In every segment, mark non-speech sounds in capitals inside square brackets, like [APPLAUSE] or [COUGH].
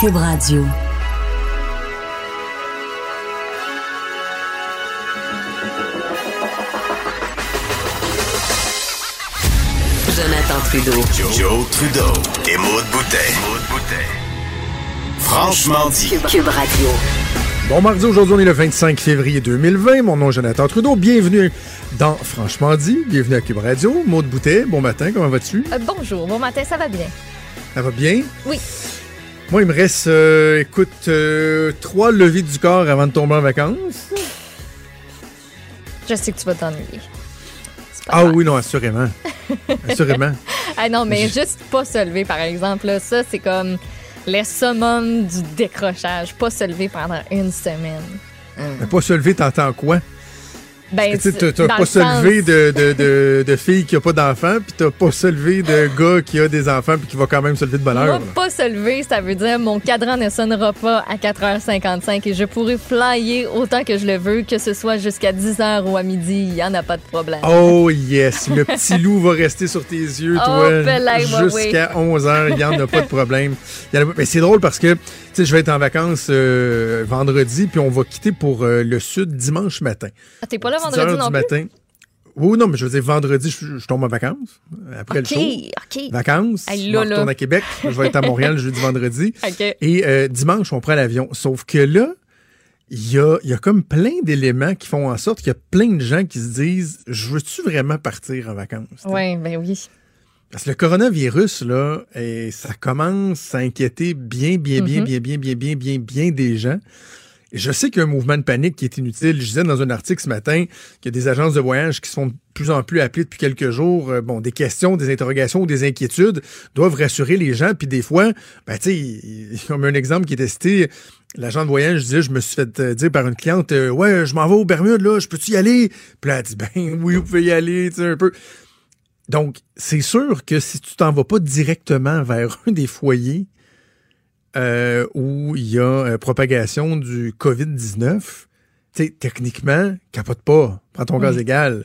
Cube Radio. Jonathan Trudeau. Joe, Trudeau et Maude Boutet. Franchement dit. Cube Radio. Bon mardi, aujourd'hui on est le 25 février 2020. Mon nom est Jonathan Trudeau. Bienvenue dans Franchement dit. Bienvenue à Cube Radio. Maude Boutet, bon matin, comment vas-tu? Euh, bonjour, bon matin, ça va bien? Ça va bien? Oui. Moi, il me reste, euh, écoute, euh, trois levées du corps avant de tomber en vacances. Je sais que tu vas t'ennuyer. Ah oui, non, assurément. assurément. [LAUGHS] Ah non, mais Je- juste pas se lever, par exemple, là, ça, c'est comme les summum du décrochage. Pas se lever pendant une semaine. Mais pas se lever, t'entends quoi? Ben, Tu dans pas se lever de, de, de, de filles qui n'ont pas d'enfants, puis t'as pas se lever de [LAUGHS] gars qui a des enfants, puis qui va quand même se lever de bonne heure. Pas se lever, ça veut dire mon cadran ne sonnera pas à 4h55 et je pourrai flyer autant que je le veux, que ce soit jusqu'à 10h ou à midi, il n'y en a pas de problème. Oh [LAUGHS] yes, le petit loup va rester sur tes yeux, Oh, toi, moi, jusqu'à 11h, il n'y en a pas de problème. Mais c'est drôle parce que, tu sais, je vais être en vacances euh, vendredi, puis on va quitter pour euh, le sud dimanche matin. Ah, T'es pas là 10 vendredi non du plus? matin. Oui, non, mais je veux dire, vendredi, je, je tombe en vacances, après le show. OK. Vacances, Hey, je retourne à Québec, je vais être à Montréal jeudi, vendredi. [LAUGHS] OK. Et euh, dimanche, on prend l'avion. Sauf que là, il y a, y a comme plein d'éléments qui font en sorte qu'il y a plein de gens qui se disent Je veux-tu vraiment partir en vacances? Oui, ben oui. Parce que le coronavirus, là, eh, ça commence à inquiéter bien, bien, bien, Mhm. bien, bien, bien, bien, bien, bien des gens. Et je sais qu'il y a un mouvement de panique qui est inutile. Je disais dans un article ce matin qu'il y a des agences de voyage qui se font de plus en plus appelées depuis quelques jours. Euh, bon, des questions, des interrogations ou des inquiétudes doivent rassurer les gens. Puis des fois, ben, tu sais, comme un exemple qui était cité, l'agent de voyage disait, je me suis fait euh, dire par une cliente, euh, ouais, je m'en vais aux Bermudes, là, je peux-tu y aller? Puis là, elle dit, ben oui, vous pouvez y aller, tu sais, un peu. Donc, c'est sûr que si tu t'en vas pas directement vers un des foyers euh, où il y a euh, propagation du COVID-19, tu sais, techniquement, capote pas, prends ton gaz égal.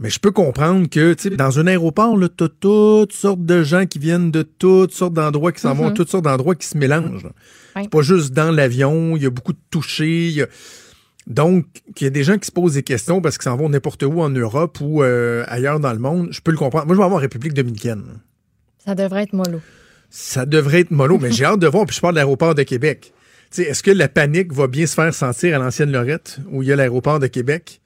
Mais je peux comprendre que, tu sais, dans un aéroport, là, t'as toutes sortes de gens qui viennent de toutes sortes d'endroits qui s'en vont, toutes sortes d'endroits qui se mélangent. C'est pas juste dans l'avion, il y a beaucoup de touchés, il y a- donc, qu'il y a des gens qui se posent des questions parce qu'ils s'en vont n'importe où en Europe ou euh, ailleurs dans le monde, je peux le comprendre. Moi, je vais avoir en République dominicaine. Ça devrait être mollo. Ça devrait être mollo, mais j'ai hâte de voir. Puis je parle de l'aéroport de Québec. Tu sais, Est-ce que la panique va bien se faire sentir à l'ancienne Lorette, où il y a l'aéroport de Québec?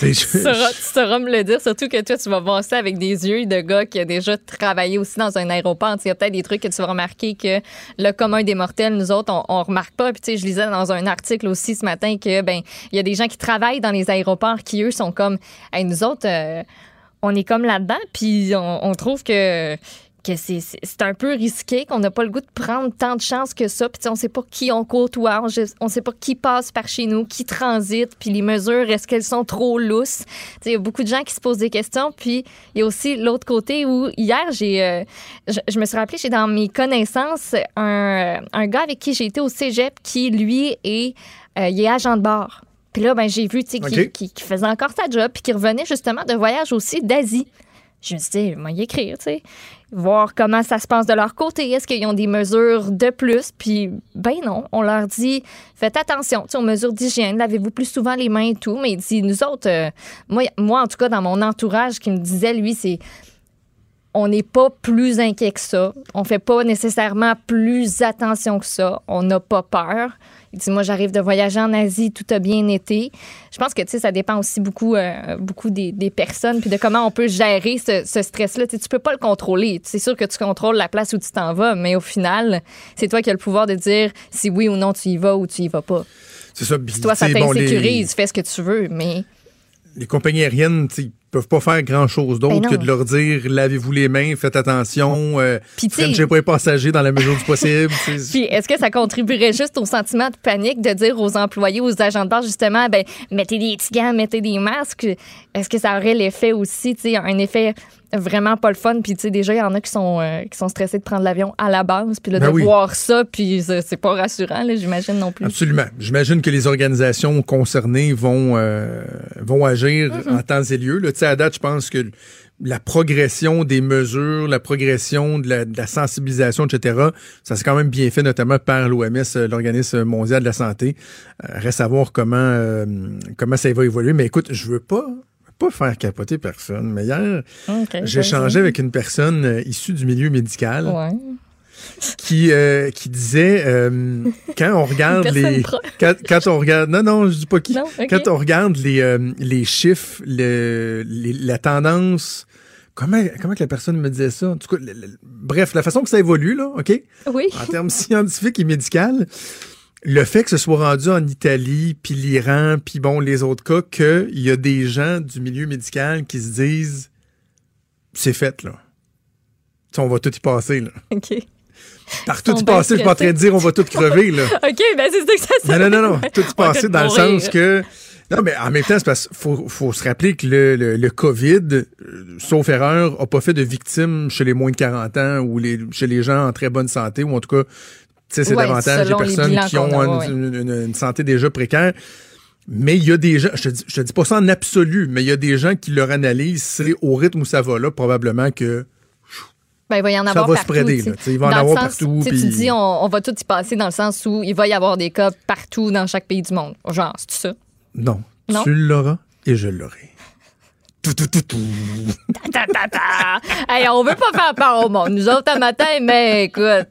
Tu sauras, tu sauras me le dire, surtout que toi, tu vas voir ça avec des yeux de gars qui a déjà travaillé aussi dans un aéroport. Il y a peut-être des trucs que tu vas remarquer que le commun des mortels, nous autres, on, on remarque pas. Puis tu sais, je lisais dans un article aussi ce matin que ben il y a des gens qui travaillent dans les aéroports qui eux sont comme, Hey, nous autres, euh, on est comme là-dedans, puis on, on trouve que que c'est- un peu risqué, qu'on n'a pas le goût de prendre tant de chances que ça. Puis on sait pas qui on côtoie, on, on sait pas qui passe par chez nous, qui transite, puis les mesures, est-ce qu'elles sont trop lousses? Tu sais, Il y a beaucoup de gens qui se posent des questions. Puis il y a aussi l'autre côté où hier, j'ai, euh, je, je me suis rappelé, j'ai dans mes connaissances un, un gars avec qui j'ai été au cégep qui, lui, est, euh, il est agent de bord. Puis là, ben, j'ai vu tu sais, qu'il OK. qu'il- qu'il faisait encore sa job, puis qu'il revenait justement de voyage aussi d'Asie. Je me suis dit, moi, y écrire, tu sais, voir comment ça se passe de leur côté. Est-ce qu'ils ont des mesures de plus? Puis, ben non, on leur dit, faites attention, tu sais, aux mesures d'hygiène, lavez-vous plus souvent les mains et tout. Mais il dit, nous autres, euh, moi, moi, en tout cas, dans mon entourage, qui me disait, lui, c'est on n'est pas plus inquiet que ça. On fait pas nécessairement plus attention que ça. On n'a pas peur. Il dit, moi, j'arrive de voyager en Asie, tout a bien été. Je pense que, tu sais, ça dépend aussi beaucoup, euh, beaucoup des, des personnes, puis de comment on peut gérer ce, ce stress-là. Tu tu peux pas le contrôler. C'est sûr que tu contrôles la place où tu t'en vas, mais au final, c'est toi qui as le pouvoir de dire si oui ou non tu y vas ou tu y vas pas. c'est ça. Puis, Si toi, ça tu sais, bon, les- t'insécurise, fais ce que tu veux, mais les compagnies aériennes, tu peuvent pas faire grand-chose d'autre Ben non. que de leur dire lavez-vous les mains, faites attention, euh, frenchez pas les passagers dans la mesure du possible. [LAUGHS] Puis est-ce que ça contribuerait juste au sentiment de panique de dire aux employés, aux agents de bord, justement, ben mettez des petits gants, mettez des masques? Est-ce que ça aurait l'effet aussi, tu sais, un effet vraiment pas le fun? Puis tu sais, déjà, il y en a qui sont, euh, qui sont stressés de prendre l'avion à la base, puis là, Ben de oui. voir ça, puis c'est pas rassurant, là, j'imagine non plus. Absolument. J'imagine que les organisations concernées vont, euh, vont agir en temps et lieu. Tu sais, à date, je pense que la progression des mesures, la progression de la, de la sensibilisation, etc. Ça s'est quand même bien fait, notamment par l'OMS, euh, l'Organisme mondial de la santé. Euh, reste à voir comment, comment ça va évoluer. Mais écoute, je veux pas pas faire capoter personne, mais hier, OK, j'ai échangé avec une personne euh, issue du milieu médical Ouais. qui, euh, qui disait euh, quand on [LAUGHS] regarde les quand, quand on regarde non non je dis pas qui. Non, quand on regarde les les chiffres le, les- la tendance comment comment que la personne me disait ça? En tout cas le- le- bref la façon que ça évolue là ok? Oui. en termes [LAUGHS] scientifiques et médicaux le fait que ce soit rendu en Italie, puis l'Iran, puis bon, les autres cas, qu'il y a des gens du milieu médical qui se disent c'est fait, là. Tu sais, on va tout y passer, là. OK. Par tout y passer, je suis pas en train de dire on va tout crever, là. [LAUGHS] OK, ben c'est ça que ça Non, non, non, non. Tout y [LAUGHS] passer dans le sens que. Non, mais en même temps, c'est parce qu'il faut, faut se rappeler que le, le, le COVID, euh, sauf erreur, a pas fait de victimes chez les moins de 40 ans ou les, chez les gens en très bonne santé, ou en tout cas, c'est Ouais, davantage les personnes qui ont a, une, une- une santé déjà précaire. Mais il y a des gens, je te, dis, je te dis pas ça en absolu, mais il y a des gens qui leur analysent, c'est au rythme où ça va là, probablement que Ben, il va y en Ça avoir va se partout. tu sais. là. Il va en Dans le avoir sens, partout, tu sais, Tu dis, on, on va tout y passer dans le sens où il va y avoir des cas partout dans chaque pays du monde. Genre, c'est ça? non, Non? tu l'auras et je l'aurai. Tout, tout, tout, tout. Ta, ta, ta. hey, on veut pas faire peur au monde. Nous autres, un matin, mais écoute.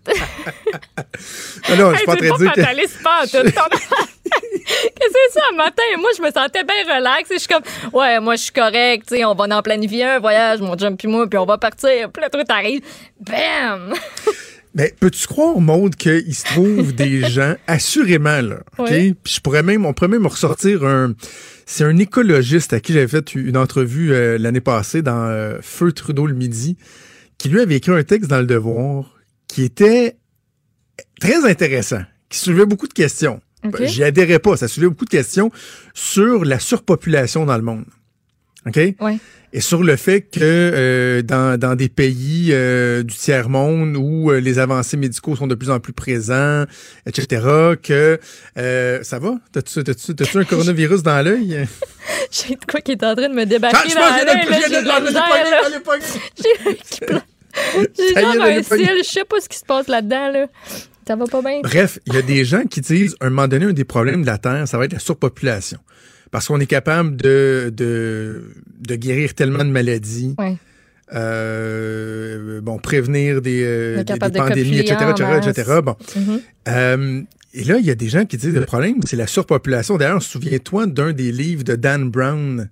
Ah non, je suis pas train de dire que. fataliste pas le temps. [LAUGHS] Qu'est-ce que c'est ça, un matin? Moi, je me sentais bien relax. Et je suis comme, ouais, moi, je suis correct. tu sais, on va en planifier un voyage, mon jump puis moi, puis on va partir. Puis là, toi, t'arrives. Bam! Mais peux-tu croire, Maude, qu'il se trouve des [LAUGHS] gens, assurément, là, OK? Oui. Puis je pourrais même, on pourrait même ressortir un... C'est un écologiste à qui j'avais fait une entrevue euh, l'année passée dans euh, Feu Trudeau le midi, qui lui avait écrit un texte dans Le Devoir qui était très intéressant, qui soulevait beaucoup de questions. OK. Ben, J'y adhérais pas, ça soulevait beaucoup de questions sur la surpopulation dans le monde. OK? Ouais. Et sur le fait que euh, dans, dans des pays euh, du tiers-monde où euh, les avancées médicaux sont de plus en plus présents, etc., que ça va? T'as-tu, t'as-tu, t'as-tu un coronavirus dans l'œil? [LAUGHS] J'ai de quoi qui est en train de me débattre Ah, je dans l'œil, j'ai [LAUGHS] J'ai qui genre un cil, je sais pas ce qui se passe là-dedans, là. Ça va pas bien? Bref, il y a des gens qui disent, à un moment donné, un des problèmes de la Terre, ça va être la surpopulation. Parce qu'on est capable de, de, de guérir tellement de maladies, Ouais. euh, bon, prévenir des, euh, des- des de pandémies, etc., etc., etc. Bon. Mhm. Euh, et là, il y a des gens qui disent le problème, c'est la surpopulation. D'ailleurs, souviens-toi d'un des livres de Dan Brown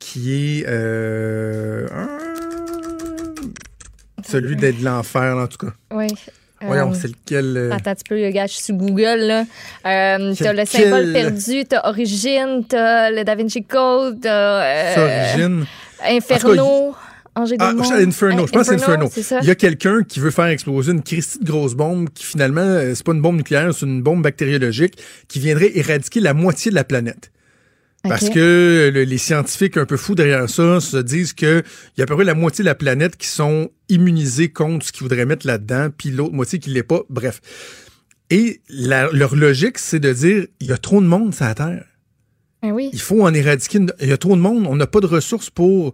qui est celui de de l'enfer, en tout cas. Ouais. Voyons, Euh, c'est lequel. euh, Attends un petit peu, gars, je suis sur Google. là. Euh, t'as le symbole perdu, t'as Origine, t'as le Da Vinci Code, t'as euh, Origine? Inferno, Ah. Inferno, je pense que c'est Inferno. Il y a quelqu'un qui veut faire exploser une Christie de grosse bombe qui finalement, euh, c'est pas une bombe nucléaire, c'est une bombe bactériologique qui viendrait éradiquer la moitié de la planète. Parce que le- les scientifiques un peu fous derrière ça se disent que il y a à peu près la moitié de la planète qui sont immunisés contre ce qu'ils voudraient mettre là-dedans, puis l'autre moitié qui l'est pas. Bref. Et la- leur logique, c'est de dire il y a trop de monde sur la Terre. Ben oui. Il faut en éradiquer. une- Il y a trop de monde. On n'a pas de ressources pour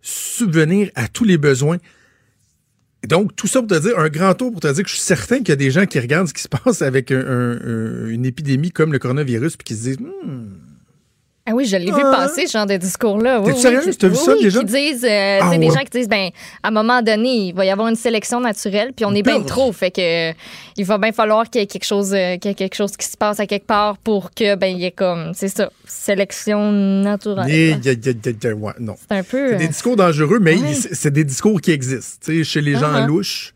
subvenir à tous les besoins. Donc, tout ça pour te dire, un grand tour pour te dire que je suis certain qu'il y a des gens qui regardent ce qui se passe avec un- un- un- une épidémie comme le coronavirus puis qui se disent Hmm, Ah oui, je l'ai vu Ah. passer, ce genre de discours-là. Oui, T'es oui, qui- T'as vu ça, oui, déjà? Qui disent, euh, Ah des gens qui disent, ben, à un moment donné, il va y avoir une sélection naturelle, puis on est bien trop, fait que euh, il va bien falloir qu'il y ait quelque chose, euh, qu'il y ait quelque chose qui se passe à quelque part pour que, ben, il y ait comme, c'est ça, sélection naturelle. y a- y a- y a- y a- ouais, non. C'est un peu. C'est des euh, discours dangereux, mais Ouais. c'est des discours qui existent. Tu sais, chez les gens Uh-huh. louches,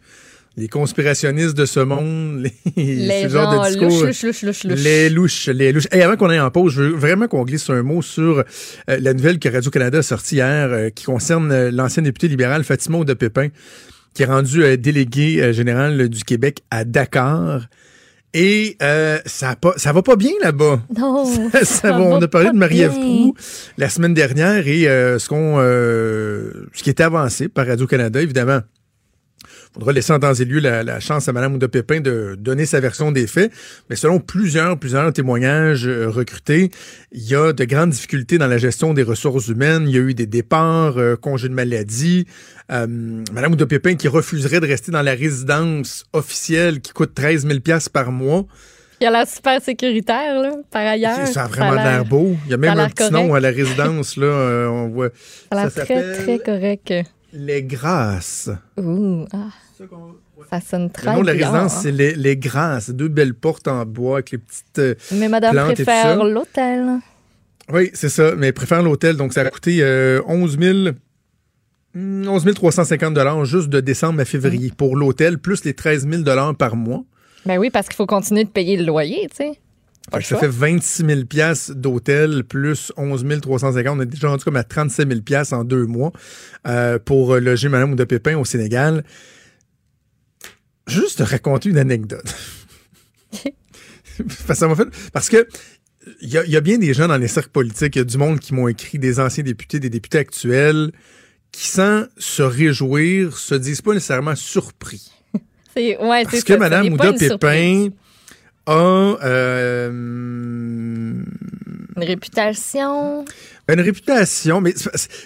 les conspirationnistes de ce monde, les, [LAUGHS] les ce genre de discours. louches, louches, louches, louches. Les louches, les louches. Et avant qu'on aille en pause, je veux vraiment qu'on glisse un mot sur euh, la nouvelle que Radio-Canada a sortie hier euh, qui concerne euh, l'ancienne députée libérale Fatima de Pépin, qui est rendue déléguée euh, générale du Québec à Dakar. Et euh, ça, a pas, ça va pas bien là-bas. [LAUGHS] Non. [LAUGHS] Ça, ça va- va on a parlé de Marie-Ève. Proux la semaine dernière et euh, ce qu'on euh, ce qui était avancé par Radio-Canada, évidemment, faudra laisser en temps et lieu la, la chance à Mme Ouda Pépin de donner sa version des faits. Mais selon plusieurs, plusieurs témoignages euh, recrutés, il y a de grandes difficultés dans la gestion des ressources humaines. Il y a eu des départs, euh, congés de maladie. Euh, Mme Ouda Pépin qui refuserait de rester dans la résidence officielle qui coûte 13 000 par mois. Il a l'air super sécuritaire, là, par ailleurs. Ça a vraiment l'air beau. Il y a même a un petit nom à la résidence, là. euh, on voit. Ça a l'air très, très correct. Les Grâces. Ouh, ah, ça sonne très Le nom de la bien. résidence, c'est les, les Grâces. Deux belles portes en bois avec les petites. euh, Mais madame plantes et tout préfère l'hôtel. Oui, c'est ça. Mais préfère l'hôtel. Donc, ça a coûté euh, 11 000. hmm, 11 350 juste de décembre à février pour l'hôtel, plus les 13 000 par mois. Ben oui, parce qu'il faut continuer de payer le loyer, tu sais. Fait ça fait 26 000 piastres d'hôtel plus 11 350. On est déjà rendu comme à 37 000 piastres en deux mois euh, pour euh, loger Madame Pépin au Sénégal. Juste te raconter une anecdote. [LAUGHS] Parce que ça m'a fait- Parce que il y, a- il y a bien des gens dans les cercles politiques, il y a du monde qui m'ont écrit, des anciens députés, des députés actuels, qui, sans se réjouir, se disent pas nécessairement surpris. [LAUGHS] Ouais, Parce que ça Mme n'est pas Ouda une surprise. A euh, Une réputation. une réputation, mais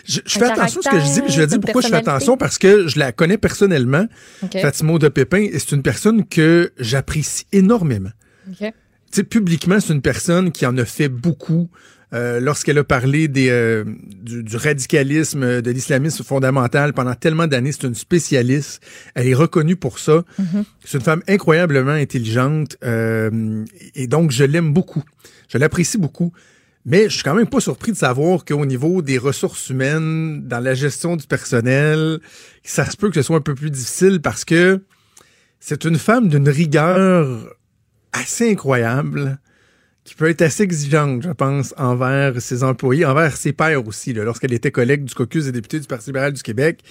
je, fais attention à ce que je dis, mais je caractère, dire pourquoi je fais attention, parce que je la connais personnellement, OK. Fatima de Pépin, et c'est une personne que j'apprécie énormément. OK. Tu sais, publiquement, c'est une personne qui en a fait beaucoup. Euh, Lorsqu'elle a parlé des, euh, du, du radicalisme, de l'islamisme fondamental pendant tellement d'années, c'est une spécialiste. Elle est reconnue pour ça. C'est une femme incroyablement intelligente euh, et donc je l'aime beaucoup. Je l'apprécie beaucoup. Mais je suis quand même pas surpris de savoir qu'au niveau des ressources humaines, dans la gestion du personnel, ça se peut que ce soit un peu plus difficile parce que c'est une femme d'une rigueur assez incroyable, qui peut être assez exigeante, je pense, envers ses employés, envers ses pairs aussi. Lorsqu'elle était collègue du caucus des députés du Parti libéral du Québec,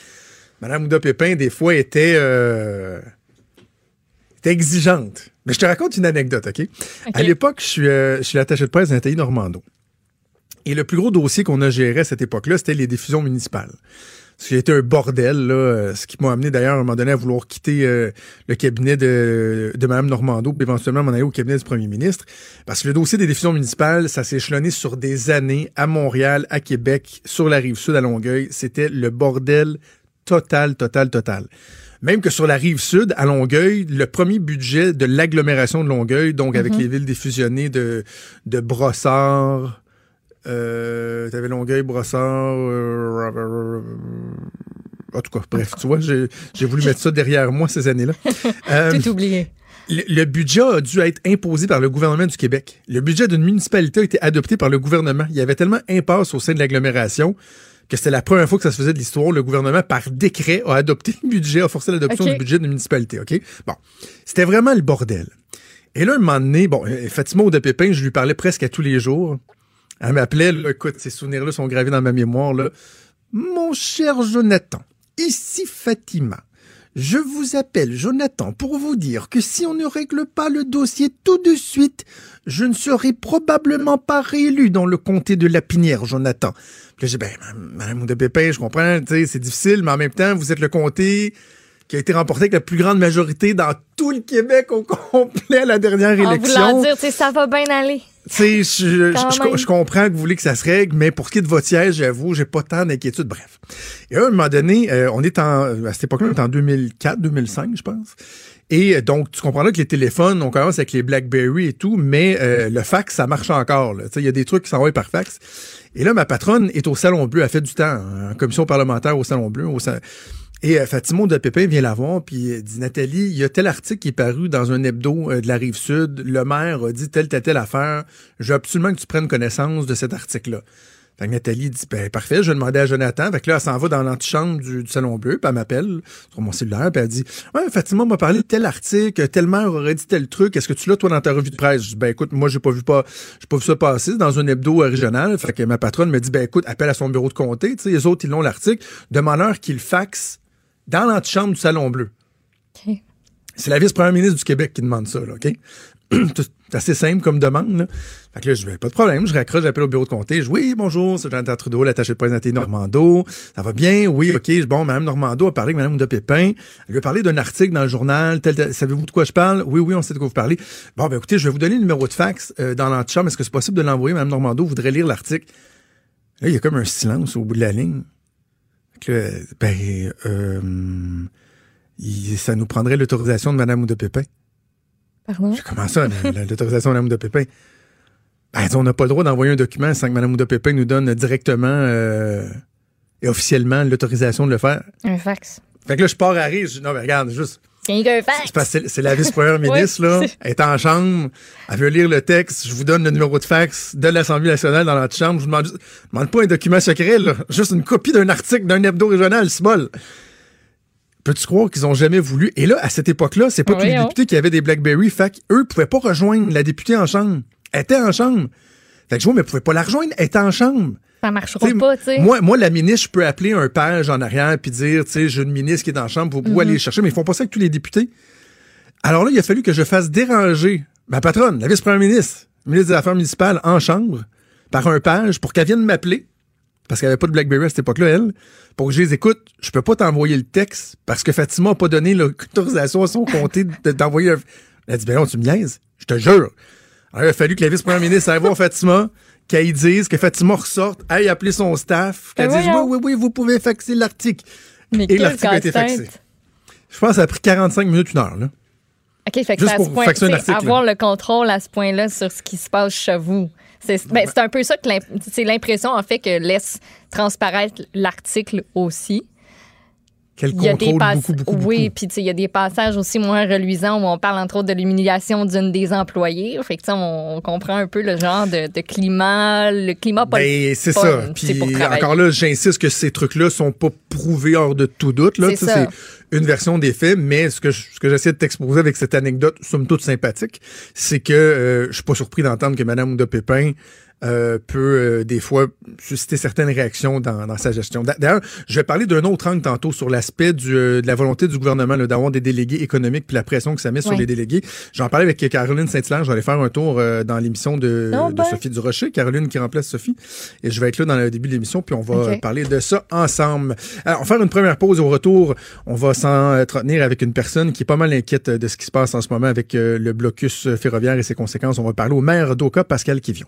Mme Ouda Pépin, des fois, était, euh, était exigeante. Mais je te raconte une anecdote, OK? À l'époque, je suis, euh, je suis l'attaché de presse d'un Normando. Et le plus gros dossier qu'on a géré à cette époque-là, c'était les diffusions municipales. Ce qui a été un bordel, là, euh, ce qui m'a amené d'ailleurs à un moment donné à vouloir quitter euh, le cabinet de, de Mme Normando, puis éventuellement m'en aller au cabinet du premier ministre. Parce que le dossier des diffusions municipales, ça s'est échelonné sur des années à Montréal, à Québec, sur la rive sud, à Longueuil. C'était le bordel total, total, total. Même que sur la rive sud, à Longueuil, le premier budget de l'agglomération de Longueuil, donc avec les villes défusionnées de, de Brossard, euh, t'avais Longueuil, Brossard, euh, en tout cas, bref, tu vois, j'ai voulu mettre ça derrière moi ces années-là. [LAUGHS] Euh, Tout oublié. le, le budget a dû être imposé par le gouvernement du Québec. Le budget d'une municipalité a été adopté par le gouvernement. Il y avait tellement impasse au sein de l'agglomération que c'était la première fois que ça se faisait de l'histoire. Le gouvernement, par décret, a adopté le budget, a forcé l'adoption du budget d'une municipalité. OK? Bon. C'était vraiment le bordel. Et là, un moment doné, bon, Fatima de Pépin, je lui parlais presque à tous les jours. Elle m'appelait, écoute, ces souvenirs-là sont gravés dans ma mémoire, là. Mon cher Jonathan, ici Fatima. Je vous appelle Jonathan pour vous dire que si on ne règle pas le dossier tout de suite, je ne serai probablement pas réélu dans le comté de Lapinière, Jonathan. Puis là, j'ai ben, Madame de Pépin, je comprends, c'est difficile, mais en même temps, vous êtes le comté qui a été remporté avec la plus grande majorité dans tout le Québec au complet à la dernière En élection. voulant dire, ça va bien aller. Tu sais, je, comprends que vous voulez que ça se règle, mais pour ce qui est de votre siège, j'avoue, j'ai pas tant d'inquiétude. Bref. Et à un moment donné, euh, on est en, à cette époque-là, on est en 2004, 2005, je pense. Et euh, donc, tu comprends là que les téléphones, on commence avec les BlackBerry et tout, mais euh, le fax, ça marche encore. Il y a des trucs qui s'envoient par fax. Et là, ma patronne est au Salon Bleu, elle fait du temps, en commission parlementaire au Salon Bleu. Au Et euh, de Pépin vient la voir, puis elle dit Nathalie, il y a tel article qui est paru dans un hebdo euh, de la rive sud. Le maire a dit telle, telle, telle affaire. Je veux absolument que tu prennes connaissance de cet article-là. Fait que Nathalie dit ben, parfait, je vais demander à Jonathan. Fait que là, elle s'en va dans l'antichambre du, Salon Bleu, puis elle m'appelle sur mon cellulaire, puis elle dit Ouais, Fatima m'a parlé de tel article, tel maire aurait dit tel truc. Est-ce que tu l'as, toi, dans ta revue de presse? Je dis Ben écoute, moi, j'ai pas vu pas, j'ai pas vu ça passer dans un hebdo euh, régional. Fait que ma patronne me dit Ben écoute, appelle à son bureau de comté. Tu sais, les autres, ils l'ont l'article. Demande-leur qu'ils faxent dans l'antichambre du Salon Bleu. C'est la vice-première ministre du Québec qui demande ça, là, OK? [CLEARS THROAT] C'est assez simple comme demande. Là. Fait que là, je dis, pas de problème, je raccroche, j'appelle au bureau de comté. Je dis, oui, bonjour, c'est Jonathan Trudeau, l'attaché de présenter Normando. Ça va bien? Oui, OK. Bon, Mme Normando a parlé avec Mme de Pépin. Elle lui a parlé d'un article dans le journal. Tel, tel. Savez-vous de quoi je parle? Oui, oui, on sait de quoi vous parlez. Bon, ben écoutez, je vais vous donner le numéro de fax euh, dans l'antichambre. Est-ce que c'est possible de l'envoyer? Mme Normando? Voudrait lire l'article. Là, il y a comme un silence au bout de la ligne. Que ben, euh, il- ça nous prendrait l'autorisation de Mme de Pépin. Pardon? Comment ça, la- la- l'autorisation de Mme Ouda Pépin? Ben, on n'a pas le droit d'envoyer un document sans que Mme Ouda Pépin nous donne directement euh, et officiellement l'autorisation de le faire. Un fax. Fait que là, je pars à rire. Je non, mais regarde, juste. C'est parce que la vice-première [LAUGHS] ministre, là. Elle est en chambre. Elle veut lire le texte. Je vous donne le numéro de fax de l'Assemblée nationale dans notre chambre. Je vous demande, juste- je vous demande pas un document secret, là. Juste une copie d'un article d'un hebdo régional, c'est bol. Peux-tu croire qu'ils ont jamais voulu? Et là, à cette époque-là, c'est pas tous les députés qui avaient des BlackBerry. Fait qu'eux pouvaient pas rejoindre la députée en chambre. Elle était en chambre. Fait que je vois, mais pouvaient pas la rejoindre. Elle était en chambre. Ça marchera T'sais, pas, tu sais. Moi, moi, la ministre, je peux appeler un page en arrière puis dire, tu sais, j'ai une ministre qui est la chambre, vous pouvez aller les chercher, mais ils font pas ça avec tous les députés. Alors là, il a fallu que je fasse déranger ma patronne, la vice-première ministre, ministre des Affaires municipales, en chambre, par un page, pour qu'elle vienne m'appeler, parce qu'elle avait pas de BlackBerry à cette époque-là, elle, pour que je les écoute. Je peux pas t'envoyer le texte, parce que Fatima a pas donné l'autorisation à son comté de- d'envoyer un... Elle a dit, ben non, tu me niaises, je te jure. Alors, il a fallu que la vice-première ministre aille voir Fatima, qu'elle dise, que Fatima ressorte, aille appeler son staff, qu'elle Ben dise, oui, oui, oui, vous pouvez faxer l'article. Et l'article a été faxé. Je pense que ça a pris 45 minutes, une heure, là. OK, fait que Juste à ce point, article, avoir le contrôle à ce point-là sur ce qui se passe chez vous. C'est ben, un peu ça que c'est l'impression, en fait, que laisse transparaître l'article aussi. Quel Il y a des contrôle, pass- beaucoup, beaucoup, Oui, puis il y a des passages aussi moins reluisants où on parle entre autres de l'humiliation d'une des employées. Fait que on, on comprend un peu le genre de, de climat, le climat Ben, c'est ça. c'est pour Puis encore là, j'insiste que ces trucs-là sont pas prouvés hors de tout doute. Là. C'est ça. Une version des faits, mais ce que, je- ce que j'essaie de t'exposer avec cette anecdote, somme toute sympathique, c'est que euh, je suis pas surpris d'entendre que Mme Ouda Pépin euh, peut euh, des fois susciter certaines réactions dans, dans sa gestion. D'a- D'ailleurs, je vais parler d'un autre angle tantôt sur l'aspect euh, de la volonté du gouvernement d'avoir des délégués économiques puis la pression que ça met sur les délégués. J'en parlais avec Caroline Saint-Hilaire. J'allais faire un tour euh, dans l'émission de, Oh de ben. Sophie Durocher, Caroline qui remplace Sophie. Et je vais être là dans le début de l'émission, puis on va parler de ça ensemble. Alors, on va faire une première pause. Au retour, on va s'entretenir avec une personne qui est pas mal inquiète de ce qui se passe en ce moment avec euh, le blocus ferroviaire et ses conséquences. On va parler au maire d'Oka, Pascal Kivion.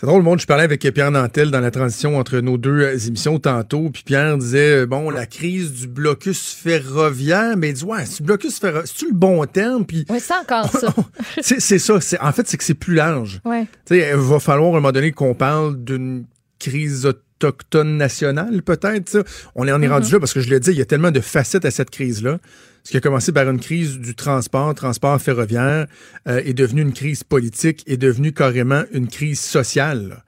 C'est drôle, le monde. Je parlais avec Pierre Nantel dans la transition entre nos deux euh, émissions tantôt. Puis Pierre disait, euh, bon, la crise du blocus ferroviaire. Mais il dit, ouais, c'est blocus ferroviaire. C'est-tu le bon terme? Puis Oui, c'est encore [LAUGHS] ça. c'est ça. En fait, c'est que c'est plus large. Ouais. Tu sais, il va falloir à un moment donné qu'on parle d'une crise autochtone nationale, peut-être. On est, on est rendu là parce que je le dis, il y a tellement de facettes à cette crise-là. Ce qui a commencé par une crise du transport, transport ferroviaire, euh, est devenu une crise politique, est devenu carrément une crise sociale.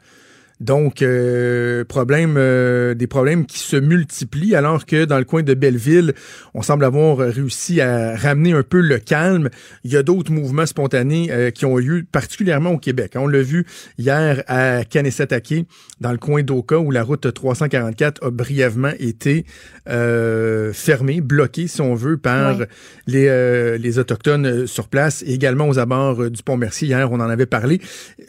Donc, euh, problème, euh, des problèmes qui se multiplient alors que dans le coin de Belleville, on semble avoir réussi à ramener un peu le calme. Il y a d'autres mouvements spontanés euh, qui ont eu lieu, particulièrement au Québec. On l'a vu hier à Kanesatake, dans le coin d'Oka, où la route 344 a brièvement été euh, fermée, bloquée, si on veut, par les, euh, les Autochtones euh, sur place et également aux abords du pont-Mercier. Hier, on en avait parlé.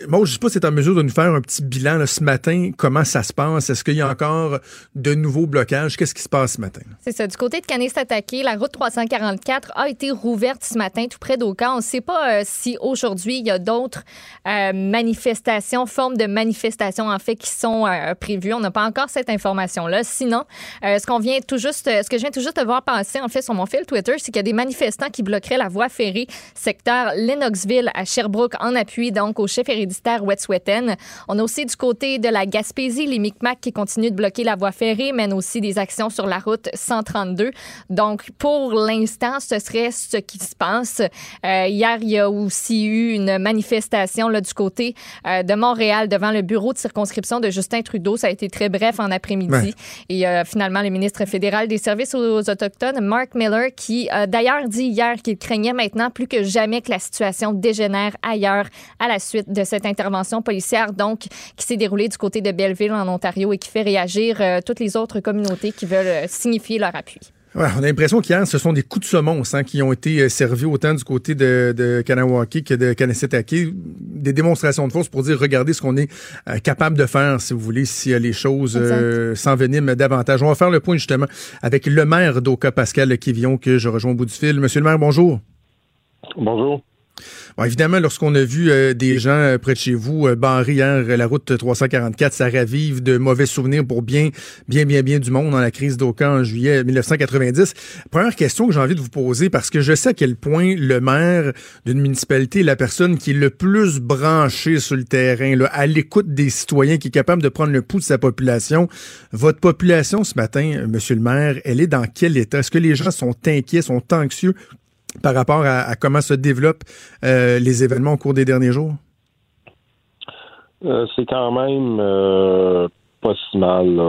Moi, je sais pas si c'est en mesure de nous faire un petit bilan là, ce matin. Comment ça se passe? Est-ce qu'il y a encore de nouveaux blocages? Qu'est-ce qui se passe ce matin? C'est ça. Du côté de Kanesatake, la route 344 a été rouverte ce matin tout près d'Oka. On ne sait pas euh, si aujourd'hui il y a d'autres euh, manifestations, formes de manifestations en fait qui sont euh, prévues. On n'a pas encore cette information-là. Sinon, ce qu'on vient tout juste, ce que je viens tout juste de voir passer en fait sur mon fil Twitter, c'est qu'il y a des manifestants qui bloqueraient la voie ferrée secteur Lennoxville à Sherbrooke en appui donc au chef héréditaire Wet'suwet'en. On a aussi du côté côté de la Gaspésie, les Micmacs qui continuent de bloquer la voie ferrée mènent aussi des actions sur la route 132. Donc, pour l'instant, ce serait ce qui se passe. Euh, hier, il y a aussi eu une manifestation là, du côté euh, de Montréal devant le bureau de circonscription de Justin Trudeau. Ça a été très bref en après-midi. Et euh, finalement, le ministre fédéral des Services aux Autochtones, Mark Miller, qui a d'ailleurs dit hier qu'il craignait maintenant plus que jamais que la situation dégénère ailleurs à la suite de cette intervention policière, donc qui s'est déroulée du côté de Belleville en Ontario et qui fait réagir euh, toutes les autres communautés qui veulent euh, signifier leur appui. Ouais, on a l'impression qu'hier, ce sont des coups de semonce hein, qui ont été euh, servis autant du côté de, de Kanawaki que de Kanesetake. Des démonstrations de force pour dire, regardez ce qu'on est capable de faire, si vous voulez, si les choses euh, s'enveniment davantage. On va faire le point justement avec le maire d'Oka, Pascal Kivion, que je rejoins au bout du fil. Monsieur le maire, bonjour. Bonjour. Bon, évidemment, lorsqu'on a vu euh, des gens euh, près de chez vous euh, barrer hier la route 344, ça ravive de mauvais souvenirs pour bien, bien, bien, bien du monde dans la crise d'Oka en juillet 1990. Première question que j'ai envie de vous poser, parce que je sais à quel point le maire d'une municipalité est la personne qui est le plus branchée sur le terrain, là, à l'écoute des citoyens, qui est capable de prendre le pouls de sa population. Votre population ce matin, monsieur le maire, elle est dans quel état? Est-ce que les gens sont inquiets, sont anxieux? Par rapport à, comment se développent euh, les événements au cours des derniers jours? Euh, c'est quand même euh, pas si mal,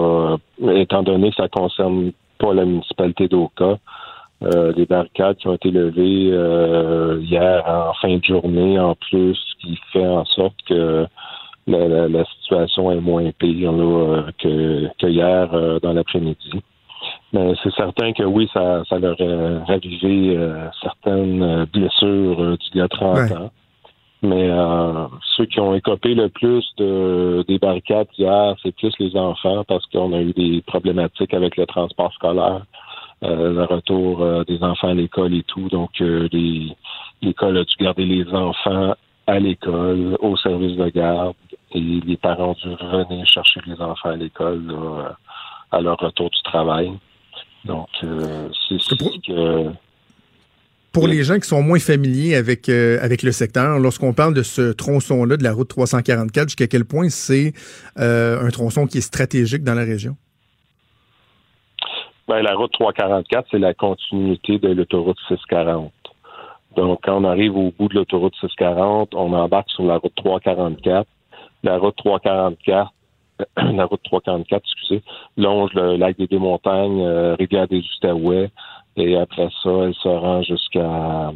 étant donné que ça concerne pas la municipalité d'Oka. les barricades qui ont été levées hier en fin de journée, en plus, qui fait en sorte que la, situation est moins pire que, que, hier dans l'après-midi. Mais c'est certain que oui, ça, ça leur a ravivé euh, certaines euh, blessures euh, d'il y a 30 ans. Mais ceux qui ont écopé le plus de, des barricades hier, c'est plus les enfants parce qu'on a eu des problématiques avec le transport scolaire, le retour des enfants à l'école et tout. Donc, l'école a dû garder les enfants à l'école, au service de garde, et les parents ont dû revenir chercher les enfants à l'école à leur retour du travail. Donc, euh, c'est ce que... Pour les gens qui sont moins familiers avec, euh, avec le secteur, lorsqu'on parle de ce tronçon-là, de la route 344, jusqu'à quel point c'est euh, un tronçon qui est stratégique dans la région? Ben, la route 344, c'est la continuité de l'autoroute 640. Donc, quand on arrive au bout de l'autoroute 640, on embarque sur la route 344. La route 344 [COUGHS] la route 344, excusez, longe le lac des Deux-Montagnes, euh, rivière des Outaouais, et après ça, elle se rend jusqu'à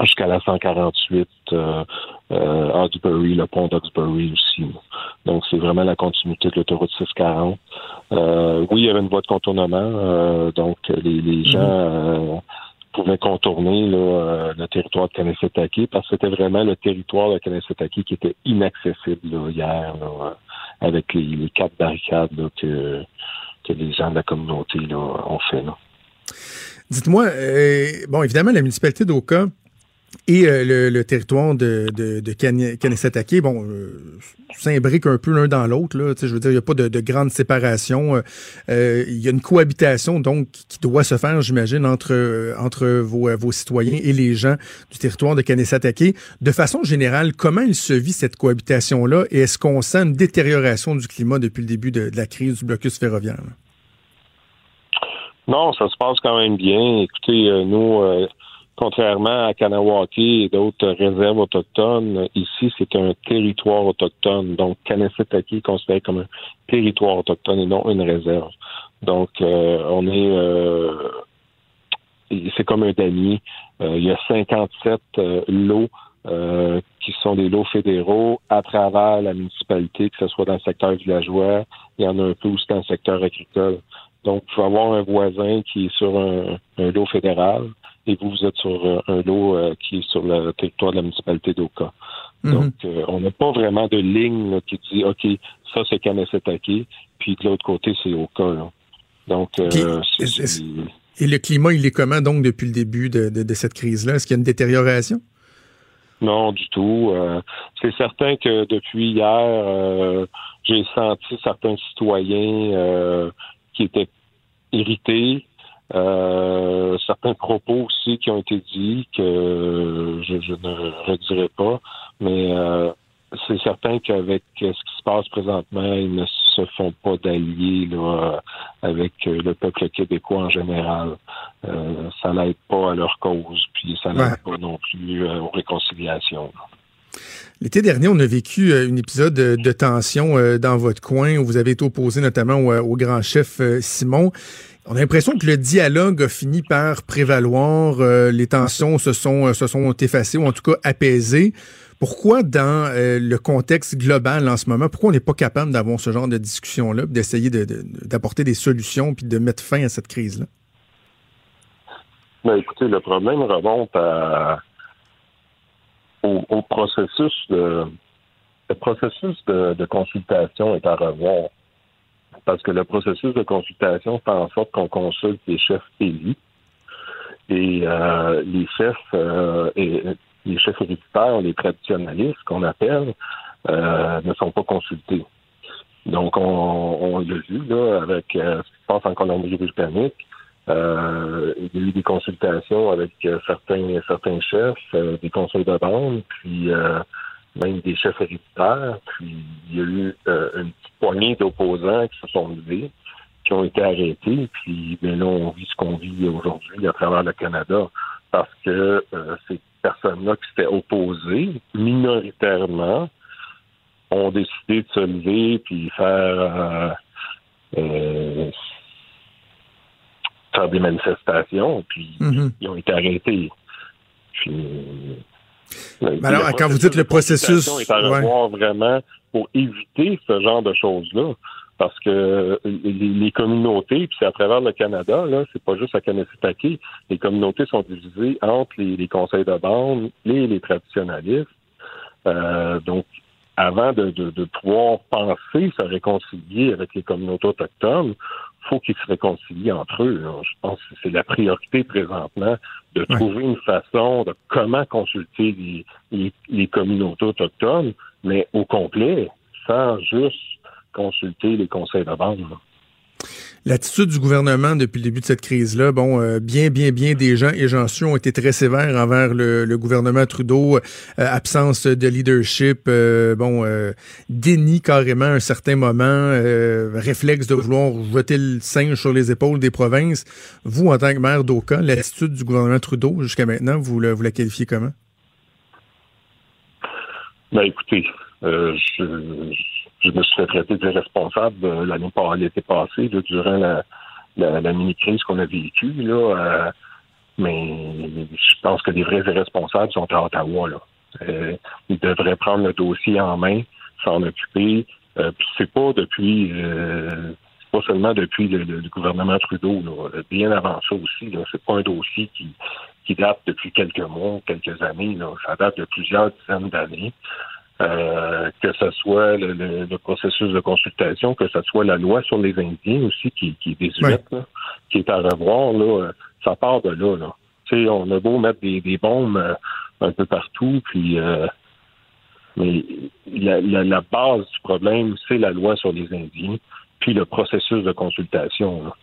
jusqu'à la 148 euh, euh le pont d'Oxbury aussi. Donc, c'est vraiment la continuité de l'autoroute 640. Euh, oui, il y avait une voie de contournement, euh, donc les, les mhm. gens pouvaient contourner le territoire de Kanesetake parce que c'était vraiment le territoire de Kanesetake qui était inaccessible hier. Là, avec les, quatre barricades que, les gens de la communauté ont fait. Dites-moi, euh, bon, évidemment, la municipalité d'Oka et euh, le, territoire de, de, de bon, euh, s'imbriquent un peu l'un dans l'autre. Je veux dire, il n'y a pas de, grande séparation. Euh, il y a une cohabitation donc qui doit se faire, j'imagine, entre, entre vos, vos citoyens et les gens du territoire de Kanesatake. De façon générale, comment il se vit cette cohabitation-là? Et est-ce qu'on sent une détérioration du climat depuis le début de, la crise du blocus ferroviaire? Non, ça se passe quand même bien. Écoutez, nous contrairement à Kanawaki et d'autres réserves autochtones, ici, c'est un territoire autochtone. Donc, Kanesetaki est considéré comme un territoire autochtone et non une réserve. Donc, euh, on est... Euh, c'est comme un damier. Euh, il y a 57 lots qui sont des lots fédéraux à travers la municipalité, que ce soit dans le secteur villageois, il y en a un peu aussi dans le secteur agricole. Donc, il faut avoir un voisin qui est sur un, un lot fédéral et vous, vous êtes sur euh, un lot euh, qui est sur le territoire de la municipalité d'Oka. Mhm. Donc, euh, on n'a pas vraiment de ligne qui dit, OK, ça, c'est Kanesetake, puis de l'autre côté, c'est Oka. Donc, et le climat, il est comment, donc, depuis le début de, de, cette crise-là? Est-ce qu'il y a une détérioration? Non, du tout. c'est certain que depuis hier, j'ai senti certains citoyens qui étaient irrités, euh, certains propos aussi qui ont été dits que je, ne redirai pas, mais euh, c'est certain qu'avec ce qui se passe présentement, ils ne se font pas d'alliés avec le peuple québécois en général. ça n'aide pas à leur cause, puis ça n'aide pas non plus aux réconciliations. L'été dernier, on a vécu un épisode de tension dans votre coin où vous avez été opposé notamment au, grand chef Simon. On a l'impression que le dialogue a fini par prévaloir, les tensions se sont, se sont effacées ou en tout cas apaisées. Pourquoi, dans euh, le contexte global en ce moment, pourquoi on n'est pas capable d'avoir ce genre de discussion-là, d'essayer d'apporter des solutions puis de mettre fin à cette crise-là? Ben, écoutez, le problème remonte au, processus de le processus de, consultation est à revoir. Parce que le processus de consultation fait en sorte qu'on consulte les chefs élus. Et euh, les chefs euh, les chefs héréditaires, les traditionnalistes qu'on appelle, euh, ne sont pas consultés. Donc, on, l'a vu là avec euh, ce qui se passe en Colombie-Britannique. Euh, il y a eu des consultations avec certains certains chefs, des conseils de bande, puis même des chefs héréditaires. Puis il y a eu une petite poignée d'opposants qui se sont levés, qui ont été arrêtés. Puis ben là, on vit ce qu'on vit aujourd'hui à travers le Canada parce que c'est personnes-là qui s'étaient opposées, minoritairement, ont décidé de se lever puis faire, euh, euh, faire des manifestations, puis mm-hmm. ils ont été arrêtés. Puis, alors, quand vous dites le processus. est à revoir vraiment pour éviter ce genre de choses-là parce que les, communautés, puis c'est à travers le Canada, là, c'est pas juste à Kanesitake, les communautés sont divisées entre les, conseils de bande et les traditionnalistes. Euh, donc, avant de, de, pouvoir penser se réconcilier avec les communautés autochtones, faut qu'ils se réconcilient entre eux. Je pense que c'est la priorité présentement de trouver une façon de comment consulter les, les communautés autochtones, mais au complet, sans juste consulter les conseils de bande. L'attitude du gouvernement depuis le début de cette crise-là, bon, euh, bien, bien, bien des gens, et j'en suis, ont été très sévères envers le, gouvernement Trudeau, euh, absence de leadership, euh, bon, déni carrément à un certain moment, réflexe de vouloir jeter le singe sur les épaules des provinces. Vous, en tant que maire d'Oka, l'attitude du gouvernement Trudeau jusqu'à maintenant, vous, vous la qualifiez comment? Ben écoutez, je je me suis fait traiter d'irresponsable l'année l'été passé, durant la, mini-crise qu'on a vécue. Euh, mais je pense que les vrais irresponsables sont à Ottawa. Là. Euh, ils devraient prendre le dossier en main, s'en occuper. Euh, c'est pas depuis euh, pas seulement depuis le, gouvernement Trudeau, bien avant ça aussi. C'est pas un dossier qui, date depuis quelques mois, quelques années. Ça date de plusieurs dizaines d'années. Euh, que ce soit le, processus de consultation, que ce soit la loi sur les Indiens aussi qui, qui est désuète, qui est à revoir, là, euh, ça part de là. là. on a beau mettre des, des bombes euh, un peu partout, puis mais la, la, base du problème, c'est la loi sur les Indiens, puis le processus de consultation. Là.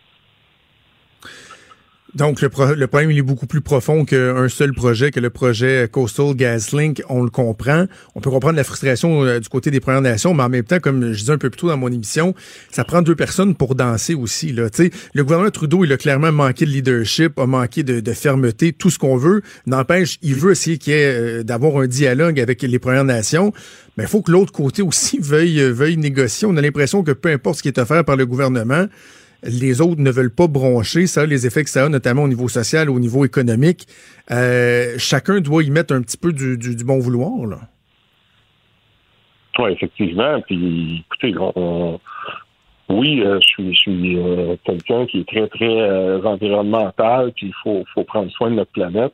Donc, le, le, problème, il est beaucoup plus profond qu'un seul projet, que le projet Coastal GasLink. On le comprend. On peut comprendre la frustration euh, du côté des Premières Nations, mais en même temps, comme je disais un peu plus tôt dans mon émission, ça prend deux personnes pour danser aussi. Là. le gouvernement Trudeau, il a clairement manqué de leadership, a manqué de, de fermeté, tout ce qu'on veut. N'empêche, il veut essayer euh, d'avoir un dialogue avec les Premières Nations. Mais il faut que l'autre côté aussi [LAUGHS] veuille, veuille négocier. On a l'impression que peu importe ce qui est offert par le gouvernement, les autres ne veulent pas broncher, ça, les effets que ça a, notamment au niveau social, au niveau économique. Euh, chacun doit y mettre un petit peu du, bon vouloir. Là. Oui, effectivement. Puis, écoutez, oui, euh, je suis, euh, quelqu'un qui est très, très environnemental, puis il faut, faut prendre soin de notre planète.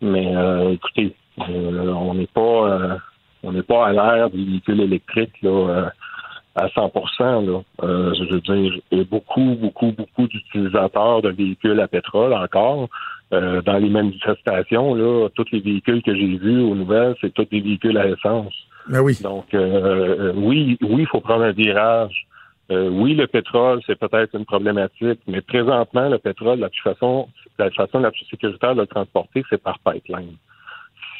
Mais écoutez, on n'est pas on n'est pas à l'ère des véhicules électriques là, à 100 là. Euh, je veux dire, a beaucoup, beaucoup, beaucoup d'utilisateurs de véhicules à pétrole encore. Euh, dans les manifestations, là, tous les véhicules que j'ai vus aux nouvelles, c'est tous des véhicules à essence. Ben oui. Donc, euh, oui, oui, il faut prendre un virage. oui, le pétrole, c'est peut-être une problématique, mais présentement, le pétrole, la plus façon, la façon la plus sécuritaire de le transporter, c'est par pipeline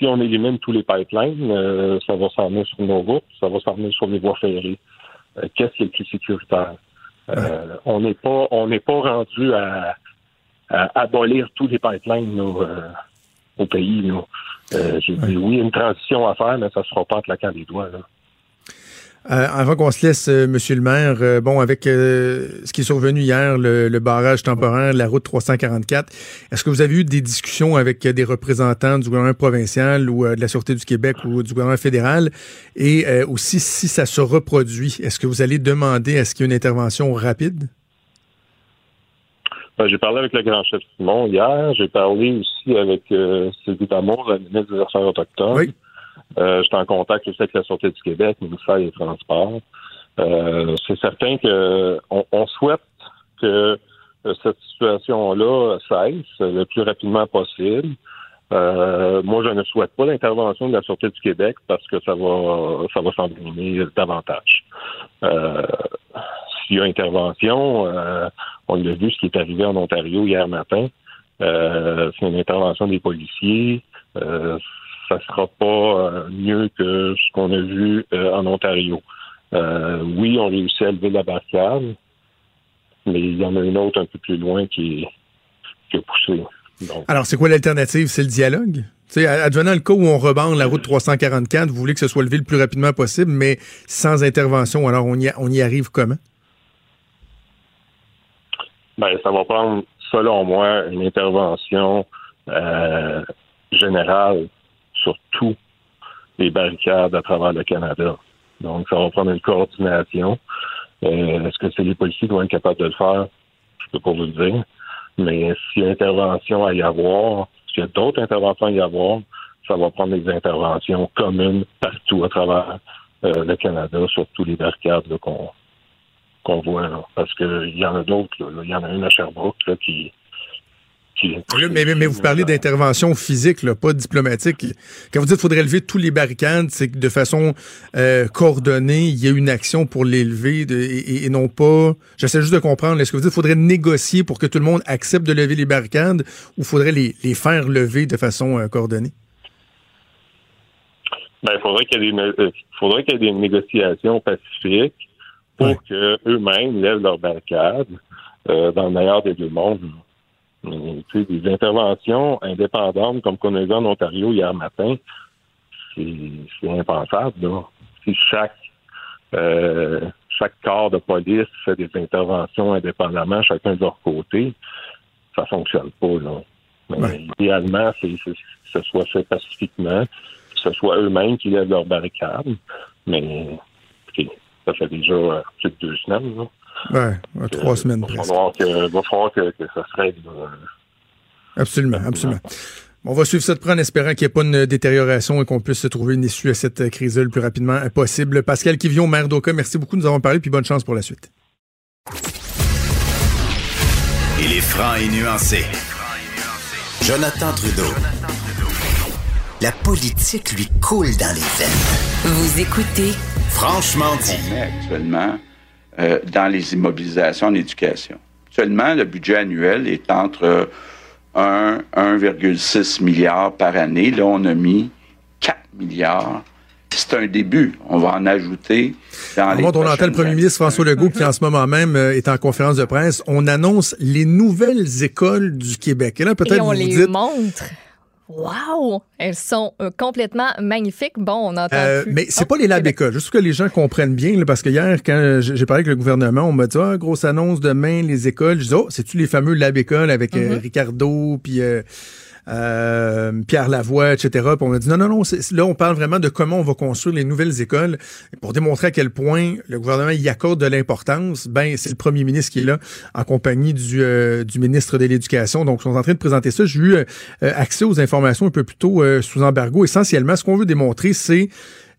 si on élimine tous les pipelines, euh, ça va s'en venir sur nos routes, ça va s'en venir sur les voies ferrées. Euh, qu'est-ce qui est le plus sécuritaire? Euh, on n'est pas on n'est pas rendu à, abolir tous les pipelines au pays. J'ai dit oui, une transition à faire, mais ça ne sera pas en claquant des doigts. Là. Euh, avant qu'on se laisse, euh, Monsieur le maire, euh, bon, avec ce qui est survenu hier, le, barrage temporaire, la route 344, est-ce que vous avez eu des discussions avec des représentants du gouvernement provincial ou de la Sûreté du Québec ou du gouvernement fédéral? Et aussi, si ça se reproduit, est-ce que vous allez demander à ce qu'il y ait une intervention rapide? Ben, j'ai parlé avec le grand chef Simon hier. J'ai parlé aussi avec Sylvie Damour, la ministre des Affaires autochtones. Oui. Euh, J'étais en contact aussi avec la Sûreté du Québec, le ministère des Transports. Euh, c'est certain que on, souhaite que euh, cette situation-là cesse le plus rapidement possible. Euh, moi, je ne souhaite pas l'intervention de la Sûreté du Québec parce que ça va ça va s'envenimer davantage. Euh, S'il y a intervention, euh, on l'a vu ce qui est arrivé en Ontario hier matin. c'est une intervention des policiers ça sera pas euh, mieux que ce qu'on a vu euh, en Ontario. Euh, oui, on réussit à lever la barricade, mais il y en a une autre un peu plus loin qui, qui a poussé. Alors, c'est quoi l'alternative? C'est le dialogue? T'sais, advenant le cas où on rebande la route 344, vous voulez que ce soit levé le plus rapidement possible, mais sans intervention. Alors, on y, on y arrive comment? Ben, ça va prendre, selon moi, une intervention générale sur tous les barricades à travers le Canada. Donc, ça va prendre une coordination. Euh, est-ce que c'est les policiers qui vont être capables de le faire? Je peux pas vous le dire. Mais s'il y a intervention à y avoir, s'il y a d'autres interventions à y avoir, ça va prendre des interventions communes partout à travers euh, le Canada, sur tous les barricades qu'on qu'on voit. Là. Parce qu'il y en a d'autres. Il y en a une à Sherbrooke là, qui, mais, vous parlez d'intervention physique, pas diplomatique. Quand vous dites qu'il faudrait lever tous les barricades, c'est que de façon euh, coordonnée, il y a une action pour les lever et, non pas. J'essaie juste de comprendre. Est-ce que vous dites qu'il faudrait négocier pour que tout le monde accepte de lever les barricades ou faudrait les, faire lever de façon euh, coordonnée? Ben, il faudrait qu'il y ait des, euh, faudrait qu'il y ait des négociations pacifiques pour que qu'eux-mêmes lèvent leurs barricades dans le meilleur des deux mondes des interventions indépendantes comme qu'on a vu en Ontario hier matin, c'est impensable. Là. Si chaque euh, chaque corps de police fait des interventions indépendamment, chacun de leur côté, ça fonctionne pas. Là. Mais idéalement, c'est que ce soit fait pacifiquement, que ce soit eux-mêmes qui lèvent leur barricade. Mais ça fait déjà plus de deux semaines. Là. Ouais, trois semaines. Il va falloir que, ça se règle. Absolument, absolument. On va suivre ça de près en espérant qu'il n'y ait pas une détérioration et qu'on puisse se trouver une issue à cette crise le plus rapidement possible. Pascal Kivion, maire d'Oka, merci beaucoup nous avons parlé, puis bonne chance pour la suite. Il est franc et nuancé. Jonathan Trudeau. La politique lui coule dans les veines. Vous écoutez Franchement dit. actuellement euh, dans les immobilisations en éducation. Actuellement, le budget annuel est entre 1, 1,6 milliard par année. Là, on a mis 4 milliards. C'est un début. On va en ajouter dans les On entend le premier ministre François Legault qui, en ce moment même, euh, est en conférence de presse. On annonce les nouvelles écoles du Québec. Et là, peut-être vous les dites... montre. Wow! Elles sont euh, complètement magnifiques. Bon, on entend euh, Mais c'est pas les lab écoles. Juste que les gens comprennent bien, parce que hier, quand j'ai parlé avec le gouvernement, on m'a dit, ah, grosse annonce demain, les écoles. Je dis, oh, c'est-tu les fameux lab écoles avec euh, mm-hmm. Ricardo, puis euh, Pierre Lavoie, etc. Puis on a dit non, non, non, là, on parle vraiment de comment on va construire les nouvelles écoles. pour démontrer à quel point le gouvernement y accorde de l'importance, ben c'est le premier ministre qui est là en compagnie du, euh, du ministre de l'Éducation. Donc, ils sont en train de présenter ça. J'ai eu euh, accès aux informations un peu plus tôt sous embargo. Essentiellement, ce qu'on veut démontrer, c'est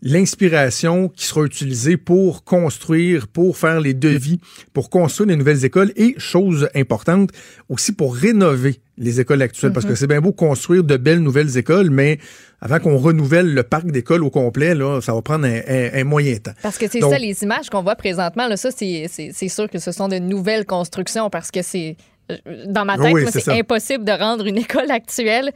l'inspiration qui sera utilisée pour construire, pour faire les devis, pour construire les nouvelles écoles et, chose importante, aussi pour rénover les écoles actuelles. Parce que mhm. c'est bien beau construire de belles nouvelles écoles, mais avant qu'on renouvelle le parc d'écoles au complet, là, ça va prendre un, moyen temps. Parce que c'est ça, les images qu'on voit présentement, là, ça, c'est sûr que ce sont de nouvelles constructions parce que c'est, dans ma tête, c'est impossible de rendre une école actuelle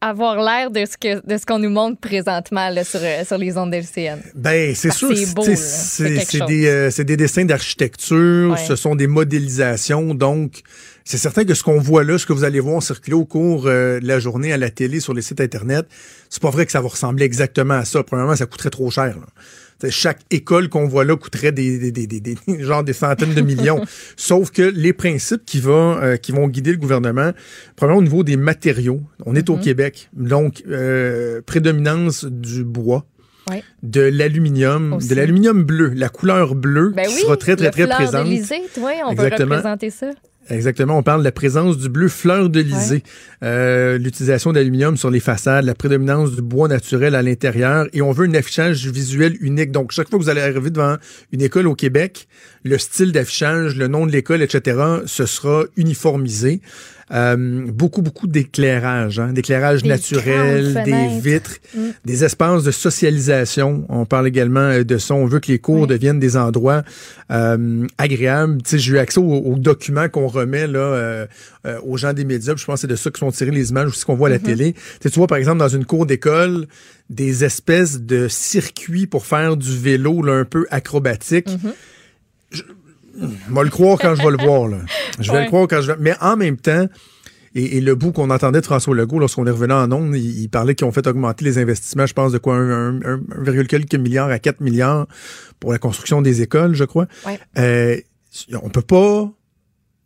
avoir l'air de ce que de ce qu'on nous montre présentement là, sur, euh, sur les ondes LCN. Ben, c'est sûr. c'est. C'est des, euh, c'est des dessins d'architecture, Ouais. ce sont des modélisations. Donc, c'est certain que ce qu'on voit là, ce que vous allez voir circuler au cours euh, de la journée à la télé, sur les sites Internet, c'est pas vrai que ça va ressembler exactement à ça. Premièrement, ça coûterait trop cher. là. Chaque école qu'on voit là coûterait des, des, des, des, des- [LAUGHS] genre des centaines de millions. [LAUGHS] Sauf que les principes qui vont, euh, qui vont guider le gouvernement, premièrement au niveau des matériaux, on est au Mm-hmm. Québec, donc euh, prédominance du bois Ouais. de l'aluminium, de l'aluminium bleu, la couleur bleue Ben qui oui, sera très, très, le très présente. oui, on Exactement. peut représenter ça. Exactement, on parle de la présence du bleu fleur de lysée, euh, l'utilisation d'aluminium sur les façades, la prédominance du bois naturel à l'intérieur, et on veut un affichage visuel unique. Donc, chaque fois que vous allez arriver devant une école au Québec, le style d'affichage, le nom de l'école, etc., ce sera uniformisé. Euh, beaucoup, beaucoup d'éclairage, hein, d'éclairage Des naturel, des vitres, Mm. des espaces de socialisation. On parle également euh, de ça. On veut que les cours Oui. deviennent des endroits euh, agréables. Tu sais, j'ai eu accès aux, aux documents qu'on remet là euh, aux gens des médias. Je pense que c'est de ça que sont tirées les images aussi qu'on voit à la télé. Tu sais, tu vois, par exemple, dans une cour d'école, des espèces de circuits pour faire du vélo là, un peu acrobatique. Je je vais le croire quand je vais le voir. Là. Je vais Ouais. le croire quand je vais... Mais en même temps, et, et le bout qu'on entendait de François Legault lorsqu'on est revenu en ondes, il, il parlait qu'ils ont fait augmenter les investissements, je pense, de quoi, un, un, un- un virgule quelques milliards à 4 milliards pour la construction des écoles, je crois. Ouais. Euh, on peut pas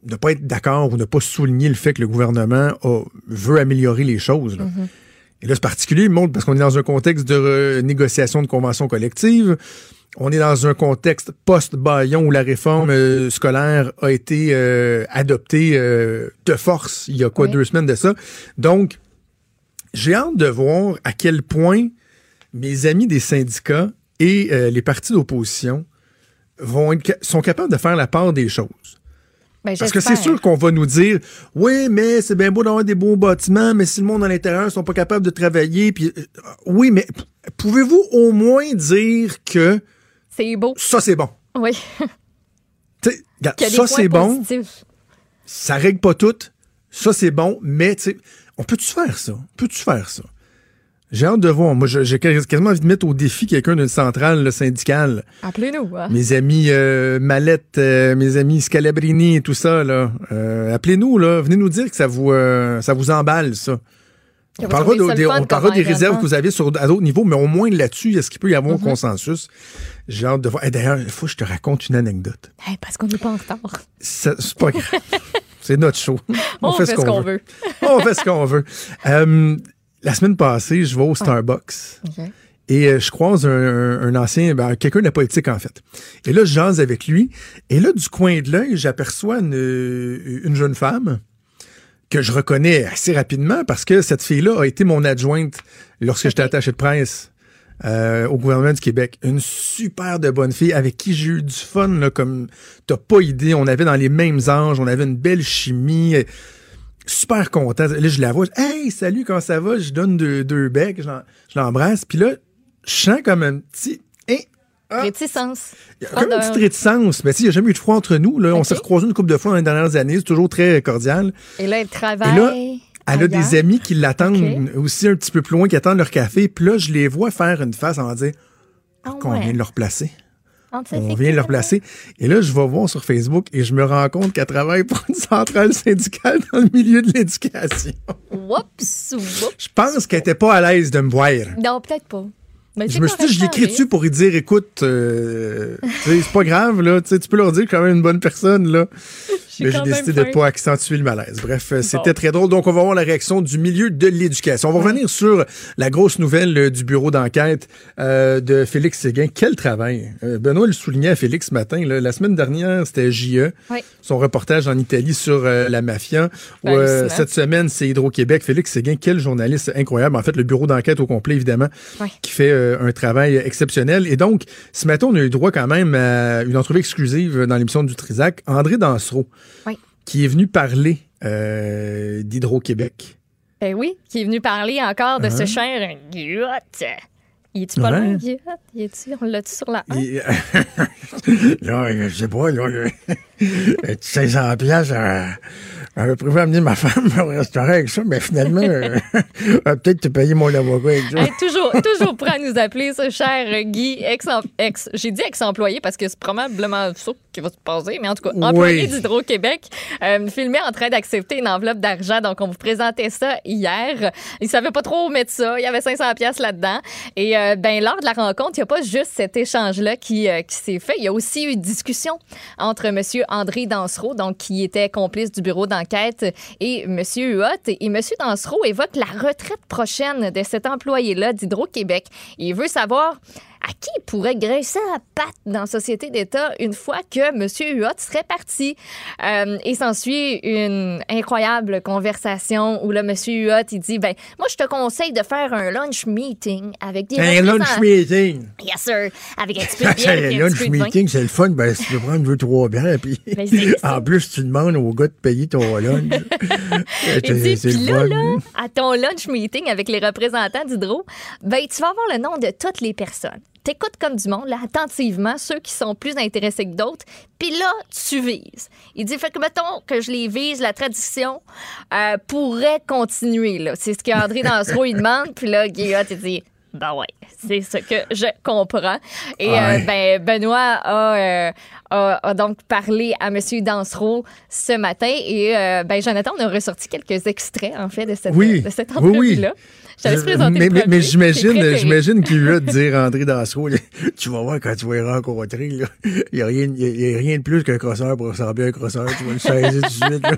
ne pas être d'accord ou ne pas souligner le fait que le gouvernement a- veut améliorer les choses. là. Et là, c'est particulier, le monde, parce qu'on est dans un contexte de négociation de conventions collectives. On est dans un contexte post-Bayon où la réforme euh, scolaire a été euh, adoptée euh, de force il y a quoi, Oui. deux semaines de ça. Donc, j'ai hâte de voir à quel point mes amis des syndicats et les partis d'opposition vont être sont capables de faire la part des choses. Ben, Parce que c'est sûr qu'on va nous dire oui, mais c'est bien beau d'avoir des beaux bâtiments, mais si le monde à l'intérieur sont pas capables de travailler, puis oui, mais pouvez-vous au moins dire que C'est beau. ça c'est bon. Oui. Regarde, ça c'est bon, positifs. ça règle pas tout. Ça c'est bon, mais tu sais, on peut-tu faire ça? Peux-tu faire ça? J'ai hâte de voir. Moi, j'ai quasiment envie de mettre au défi quelqu'un d'une centrale là, syndicale. Appelez-nous. hein. Mes amis euh, Mallette, euh, mes amis Scalabrini et tout ça, là. Euh, appelez-nous, là. Venez nous dire que ça vous, euh, ça vous emballe, ça. On parlera, de- des, on parlera réserves que vous avez sur, à d'autres niveaux, mais au moins là-dessus, est-ce qu'il peut y avoir Mm-hmm. un consensus? J'ai hâte de voir. D'ailleurs, il faut que je te raconte une anecdote. Hey, parce qu'on n'est pas en retard. C'est pas grave. [LAUGHS] C'est notre show. On, fait, ce qu'on veut. On fait ce qu'on veut. [LAUGHS] Euh, la semaine passée, je vais au Starbucks. Et euh, je croise un, un- un ancien, ben, quelqu'un de la politique en fait. Et là, je jase avec lui. Et là, du coin de l'œil, j'aperçois une, une jeune femme que je reconnais assez rapidement parce que cette fille-là a été mon adjointe lorsque j'étais attaché de presse euh, au gouvernement du Québec. Une super de bonne fille avec qui j'ai eu du fun, là, comme t'as pas idée. On avait dans les mêmes âges, on avait une belle chimie. Super content. Là, je la vois. je- Hey, salut, comment ça va? Je donne deux, deux becs, je l'embrasse. Puis là, je sens comme un petit. Ah! Réticence. Il y a comme une petite réticence. Mais il n'y a jamais eu de froid entre nous. Là. On s'est recroisés une couple de fois dans les dernières années. C'est toujours très cordial. Et là, elle Et travaille. là, elle a ailleurs. des amis qui l'attendent aussi un petit peu plus loin, qui attendent leur café. Puis là, je les vois faire une face en dire Ah qu'on ouais. vient de leur placer. On sait On vient de leur placer. Et là, je vais voir sur Facebook et je me rends compte qu'elle travaille pour une centrale syndicale dans le milieu de l'éducation. Whoops, whoops. Je pense qu'elle était pas à l'aise de me voir. Non, peut-être pas. Mais Je me suis dit, je l'écris dessus pour lui dire, écoute, euh, c'est pas grave, là, tu sais, tu peux leur dire que je suis quand même une bonne personne, là. [LAUGHS] Mais j'ai décidé de fin. pas accentuer le malaise. Bref, euh, c'était très drôle. Donc, on va voir la réaction du milieu de l'éducation. On va revenir sur la grosse nouvelle euh, du bureau d'enquête euh, de Félix Séguin. Quel travail! Benoît le soulignait à Félix ce matin. là. La semaine dernière, c'était JE, Oui. son reportage en Italie sur euh, la mafia. Où, Ben, euh, cette semaine, c'est Hydro-Québec. Félix Séguin, quel journaliste incroyable. En fait, le bureau d'enquête au complet, évidemment, qui fait un travail exceptionnel. Et donc, ce matin, on a eu droit quand même à une entrevue exclusive dans l'émission du Trisac. André Dansereau, Oui. qui est venu parler euh, d'Hydro-Quéque. Ben oui, qui est venu parler encore de ce cher Guyotte. Il est-tu pas Ouais. Guyotte? Il on l'a-tu sur la 1? Et, [LAUGHS] là, je sais pas, là, [LAUGHS] euh, 500 piastres, euh, J'avais prévu amener ma [LAUGHS] femme au restaurant avec ça, mais finalement, [LAUGHS] euh, peut-être te payer mon avocat avec ça. Hey, toujours, toujours prêt à nous appeler, ce cher Guy, ex, ex j'ai dit ex-employé parce que c'est probablement ça qui va se passer, mais en tout cas, employé Oui. d'Hydro-Québec, euh, filmé en train d'accepter une enveloppe d'argent. Donc, on vous présentait ça hier. Il savait pas trop où mettre ça. Il y avait 500 pièces là-dedans. Et euh, ben, lors de la rencontre, il n'y a pas juste cet échange-là qui, euh, qui s'est fait. Il y a aussi eu une discussion entre M. André Dansereau, donc qui était complice du bureau et M. Huot. Et M. Dansereau évoque la retraite prochaine de cet employé-là d'Hydro-Québec. Il veut savoir à qui il pourrait graisser la patte dans la société d'État une fois que M. Huot serait parti? Euh, et s'ensuit une incroyable conversation où là, M. Huot, il dit, ben, moi, je te conseille de faire un lunch meeting avec des Un lunch meeting? Yes, sir. Avec un petit peu de [LAUGHS] bière Un lunch meeting, c'est le fun. Ben, si tu veux prendre deux, trois bières, puis [LAUGHS] en plus, tu demandes au gars de payer ton lunch. [LAUGHS] C'est puis le là, là, à ton lunch meeting avec les représentants d'Hydro, ben, tu vas avoir le nom de toutes les personnes. T'écoutes comme du monde, attentivement, ceux qui sont plus intéressés que d'autres, puis là, tu vises. Il dit, fait que, mettons que je les vise, la tradition euh, pourrait continuer, là. C'est ce qu'André Dansereau, il demande, puis là, Guillaume, il dit, ben ouais, c'est ce que je comprends. Et euh, Ouais. ben, Benoît a, euh, a- a donc parlé à M. Dansereau ce matin et euh, ben, Jonathan, on a ressorti quelques extraits, en fait, de cette, Oui. de cette Oui, oui. entrevue-là. Je mais, mais, mais j'imagine, j'imagine qu'il te dire André Dansereau, tu vas voir quand tu vas y rencontrer, il n'y a, a- rien de plus qu'un crosseur pour ressembler à un crosseur, tu vas le saisir tout de suite. Là.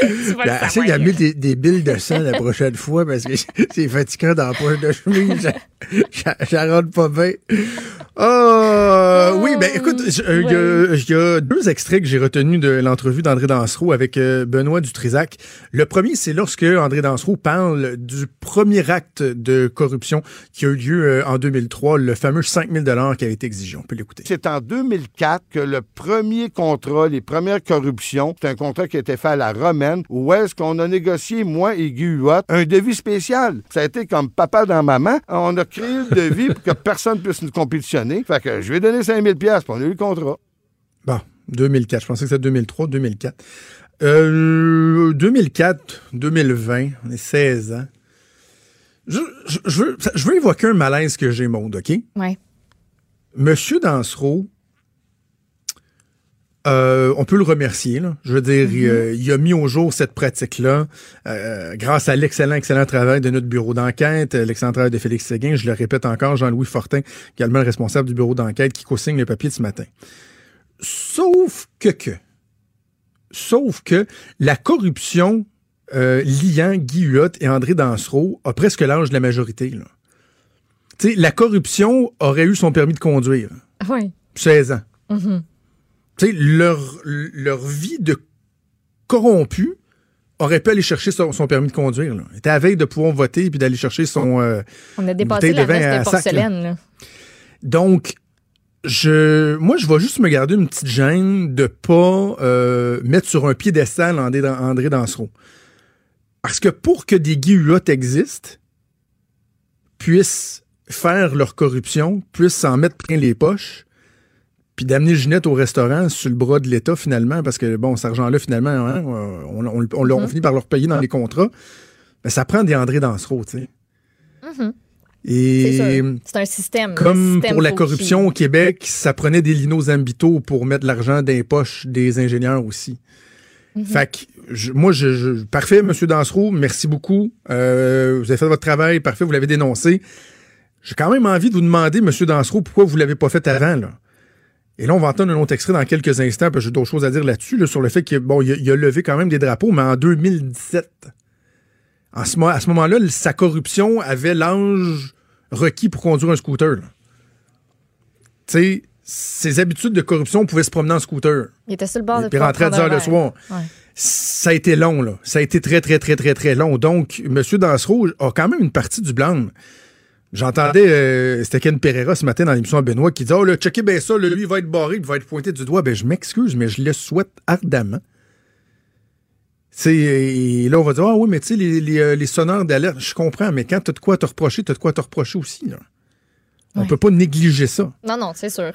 Tu vas le Là, Essaye d'amener des, des billes de sang la prochaine fois parce que [LAUGHS] c'est fatigant dans la poche de chemise. Rentre pas bien. Ah, oui, ben écoute, euh, il y a- il y, a deux extraits que j'ai retenus de l'entrevue d'André Dansereau avec euh, Benoît Dutrisac. Le premier, c'est lorsque André Dansereau parle du premier acte de corruption qui a eu lieu euh, en 2003, le fameux 5 000 qui avait été exigé. On peut l'écouter. C'est en 2004 que le premier contrat, les premières corruptions, c'est un contrat qui a été fait à la romaine, où est-ce qu'on a négocié, moi et Guy Huot, un devis spécial. Ça a été comme papa dans maman. On a créé le devis pour que personne puisse nous compétitionner. Fait que je lui ai donné 5000 pièces pour on a eu le contrat. Bon, 2004. Je pensais que c'était 2003, 2004. Euh, 2004, 2020, on est 16 ans. Je, je- je veux, je veux évoquer un malaise que j'ai, Maude, OK? Ouais. Monsieur Dansereau, euh, on peut le remercier. Là. Je veux dire, il, euh, il a mis au jour cette pratique-là euh, grâce à l'excellent, excellent travail de notre bureau d'enquête, l'excellent travail de Félix Séguin. Je le répète encore, Jean-Louis Fortin, également le responsable du bureau d'enquête qui co-signe le papier de ce matin. Sauf que que, sauf que la corruption liant Guy Huot et André Dansereau a presque l'âge de la majorité. Là. Tu sais, la corruption aurait eu son permis de conduire. Oui. 16 ans. Tu sais, leur, leur vie de corrompu aurait pu aller chercher son, son permis de conduire. Là. Il était à veille de pouvoir voter puis d'aller chercher son. euh, On a dépassé bouteille de la vin à sac, là. Donc, je, moi, je vais juste me garder une petite gêne de pas euh, mettre sur un piédestal André, André Dansereau. Parce que pour que des Guy Huot existent, puissent faire leur corruption, puissent s'en mettre plein les poches, puis d'amener Ginette au restaurant sur le bras de l'État finalement, parce que bon, cet argent-là, finalement, hein, on, on, on, on finit par leur payer dans les contrats, ben, ça prend des André Dansereau, tu sais. C'est Et. C'est un système. comme système pour la corruption au Québec, ça prenait des linos Zambito pour mettre l'argent dans les poches des ingénieurs aussi. Fait que, je- moi, je, je- parfait, Monsieur Dansereau, merci beaucoup. Euh, vous avez fait votre travail, parfait, vous l'avez dénoncé. J'ai quand même envie de vous demander, Monsieur Dansereau, pourquoi vous l'avez pas fait avant, là? Et là, on va entendre un autre extrait dans quelques instants, parce que j'ai d'autres choses à dire là-dessus, là, sur le fait qu'il bon, il a, il a levé quand même des drapeaux, mais en 2017. En ce, mo- à ce moment-là, sa corruption avait l'âge requis pour conduire un scooter. Tu sais, ses habitudes de corruption pouvaient se promener en scooter. Il était sur le bord de Puis rentrer à 10 heures le soir. Ouais. Ça a été long, là. Ça a été très, très, très, très, très long. Donc, M. Dansereau a quand même une partie du blâme. J'entendais, euh, Ken Pereira ce matin dans l'émission à Benoît qui dit Oh, là, checkez bien ça, lui, il va être barré, il va être pointé du doigt. Ben, je m'excuse, mais je le souhaite ardemment. Et là, on va dire, ah oui, mais tu sais, les, les, euh, les sonneurs d'alerte, je comprends, mais quand t'as de quoi te reprocher, t'as de quoi te reprocher aussi, là. On Ouais. peut pas négliger ça. Non, non, c'est sûr.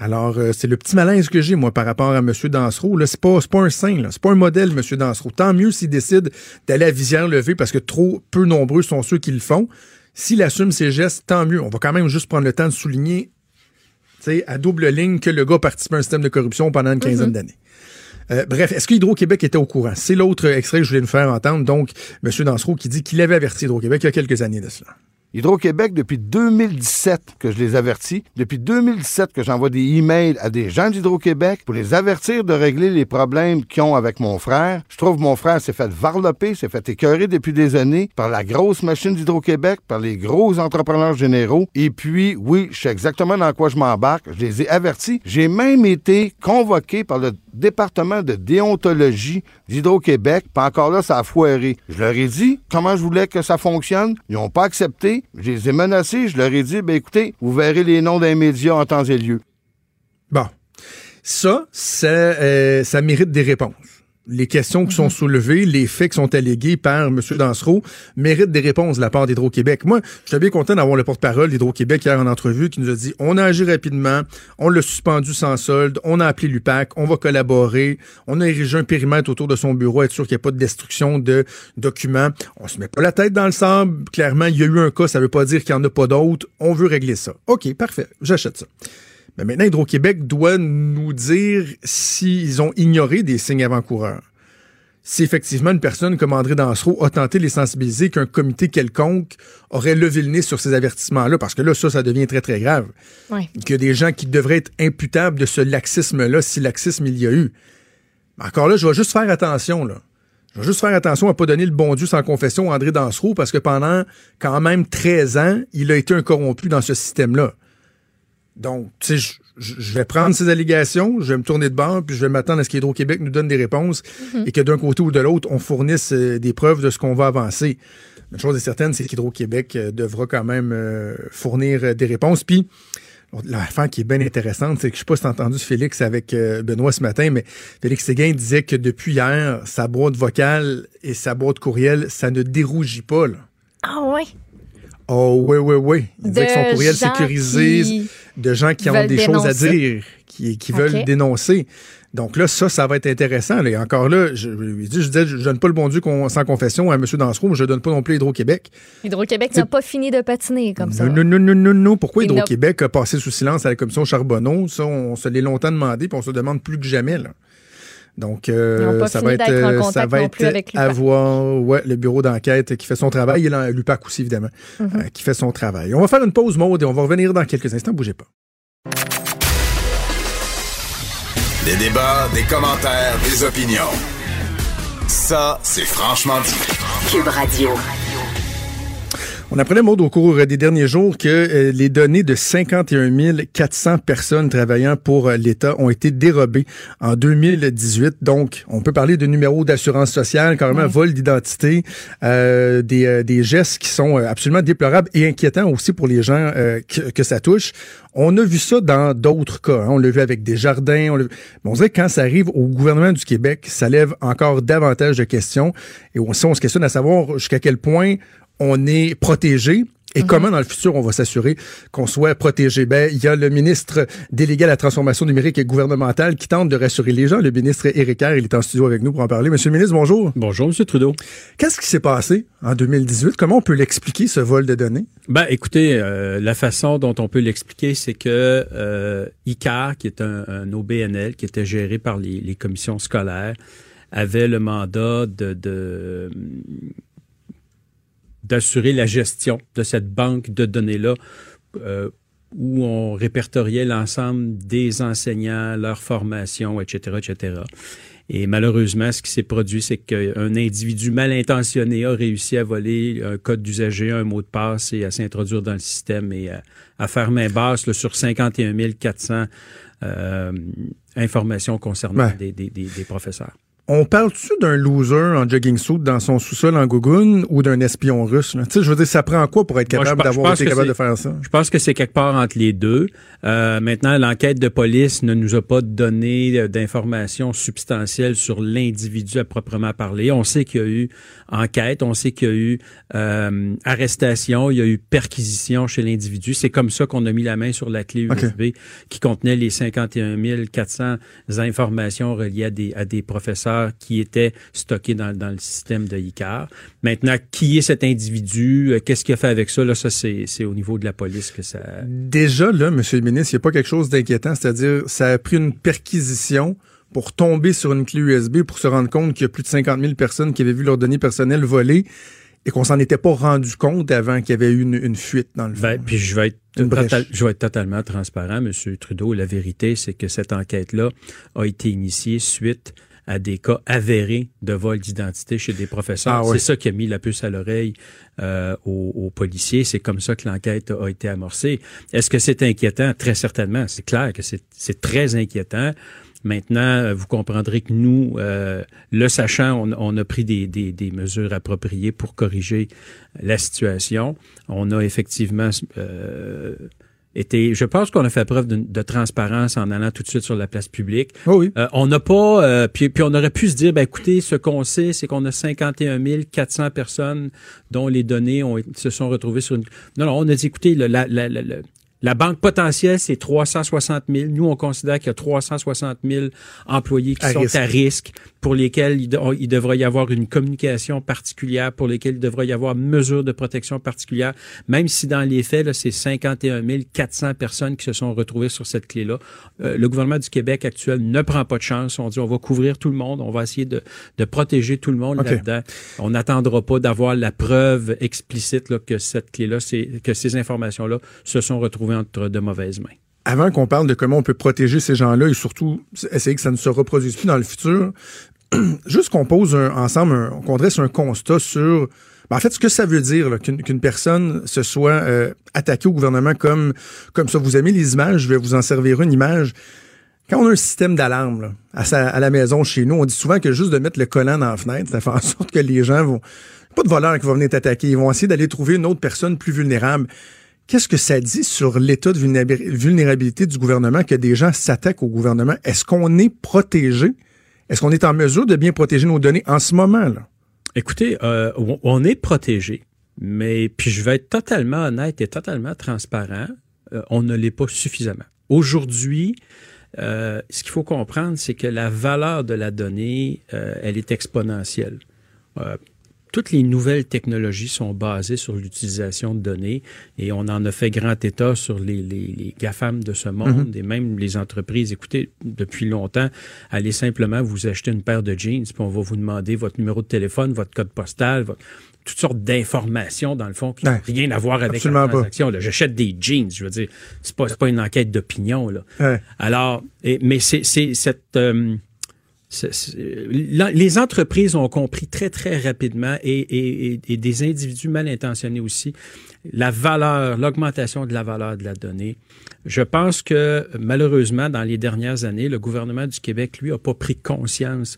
Alors, euh, c'est le petit malaise que j'ai, moi, par rapport à M. Dansereau. Là, c'est pas, pas un saint, là. C'est pas un modèle, M. Dansereau. Tant mieux s'il décide d'aller à visière levée parce que trop peu nombreux sont ceux qui le font. S'il assume ses gestes, tant mieux. On va quand même juste prendre le temps de souligner, tu sais, à double ligne que le gars participait à un système de corruption pendant une quinzaine d'années. Euh, bref, est-ce que Hydro-Québec était au courant? C'est l'autre extrait que je voulais nous faire entendre. Donc, M. Dansereau qui dit qu'il avait averti Hydro-Québec il y a quelques années de cela. Hydro-Québec, depuis 2017 que je les avertis, depuis 2017 que j'envoie des emails à des gens d'Hydro-Québec pour les avertir de régler les problèmes qu'ils ont avec mon frère. Je trouve mon frère s'est fait varloper, s'est fait écœurer depuis des années par la grosse machine d'Hydro-Québec, par les gros entrepreneurs généraux. Et puis, oui, je sais exactement dans quoi je m'embarque. Je les ai avertis. J'ai même été convoqué par le département de déontologie d'Hydro-Québec. Pas encore là, ça a foiré. Je leur ai dit comment je voulais que ça fonctionne. Ils n'ont pas accepté. Je les ai menacés. Je leur ai dit, ben écoutez, vous verrez les noms d'un média en temps et lieu. Bon. Ça, ça, euh, ça mérite des réponses. Les questions qui sont soulevées, les faits qui sont allégués par M. Dansereau méritent des réponses de la part d'Hydro-Québec. Moi, j'étais bien content d'avoir le porte-parole d'Hydro-Québec hier en entrevue qui nous a dit on a agi rapidement, on l'a suspendu sans solde, on a appelé l'UPAC, on va collaborer, on a érigé un périmètre autour de son bureau, être sûr qu'il n'y a pas de destruction de documents. On se met pas la tête dans le sable. Clairement, il y a eu un cas, ça veut pas dire qu'il n'y en a pas d'autres. On veut régler ça. OK, parfait, j'achète ça. Mais maintenant, Hydro-Québec doit nous dire s'ils ont ignoré des signes avant-coureurs. Si effectivement une personne comme André Dansereau a tenté de les sensibiliser qu'un comité quelconque aurait levé le nez sur ces avertissements-là, parce que là, ça, ça devient très, très grave. Oui. Qu'il y a des gens qui devraient être imputables de ce laxisme-là, si laxisme il y a eu. Mais encore là, je vais juste faire attention, là. Je vais juste faire attention à pas donner le bon Dieu sans confession à André Dansereau, parce que pendant quand même 13 ans, il a été un corrompu dans ce système-là. Donc, tu sais, je, vais prendre ces allégations, je vais me tourner de bord, puis je vais m'attendre à ce qu'Hydro-Québec nous donne des réponses et que d'un côté ou de l'autre, on fournisse euh, des preuves de ce qu'on va avancer. Une chose est certaine, c'est qu'Hydro-Québec euh, devra quand même euh, fournir des réponses. Puis, l'affaire qui est bien intéressante, c'est que je sais pas si t'as entendu Félix avec Benoît ce matin, mais Félix Séguin disait que depuis hier, sa boîte vocale et sa boîte courriel, ça ne dérougit pas, là. Ah oui. Oh oui, oui, oui. Il disait De que son courriel sécurisé, qui de gens qui ont des choses à dire, qui, qui veulent dénoncer. Donc là, ça, ça va être intéressant. là. Et encore là, je, je, je disais, je donne pas le bon Dieu sans confession à M. Dansereau, mais je donne pas non plus Hydro-Québec. Hydro-Québec n'a pas fini de patiner comme ça. Non, non, non, non, non. Pourquoi Hydro-Québec a passé sous silence à la commission Charbonneau? Ça, on se l'est longtemps demandé, puis on se demande plus que jamais. Là. Donc, euh, ça va être, en euh, ça contact va non être plus avec à l'UPAC. voir ouais, le bureau d'enquête qui fait son travail et l'UPAC aussi, évidemment, Mhm. euh, qui fait son travail. On va faire une pause mode et on va revenir dans quelques instants. Bougez pas. Des débats, des commentaires, des opinions. Ça, c'est franchement dit. Cube Radio. On apprenait, Maud, au cours des derniers jours que euh, les données de 51 400 personnes travaillant pour euh, l'État ont été dérobées en 2018. Donc, on peut parler de numéro d'assurance sociale, carrément vol d'identité, euh, des, euh, des gestes qui sont euh, absolument déplorables et inquiétants aussi pour les gens euh, que, que ça touche. On a vu ça dans d'autres cas. hein. On l'a vu avec des jardins. On, vu- Mais on dirait que quand ça arrive au gouvernement du Québec, ça lève encore davantage de questions. Et aussi, on se questionne à savoir jusqu'à quel point on est protégé et comment dans le futur on va s'assurer qu'on soit protégé? Ben, il y a le ministre délégué à la transformation numérique et gouvernementale qui tente de rassurer les gens. Le ministre Éric Kerr, il est en studio avec nous pour en parler. Monsieur le ministre, bonjour. Bonjour, M. Trudeau. Qu'est-ce qui s'est passé en 2018? Comment on peut l'expliquer, ce vol de données? Ben, écoutez, euh, la façon dont on peut l'expliquer, c'est que euh, ICAR, qui est un, un OBNL, qui était géré par les, les commissions scolaires, avait le mandat de, de d'assurer la gestion de cette banque de données-là euh, où on répertoriait l'ensemble des enseignants, leur formation, etc., etc. Et malheureusement, ce qui s'est produit, c'est qu'un individu mal intentionné a réussi à voler un code d'usager, un mot de passe et à s'introduire dans le système et à, à faire main basse là, sur 51 400 euh, informations concernant Ouais. des, des- des- des professeurs. On parle-tu d'un loser en jogging suit dans son sous-sol en Gougoune ou d'un espion russe? Tu sais, je veux dire, ça prend quoi pour être capable d'avoir été capable de faire ça? Je pense que c'est quelque part entre les deux. Euh, maintenant, l'enquête de police ne nous a pas donné euh, d'informations substantielles sur l'individu à proprement parler. On sait qu'il y a eu enquête, on sait qu'il y a eu euh, arrestation, il y a eu perquisition chez l'individu. C'est comme ça qu'on a mis la main sur la clé. USB qui contenait les 51 400 informations reliées à des, à des professeurs qui étaient stockés dans, dans le système de ICAR. Maintenant, qui est cet individu? Euh, Qu'est-ce qu'il a fait avec ça? Là, ça, c'est au niveau de la police que ça... Déjà, là, Monsieur le ministre, il n'y a pas quelque chose d'inquiétant, c'est-à-dire, ça a pris une perquisition pour tomber sur une clé USB pour se rendre compte qu'il y a plus de 50 000 personnes qui avaient vu leurs données personnelles volées et qu'on s'en était pas rendu compte avant qu'il y avait eu une, une fuite dans le fond. Ben, puis je vais être total- je vais être totalement transparent, Monsieur Trudeau. La vérité, c'est que cette enquête-là a été initiée suite à des cas avérés de vol d'identité chez des professeurs. Ah. C'est ça qui a mis la puce à l'oreille euh, aux, aux policiers. C'est comme ça que l'enquête a été amorcée. Est-ce que c'est inquiétant? Très certainement. C'est clair que c'est c'est très inquiétant. Maintenant, euh, vous comprendrez que nous, euh, le sachant, on, on a pris des, des, des mesures appropriées pour corriger la situation. On a effectivement euh, été, je pense qu'on a fait preuve de, de transparence en allant tout de suite sur la place publique. Oh oui. Euh, on n'a pas, euh, puis, puis on aurait pu se dire, ben écoutez, ce qu'on sait, c'est qu'on a 51 400 personnes dont les données ont, se sont retrouvées sur une. Non, non, on a dit, écoutez, le- la, la, la, la, banque potentielle, c'est 360 000. Nous, on considère qu'il y a 360 000 employés qui À sont risque. à risque, pour lesquels il, de- il devrait y avoir une communication particulière, pour lesquels il devrait y avoir mesures de protection particulière, même si dans les faits, là, c'est 51 400 personnes qui se sont retrouvées sur cette clé-là. Euh, le gouvernement du Québec actuel ne prend pas de chance. On dit on va couvrir tout le monde, on va essayer de, de protéger tout le monde là-dedans. On n'attendra pas d'avoir la preuve explicite là, que cette clé-là, que ces informations-là se sont retrouvées entre de mauvaises mains. Avant qu'on parle de comment on peut protéger ces gens-là et surtout essayer que ça ne se reproduise plus dans le futur, [CLEARS THROAT] juste qu'on pose ensemble, qu'on dresse un constat sur, ben, en fait, ce que ça veut dire qu'une personne se soit euh, attaquée au gouvernement comme, comme ça. Vous aimez les images, je vais vous en servir une image. Quand on a un système d'alarme à la maison chez nous, on dit souvent que juste de mettre le collant dans la fenêtre, ça fait en sorte que les gens vont... Pas de voleurs qui vont venir t'attaquer, ils vont essayer d'aller trouver une autre personne plus vulnérable. Qu'est-ce que ça dit sur l'état de vulnérabi- vulnérabilité du gouvernement que des gens s'attaquent au gouvernement? Est-ce qu'on est protégé? Est-ce qu'on est en mesure de bien protéger nos données en ce moment? là? Écoutez, euh, on- est protégé, mais puis je vais être totalement honnête et totalement transparent, euh, on ne l'est pas suffisamment. Aujourd'hui, euh, ce qu'il faut comprendre, c'est que la valeur de la donnée, elle est exponentielle. Toutes les nouvelles technologies sont basées sur l'utilisation de données et on en a fait grand état sur les, les, les GAFAM de ce monde et même les entreprises. Écoutez, depuis longtemps, allez simplement vous acheter une paire de jeans puis on va vous demander votre numéro de téléphone, votre code postal, votre- toutes sortes d'informations dans le fond qui n'ont rien à voir avec la transaction. J'achète des jeans, je veux dire, c'est pas, pas une enquête d'opinion. là. Ouais. Alors, et- mais c'est c'est cette euh, les entreprises ont compris très, très rapidement et- et des individus mal intentionnés aussi la valeur, l'augmentation de la valeur de la donnée. Je pense que malheureusement, dans les dernières années, le gouvernement du Québec, lui, n'a pas pris conscience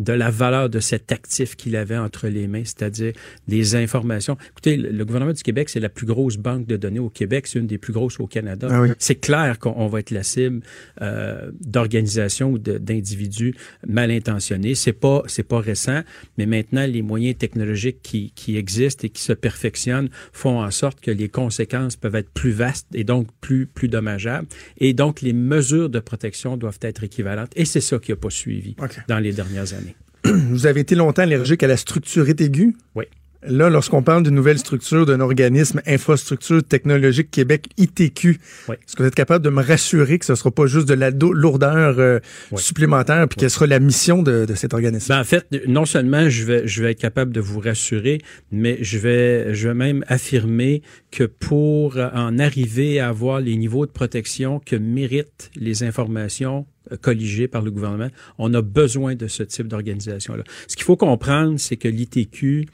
de la valeur de cet actif qu'il avait entre les mains, c'est-à-dire des informations. Écoutez, le gouvernement du Québec, c'est la plus grosse banque de données au Québec, c'est une des plus grosses au Canada. Ah oui. C'est clair qu'on on va être la cible euh, d'organisations ou d'individus mal intentionnés. C'est pas c'est pas récent, mais maintenant les moyens technologiques qui, qui existent et qui se perfectionnent font en sorte que les conséquences peuvent être plus vastes et donc plus plus dommageables. Et donc les mesures de protection doivent être équivalentes. Et c'est ça qui a pas suivi dans les dernières années. [CLEARS THROAT] Vous avez été longtemps allergique à la structure aiguë. Oui. Là, lorsqu'on parle d'une nouvelle structure d'un organisme Infrastructure technologique Québec, ITQ, Oui. est-ce que vous êtes capable de me rassurer que ce ne sera pas juste de la lourdeur euh, Oui. supplémentaire, puis quelle sera la mission de, de cet organisme? Ben, en fait, non seulement je vais, je vais être capable de vous rassurer, mais je vais, je vais même affirmer que pour en arriver à avoir les niveaux de protection que méritent les informations colligées par le gouvernement, on a besoin de ce type d'organisation-là. Ce qu'il faut comprendre, c'est que l'ITQ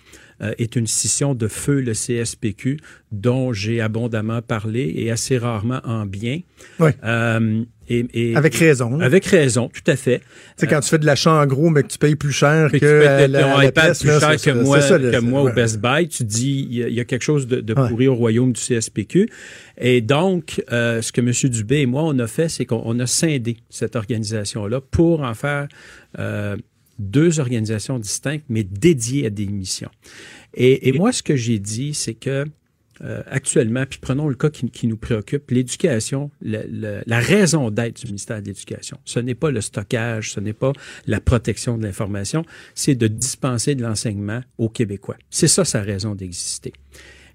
euh, est une scission de feu le CSPQ dont j'ai abondamment parlé et assez rarement en bien. Oui. Euh, et, avec raison. Avec raison, tout à fait. C'est quand tu fais de l'achat en gros, mais que tu payes plus cher que, tu payes la, iPad plus cher que moi, que au Best Buy, tu dis il y, a- il y a quelque chose de, de Ouais. pourri au royaume du CSPQ. Et donc, euh, ce que M. Dubé et moi, on a fait, c'est qu'on on a scindé cette organisation-là pour en faire euh, deux organisations distinctes, mais dédiées à des missions. Et, et moi, ce que j'ai dit, c'est que euh, actuellement, puis prenons le cas qui, nous préoccupe, l'éducation, la raison d'être du ministère de l'Éducation. Ce n'est pas le stockage, ce n'est pas la protection de l'information, c'est de dispenser de l'enseignement aux Québécois. C'est ça sa raison d'exister.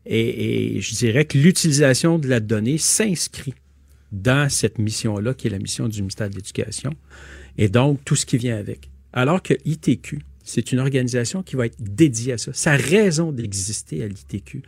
Et, et je dirais que l'utilisation de la donnée s'inscrit dans cette mission-là, qui est la mission du ministère de l'Éducation, et donc tout ce qui vient avec. Alors que ITQ, c'est une organisation qui va être dédiée à ça. Sa raison d'exister à l'ITQ,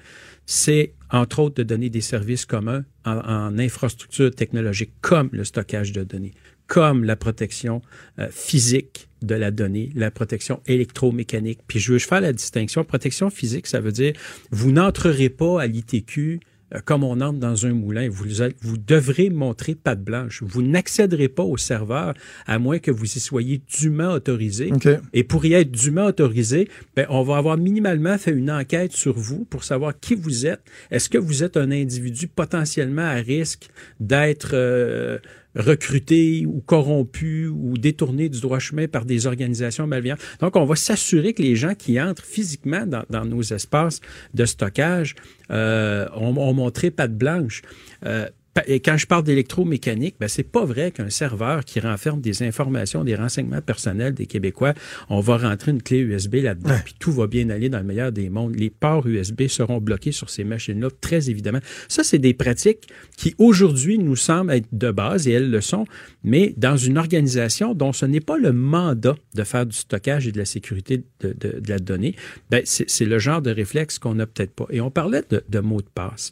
c'est entre autres de donner des services communs en, infrastructure technologique comme le stockage de données, comme la protection euh, physique de la donnée, la protection électromécanique. Puis je veux faire la distinction. Protection physique, ça veut dire vous n'entrerez pas à l'ITQ comme on entre dans un moulin. Vous, devrez montrer patte blanche. Vous n'accéderez pas au serveur à moins que vous y soyez dûment autorisé. Et pour y être dûment autorisé, ben, on va avoir minimalement fait une enquête sur vous pour savoir qui vous êtes. Est-ce que vous êtes un individu potentiellement à risque d'être euh, recruté ou corrompu ou détourné du droit chemin par des organisations malveillantes? Donc, on va s'assurer que les gens qui entrent physiquement dans, nos espaces de stockage euh, ont, ont montré patte blanche. Euh, quand je parle d'électromécanique, ben c'est pas vrai qu'un serveur qui renferme des informations, des renseignements personnels des Québécois, on va rentrer une clé USB là-dedans, puis tout va bien aller dans le meilleur des mondes. Les ports USB seront bloqués sur ces machines-là, très évidemment. Ça, c'est des pratiques qui aujourd'hui nous semblent être de base, et elles le sont, mais dans une organisation dont ce n'est pas le mandat de faire du stockage et de la sécurité de, de- de la donnée, ben c'est le genre de réflexe qu'on n'a peut-être pas. Et on parlait de, de mots de passe.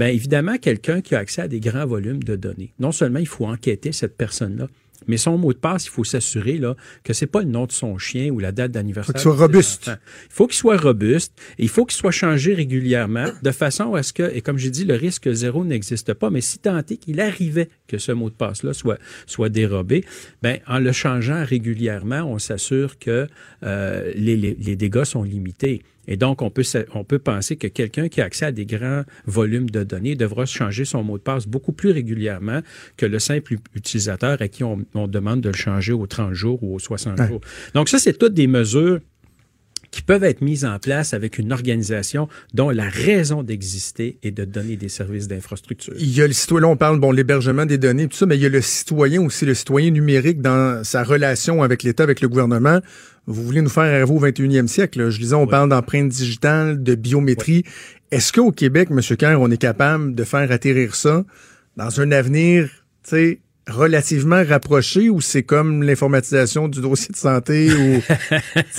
Bien évidemment, quelqu'un qui a accès à des grands volumes de données, non seulement il faut enquêter cette personne-là, mais son mot de passe, il faut s'assurer là, que c'est pas le nom de son chien ou la date d'anniversaire. Faut qu'il soit robuste. enfants. Il faut qu'il soit robuste et il faut qu'il soit changé régulièrement de façon à ce que, et comme j'ai dit, le risque zéro n'existe pas, mais si tant est qu'il arrivait que ce mot de passe-là soit, soit dérobé, ben, en le changeant régulièrement, on s'assure que euh, les, les- les dégâts sont limités. Et donc, on peut, sa- on peut penser que quelqu'un qui a accès à des grands volumes de données devra changer son mot de passe beaucoup plus régulièrement que le simple utilisateur à qui on, on demande de le changer aux 30 jours ou aux 60 Ouais. jours. Donc, ça, c'est toutes des mesures qui peuvent être mises en place avec une organisation dont la raison d'exister est de donner des services d'infrastructure. Il y a le citoyen, là on parle, bon, l'hébergement des données, tout ça, mais il y a le citoyen aussi, le citoyen numérique dans sa relation avec l'État, avec le gouvernement. Vous voulez nous faire rêver au 21e siècle. là. Je disais, on parle d'empreintes digitales, de biométrie. Est-ce qu'au Québec, M. Kerr, on est capable de faire atterrir ça dans un avenir, tu sais, relativement rapproché ou c'est comme l'informatisation du dossier de santé ou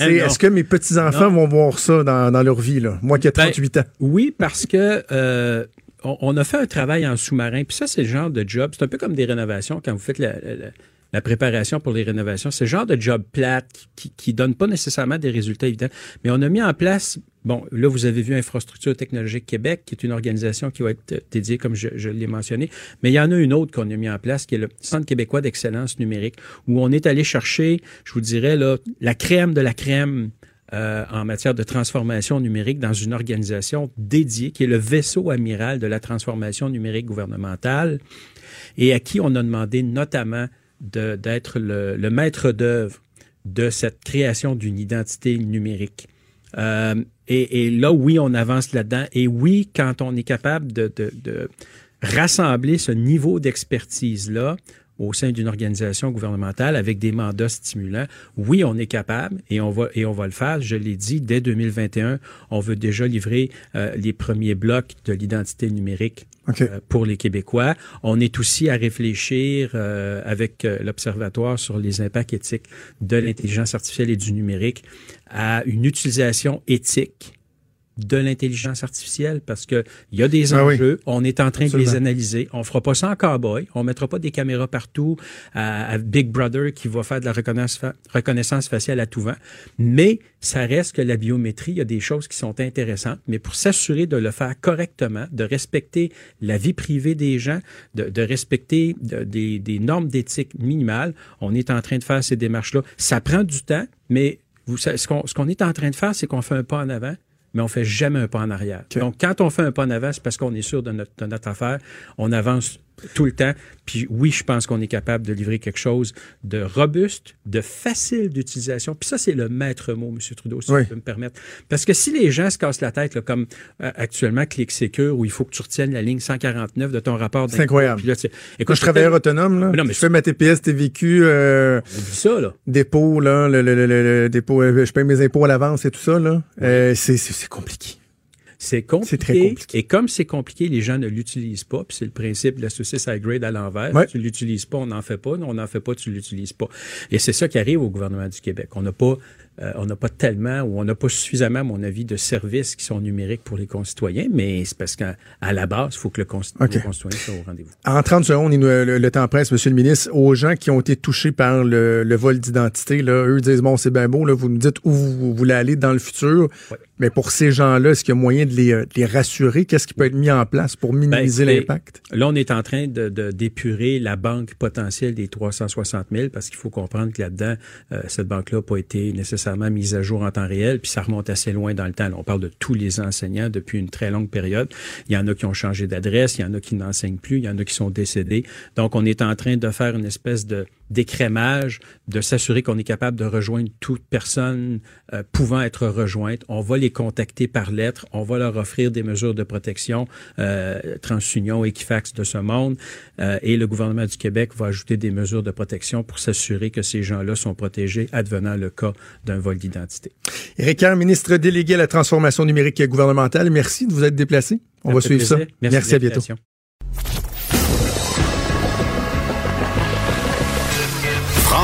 [LAUGHS] est-ce que mes petits-enfants vont voir ça dans, dans leur vie là? Moi qui ai Ben, 38 ans. Oui, parce que euh, on, on a fait un travail en sous-marin, puis ça, c'est le genre de job. C'est un peu comme des rénovations quand vous faites la, la- la- préparation pour les rénovations. C'est le genre de job plate qui, qui donne pas nécessairement des résultats évidents. Mais on a mis en place, bon, là, vous avez vu Infrastructure technologique Québec, qui est une organisation qui va être dédiée, comme je, je l'ai mentionné. Mais il y en a une autre qu'on a mis en place, qui est le Centre québécois d'excellence numérique, où on est allé chercher, je vous dirais, là, la crème de la crème euh, en matière de transformation numérique dans une organisation dédiée qui est le vaisseau amiral de la transformation numérique gouvernementale et à qui on a demandé notamment d'être le, maître d'œuvre de cette création d'une identité numérique. Euh, et, là, oui, on avance là-dedans. Et oui, quand on est capable de rassembler ce niveau d'expertise-là au sein d'une organisation gouvernementale avec des mandats stimulants, oui, on est capable et on va, et on va le faire. Je l'ai dit, dès 2021, on veut déjà livrer euh, les premiers blocs de l'identité numérique Euh, pour les Québécois. On est aussi à réfléchir euh, avec euh, l'Observatoire sur les impacts éthiques de l'intelligence artificielle et du numérique à une utilisation éthique de l'intelligence artificielle parce que il y a des Ah oui. enjeux. On est en train de les analyser. On fera pas ça en cowboy. On mettra pas des caméras partout à, à Big Brother qui va faire de la reconnaissance, reconnaissance faciale à tout vent. Mais ça reste que la biométrie, il y a des choses qui sont intéressantes. Mais pour s'assurer de le faire correctement, de respecter la vie privée des gens, de, de respecter de- des, des normes d'éthique minimales, on est en train de faire ces démarches-là. Ça prend du temps, mais vous, savez, ce qu'on ce qu'on est en train de faire, c'est qu'on fait un pas en avant, mais on fait jamais un pas en arrière. Donc, quand on fait un pas en avant, c'est parce qu'on est sûr de notre, de notre affaire. On avance tout le temps. Puis oui, je pense qu'on est capable de livrer quelque chose de robuste, de facile d'utilisation. Puis ça, c'est le maître mot, M. Trudeau, si Oui. je peux me permettre. Parce que si les gens se cassent la tête, là, comme euh, actuellement Click Secure, où il faut que tu retiennes la ligne 149 de ton rapport C'est incroyable. Là, écoute, je suis travailleur autonome, là, Mais non, mais je fais ma TPS, TVQ, euh, ça, là. dépôt, là, le, le, le, le- le dépôt, euh, je paye mes impôts à l'avance et tout ça, là. Euh, c'est compliqué. C'est compliqué. C'est très compliqué. Et comme c'est compliqué, les gens ne l'utilisent pas. Puis c'est le principe de la saucisse high grade à l'envers. Ouais. Tu l'utilises pas, on n'en fait pas. On n'en fait pas, tu l'utilises pas. Et c'est ça qui arrive au gouvernement du Québec. On n'a pas, euh, on n'a pas tellement ou on n'a pas suffisamment, à mon avis, de services qui sont numériques pour les concitoyens. Mais c'est parce qu'à la base, il faut que le, concitoyen soit au rendez-vous. En 30 secondes, le, le temps presse, Monsieur le ministre, aux gens qui ont été touchés par le, vol d'identité, eux disent, bon, c'est bien beau, là, vous nous dites où vous, vous voulez aller dans le futur, Ouais. mais pour ces gens-là, est-ce qu'il y a moyen de les, euh, de les rassurer? Qu'est-ce qui peut être mis en place pour minimiser écoutez, l'impact? Là, on est en train de, d'épurer la banque potentielle des 360 000 parce qu'il faut comprendre que là-dedans, euh, cette banque-là n'a pas été nécessairement mise à jour en temps réel, puis ça remonte assez loin dans le temps. On parle de tous les enseignants depuis une très longue période. Il y en a qui ont changé d'adresse, il y en a qui n'enseignent plus, il y en a qui sont décédés. Donc, on est en train de faire une espèce de d'écrémage, de s'assurer qu'on est capable de rejoindre toute personne euh, pouvant être rejointe. On va les contacter par lettre, on va leur offrir des mesures de protection, euh, TransUnion, Equifax de ce monde, euh, et le gouvernement du Québec va ajouter des mesures de protection pour s'assurer que ces gens-là sont protégés advenant le cas d'un vol d'identité. Éric Kerr, ministre délégué à la transformation numérique gouvernementale, merci de vous être déplacé. On Ça va suivre ça. Merci, de à bientôt.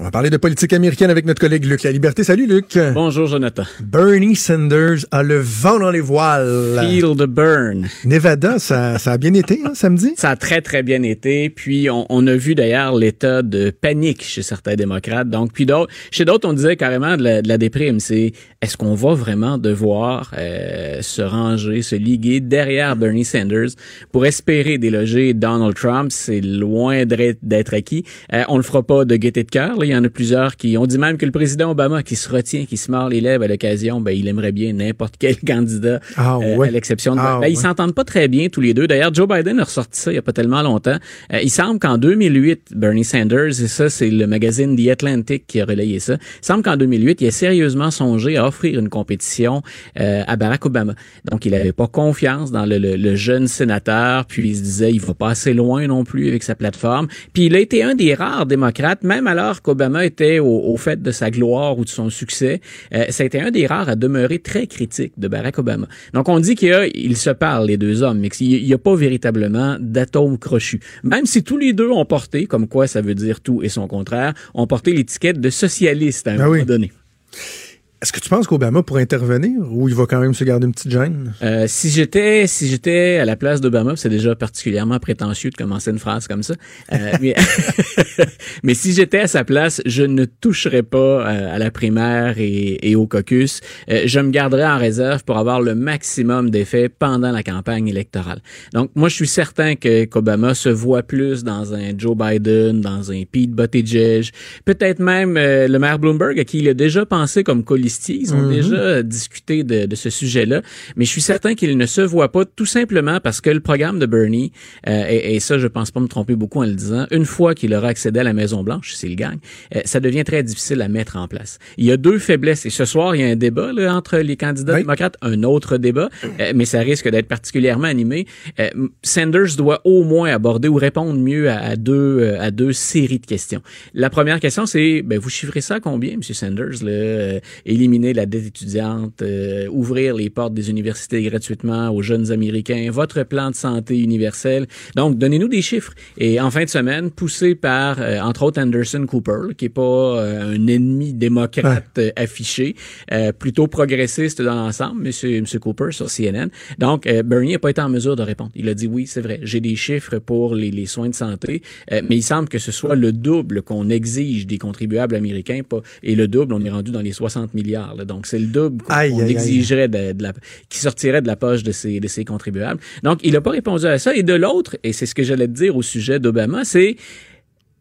On va parler de politique américaine avec notre collègue Luc La Liberté. Salut Luc. Bonjour Jonathan. Bernie Sanders a le vent dans les voiles. Feel the burn. Nevada, ça, ça a bien été hein, samedi? Ça a très très bien été. Puis on, on a vu d'ailleurs l'état de panique chez certains démocrates. Donc puis d'autres, chez d'autres on disait carrément de la, de la déprime. C'est est-ce qu'on va vraiment devoir euh, se ranger, se liguer derrière Bernie Sanders pour espérer déloger Donald Trump? C'est loin d'être acquis. Euh, on le fera pas de gaieté de cœur. là. Il y en a plusieurs qui ont dit même que le président Obama qui se retient, qui se mord les lèvres à l'occasion, ben il aimerait bien n'importe quel [LAUGHS] candidat Ah, euh, ouais. à l'exception de Ah, ben, ils s'entendent pas très bien tous les deux. D'ailleurs, Joe Biden a ressorti ça il y a pas tellement longtemps. Euh, il semble qu'en 2008, Bernie Sanders, et ça c'est le magazine The Atlantic qui a relayé ça, il semble qu'en 2008, il a sérieusement songé à offrir une compétition euh, à Barack Obama. Donc il avait pas confiance dans le, le- le jeune sénateur, puis il se disait il va pas assez loin non plus avec sa plateforme. Puis il a été un des rares démocrates, même alors qu'Obama était au, au fait de sa gloire ou de son succès, euh, ça a été un des rares à demeurer très critique de Barack Obama. Donc on dit qu'il y a- ils se parlent les deux hommes, mais qu'il n'y a pas véritablement d'atome crochu. Même si tous les deux ont porté, comme quoi ça veut dire tout et son contraire, ont porté l'étiquette de socialiste à un Ah moment oui. donné. Est-ce que tu penses qu'Obama pourrait intervenir ou il va quand même se garder une petite gêne? Euh, si j'étais si j'étais à la place d'Obama, c'est déjà particulièrement prétentieux de commencer une phrase comme ça. Euh, [LAUGHS] mais, [LAUGHS] mais si j'étais à sa place, je ne toucherais pas euh, à la primaire et, et au caucus. Euh, je me garderais en réserve pour avoir le maximum d'effets pendant la campagne électorale. Donc moi, je suis certain que qu'Obama se voit plus dans un Joe Biden, dans un Pete Buttigieg, peut-être même euh, le maire Bloomberg à qui il a déjà pensé comme Ils ont Mhm. déjà discuté de, de ce sujet-là, mais je suis certain qu'il ne se voit pas tout simplement parce que le programme de Bernie, euh, et, et ça, je pense pas me tromper beaucoup en le disant, une fois qu'il aura accédé à la Maison Blanche, s'il gagne, euh, ça devient très difficile à mettre en place. Il y a deux faiblesses et ce soir il y a un débat là, entre les candidats Oui. démocrates, un autre débat, euh, mais ça risque d'être particulièrement animé. Euh, Sanders doit au moins aborder ou répondre mieux à, à deux euh, à deux séries de questions. La première question c'est, ben vous chiffrez ça à combien, Monsieur Sanders là? Et éliminer la dette étudiante, euh, ouvrir les portes des universités gratuitement aux jeunes Américains, votre plan de santé universel. Donc, donnez-nous des chiffres. Et en fin de semaine, poussé par, euh, entre autres, Anderson Cooper, qui est pas euh, un ennemi démocrate euh, affiché, euh, plutôt progressiste dans l'ensemble, monsieur, monsieur Cooper sur CNN. Donc, euh, Bernie n'a pas été en mesure de répondre. Il a dit oui, c'est vrai, j'ai des chiffres pour les, les soins de santé, euh, mais il semble que ce soit le double qu'on exige des contribuables américains, pas, et le double, on est rendu dans les 60 milliards. là. donc, c'est le double qu'on exigerait de, de la, qui sortirait de la poche de ces, de ces contribuables. Donc, il n'a pas répondu à ça. Et de l'autre, et c'est ce que j'allais te dire au sujet d'Obama, c'est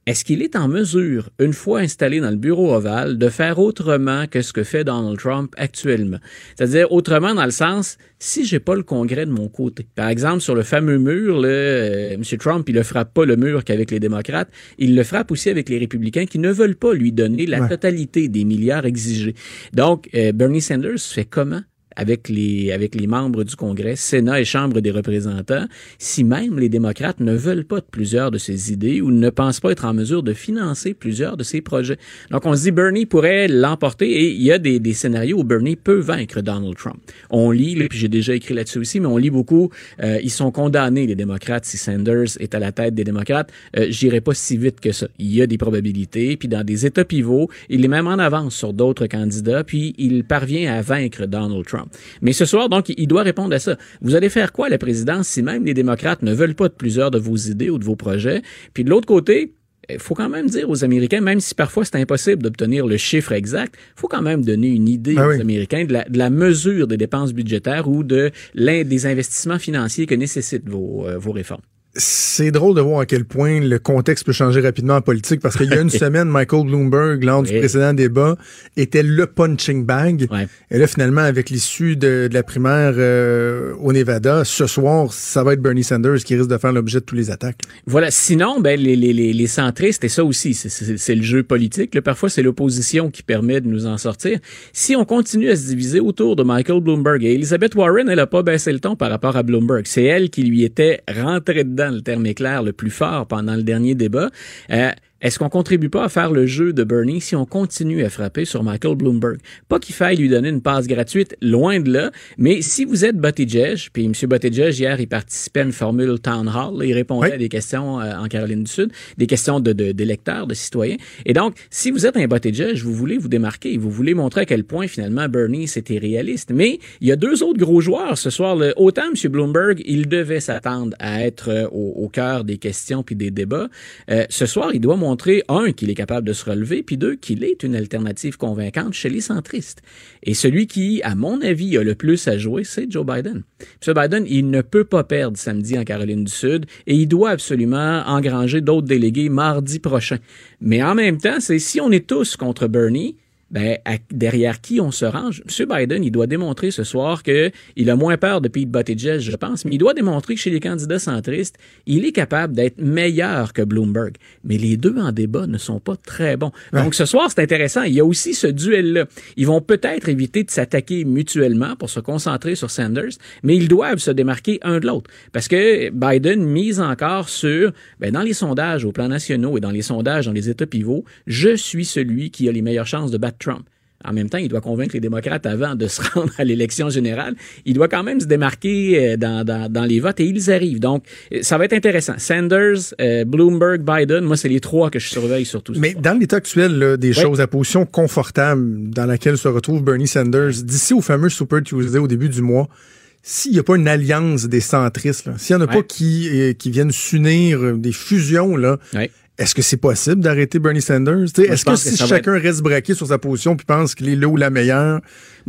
est-ce qu'il est en mesure, une fois installé dans le bureau ovale, de faire autrement que ce que fait Donald Trump actuellement? C'est-à-dire autrement dans le sens, si j'ai pas le Congrès de mon côté. Par exemple, sur le fameux mur, là, euh, M. Trump, il ne frappe pas le mur qu'avec les démocrates, il le frappe aussi avec les républicains qui ne veulent pas lui donner la Ouais. totalité des milliards exigés. Donc, euh, Bernie Sanders fait comment? Avec les, avec les membres du Congrès, Sénat et Chambre des représentants, si même les démocrates ne veulent pas de plusieurs de ces idées ou ne pensent pas être en mesure de financer plusieurs de ces projets. Donc, on se dit Bernie pourrait l'emporter et il y a des, des scénarios où Bernie peut vaincre Donald Trump. On lit, là, puis j'ai déjà écrit là-dessus aussi, mais on lit beaucoup, euh, ils sont condamnés, les démocrates, si Sanders est à la tête des démocrates. Euh, J'irai pas si vite que ça. Il y a des probabilités, puis dans des États pivots, il est même en avance sur d'autres candidats, puis il parvient à vaincre Donald Trump. Mais ce soir, donc, il doit répondre à ça. Vous allez faire quoi, la présidence, si même les démocrates ne veulent pas de plusieurs de vos idées ou de vos projets? Puis de l'autre côté, il faut quand même dire aux Américains, même si parfois c'est impossible d'obtenir le chiffre exact, il faut quand même donner une idée Ah aux. Américains de la, de la mesure des dépenses budgétaires ou de l'un des investissements financiers que nécessitent vos, euh, vos réformes. C'est drôle de voir à quel point le contexte peut changer rapidement en politique parce qu'il y a une [LAUGHS] semaine, Michael Bloomberg, lors du précédent débat, était le punching bag. Ouais. Et là, finalement, avec l'issue de, de la primaire euh, au Nevada, ce soir, ça va être Bernie Sanders qui risque de faire l'objet de tous les attaques. Voilà. Sinon, ben, les, les, les, les centristes, et ça aussi, c'est- le jeu politique. là. Parfois, c'est l'opposition qui permet de nous en sortir. Si on continue à se diviser autour de Michael Bloomberg et Elizabeth Warren, elle a pas baissé le ton par rapport à Bloomberg. C'est elle qui lui était rentrée dedans, le terme est clair, le plus fort pendant le dernier débat. Euh, est-ce qu'on contribue pas à faire le jeu de Bernie si on continue à frapper sur Michael Bloomberg? Pas qu'il faille lui donner une passe gratuite, loin de là, mais si vous êtes Buttigieg, puis M. Buttigieg, hier, il participait à une formule Town Hall, là, il répondait Oui. à des questions euh, en Caroline du Sud, des questions de, de, d'électeurs, de citoyens. Et donc, si vous êtes un Buttigieg, vous voulez vous démarquer, vous voulez montrer à quel point, finalement, Bernie, c'était réaliste. Mais il y a deux autres gros joueurs ce soir. là. Autant M. Bloomberg, il devait s'attendre à être euh, au, au cœur des questions puis des débats. Euh, ce soir, il doit montrer, un, qu'il est capable de se relever, puis deux, qu'il est une alternative convaincante chez les centristes. Et celui qui, à mon avis, a le plus à jouer, c'est Joe Biden. M. Biden, il ne peut pas perdre samedi en Caroline du Sud et il doit absolument engranger d'autres délégués mardi prochain. Mais en même temps, c'est si on est tous contre Bernie, ben, à- derrière qui on se range? M. Biden, il doit démontrer ce soir que il a moins peur de Pete Buttigieg, je pense, mais il doit démontrer que chez les candidats centristes, il est capable d'être meilleur que Bloomberg. Mais les deux en débat ne sont pas très bons. Donc, ce soir, c'est intéressant. Il y a aussi ce duel-là. Ils vont peut-être éviter de s'attaquer mutuellement pour se concentrer sur Sanders, mais ils doivent se démarquer un de l'autre. Parce que Biden mise encore sur, ben, dans les sondages au plan national et dans les sondages dans les États pivots, je suis celui qui a les meilleures chances de battre Trump. En même temps, il doit convaincre les démocrates avant de se [LAUGHS] rendre à l'élection générale. Il doit quand même se démarquer euh, dans, dans, dans les votes et ils arrivent. Donc, euh, ça va être intéressant. Sanders, euh, Bloomberg, Biden, moi, c'est les trois que je surveille surtout. Mais dans l'état actuel là, des choses, la position confortable dans laquelle se retrouve Bernie Sanders, d'ici au fameux Super Tuesday au début du mois, s'il n'y a pas une alliance des centristes, s'il n'y en a Ouais. pas qui, qui viennent s'unir, des fusions, là, Ouais. Est-ce que c'est possible d'arrêter Bernie Sanders? Moi, Est-ce que si chacun reste braqué sur sa position puis pense qu'il est là ou la meilleure,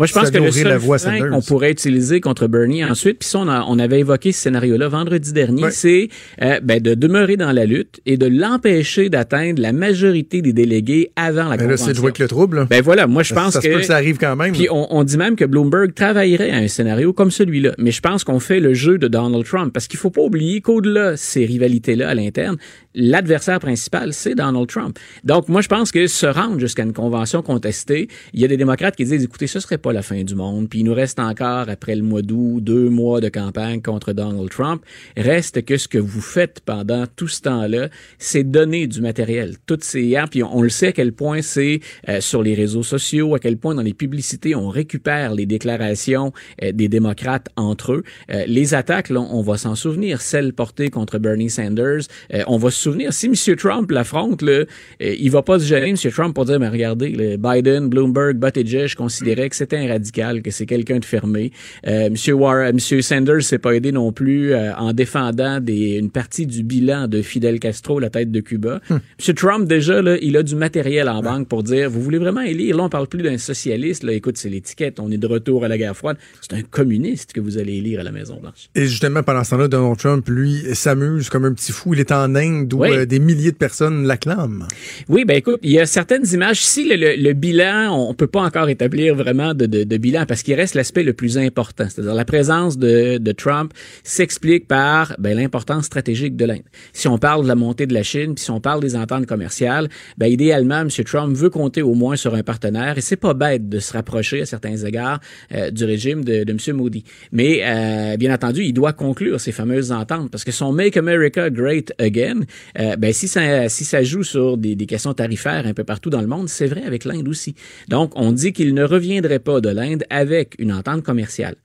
Moi, je pense ça que le seul frein qu'on pourrait utiliser contre Bernie ensuite, puis ça, on, a- on avait évoqué ce scénario-là vendredi dernier, Ouais. c'est euh, ben, de demeurer dans la lutte et de l'empêcher d'atteindre la majorité des délégués avant la ben là, convention. c'est de jouer avec le trouble. là. Ben voilà, moi je pense ça que... peut que ça arrive quand même. Puis on, on dit même que Bloomberg travaillerait à un scénario comme celui-là. Mais je pense qu'on fait le jeu de Donald Trump parce qu'il faut pas oublier qu'au-delà de ces rivalités-là à l'interne, l'adversaire principal principal, c'est Donald Trump. Donc, moi, je pense que se rendre jusqu'à une convention contestée, il y a des démocrates qui disent, écoutez, ce serait pas la fin du monde, puis il nous reste encore, après le mois d'août, deux mois de campagne contre Donald Trump. Reste que ce que vous faites pendant tout ce temps-là, c'est donner du matériel. Toutes ces hein, puis on, le sait à quel point c'est euh, sur les réseaux sociaux, à quel point dans les publicités, on récupère les déclarations euh, des démocrates entre eux. Euh, les attaques, là, on va s'en souvenir, celles portées contre Bernie Sanders. On va se souvenir, si M. Trump l'affronte, là, il va pas se gêner, M. Trump, pour dire, mais regardez, Biden, Bloomberg, Buttigieg considéraient que c'était radical, que c'est quelqu'un de fermé. Euh, M. Warren, M. Sanders s'est pas aidé non plus euh, en défendant des, une partie du bilan de Fidel Castro, la tête de Cuba. M. Trump, déjà, là, il a du matériel en banque pour dire, vous voulez vraiment élire, là, on parle plus d'un socialiste, là, écoute, c'est l'étiquette, on est de retour à la guerre froide. C'est un communiste que vous allez élire à la Maison-Blanche. Et justement, pendant ce temps-là, Donald Trump, lui, s'amuse comme un petit fou. Il est en Inde où Oui. euh, des milliers de personnes l'acclament. Oui, ben écoute, il y a certaines images. Le, le- le bilan, on peut pas encore établir vraiment de, de- de bilan parce qu'il reste l'aspect le plus important. C'est-à-dire la présence de, de Trump s'explique par ben, l'importance stratégique de l'Inde. Si on parle de la montée de la Chine, puis si on parle des ententes commerciales, ben, idéalement, M. Trump veut compter au moins sur un partenaire et c'est pas bête de se rapprocher à certains égards euh, du régime de, de M. Modi. Mais euh, bien entendu, il doit conclure ces fameuses ententes parce que son Make America Great Again, euh, ben si ça si ça joue sur des, des questions tarifaires un peu partout dans le monde, c'est vrai avec l'Inde aussi. Donc on dit qu'il ne reviendrait pas de l'Inde avec une entente commerciale.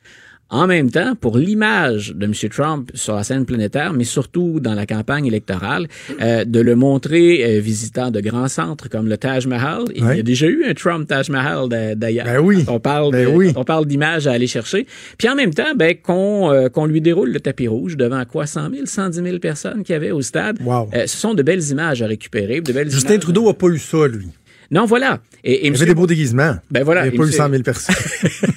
En même temps, pour l'image de M. Trump sur la scène planétaire, mais surtout dans la campagne électorale, euh, de le montrer euh, visitant de grands centres comme le Taj Mahal. Il y a déjà eu un Trump Taj Mahal d'a- d'ailleurs. Ben oui. On parle, Ben de- oui. on parle d'images à aller chercher. Puis en même temps, ben, qu'on euh, qu'on lui déroule le tapis rouge devant quoi? 100 000, 110 000 personnes qu'il y avait au stade. Wow. Ce sont de belles images à récupérer, de belles Justin images- Trudeau a pas eu ça, lui. Non, voilà. Et, et Il avait des beaux déguisements. Ben voilà. Il n'a Et pas eu monsieur- 100 000 personnes. [LAUGHS]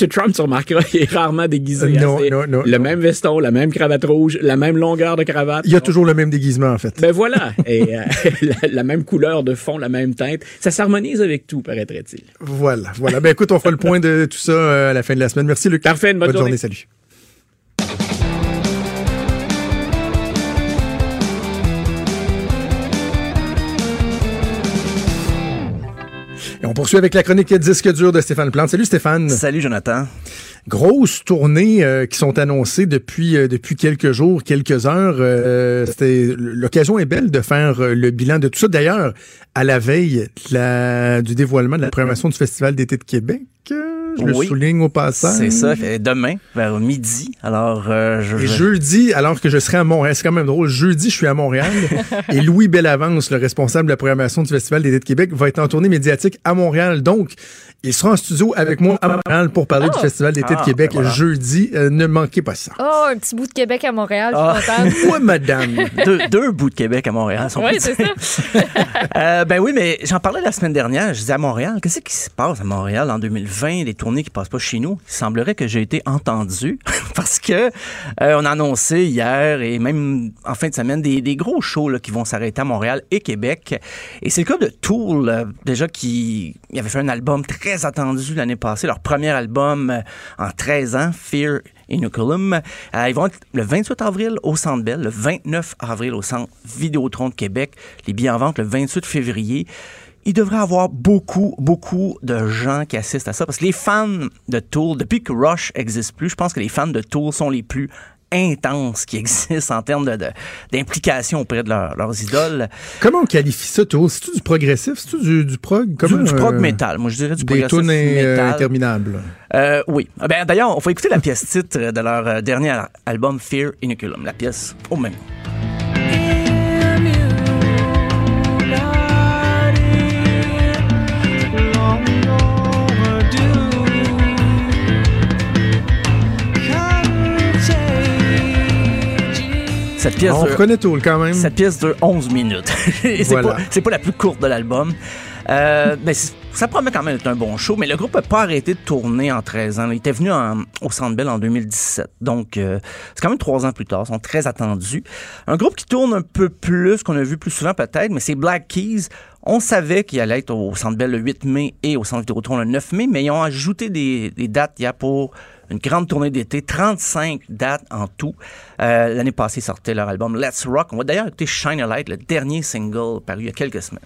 M. Trump, tu remarqueras, il est rarement déguisé. Euh, non, non, non, Le même veston, la même cravate rouge, la même longueur de cravate. Il y a toujours le même déguisement, en fait. Ben voilà. Et euh, [LAUGHS] la, la même couleur de fond, la même teinte. Ça s'harmonise avec tout, paraîtrait-il. Voilà, voilà. Ben écoute, on fera le point de tout ça euh, à la fin de la semaine. Merci, Luc. Parfait, une bonne journée. journée. Salut. On poursuit avec la chronique Disque dur de Stéphane Plante. Salut Stéphane. Salut Jonathan. Grosse tournée euh, qui sont annoncées depuis euh, depuis quelques jours, quelques heures. Euh, c'était l'occasion est belle de faire euh, le bilan de tout ça. D'ailleurs, à la veille la- du dévoilement de la programmation du Festival d'été de Québec, je le souligne au passage. C'est ça. Demain, vers midi. Alors, euh, je, Et je- jeudi, alors que je serai à Montréal, c'est quand même drôle, jeudi, je suis à Montréal [LAUGHS] et Louis Bellavance, le responsable de la programmation du Festival d'été de Québec, va être en tournée médiatique à Montréal. Donc, il sera en studio avec moi à Montréal pour parler Oh. du Festival d'été de Ah, Québec ben voilà. jeudi. Euh, ne manquez pas ça. Oh, un petit bout de Québec à Montréal, je Ah. suis contente. [LAUGHS] Oui, madame. deux, deux bouts de Québec à Montréal. sont Oui, c'est ça. [LAUGHS] Euh, ben oui, mais j'en parlais la semaine dernière. Je disais à Montréal, qu'est-ce qui se passe à Montréal en 2020, les tournées qui passent pas chez nous? Il semblerait que j'ai été entendu [LAUGHS] parce que euh, on a annoncé hier et même en fin de semaine des, des gros shows là, qui vont s'arrêter à Montréal et Québec. Et c'est le cas de Tool, euh, déjà qui il avait fait un album très attendu l'année passée, leur premier album euh, en 13 ans, Fear Inoculum. Euh, ils vont être le 28 avril au Centre Bell, le 29 avril au Centre Vidéotron de Québec, les billets en vente le 28 février. Il devrait avoir beaucoup, beaucoup de gens qui assistent à ça parce que les fans de Tool, depuis que Rush existe plus, je pense que les fans de Tool sont les plus intenses qui [LAUGHS] existent en termes de- de- d'implication auprès de leur- leurs idoles. Comment on qualifie ça, Tour? C'est-tu du progressif? C'est-tu du, du prog? Du, Comment, du prog euh, metal, moi je dirais du Des progressif metal. interminables. Euh, oui. Ben, D'ailleurs, on va écouter la pièce titre de leur euh, dernier al- album Fear Inoculum, la pièce au même. Cette pièce On de- reconnaît Tool quand même. cette pièce dure 11 minutes. [LAUGHS] c'est Voilà. pas, la plus courte de l'album. Euh, mais c- ça promet quand même d'être un bon show, mais le groupe n'a pas arrêté de tourner en 13 ans. Il était venu en- au Centre Bell en 2017. Donc, euh, c'est quand même trois ans plus tard. Ils sont très attendus. Un groupe qui tourne un peu plus, qu'on a vu plus souvent peut-être, mais c'est Black Keys. On savait qu'il allait être au Centre Bell le 8 mai et au Centre Vidéotron le 9 mai, mais ils ont ajouté des, des dates il y a pour une grande tournée d'été, 35 dates en tout. Euh, L'année passée, ils sortaient leur album Let's Rock. On va d'ailleurs écouter Shine a Light, le dernier single paru il y a quelques semaines.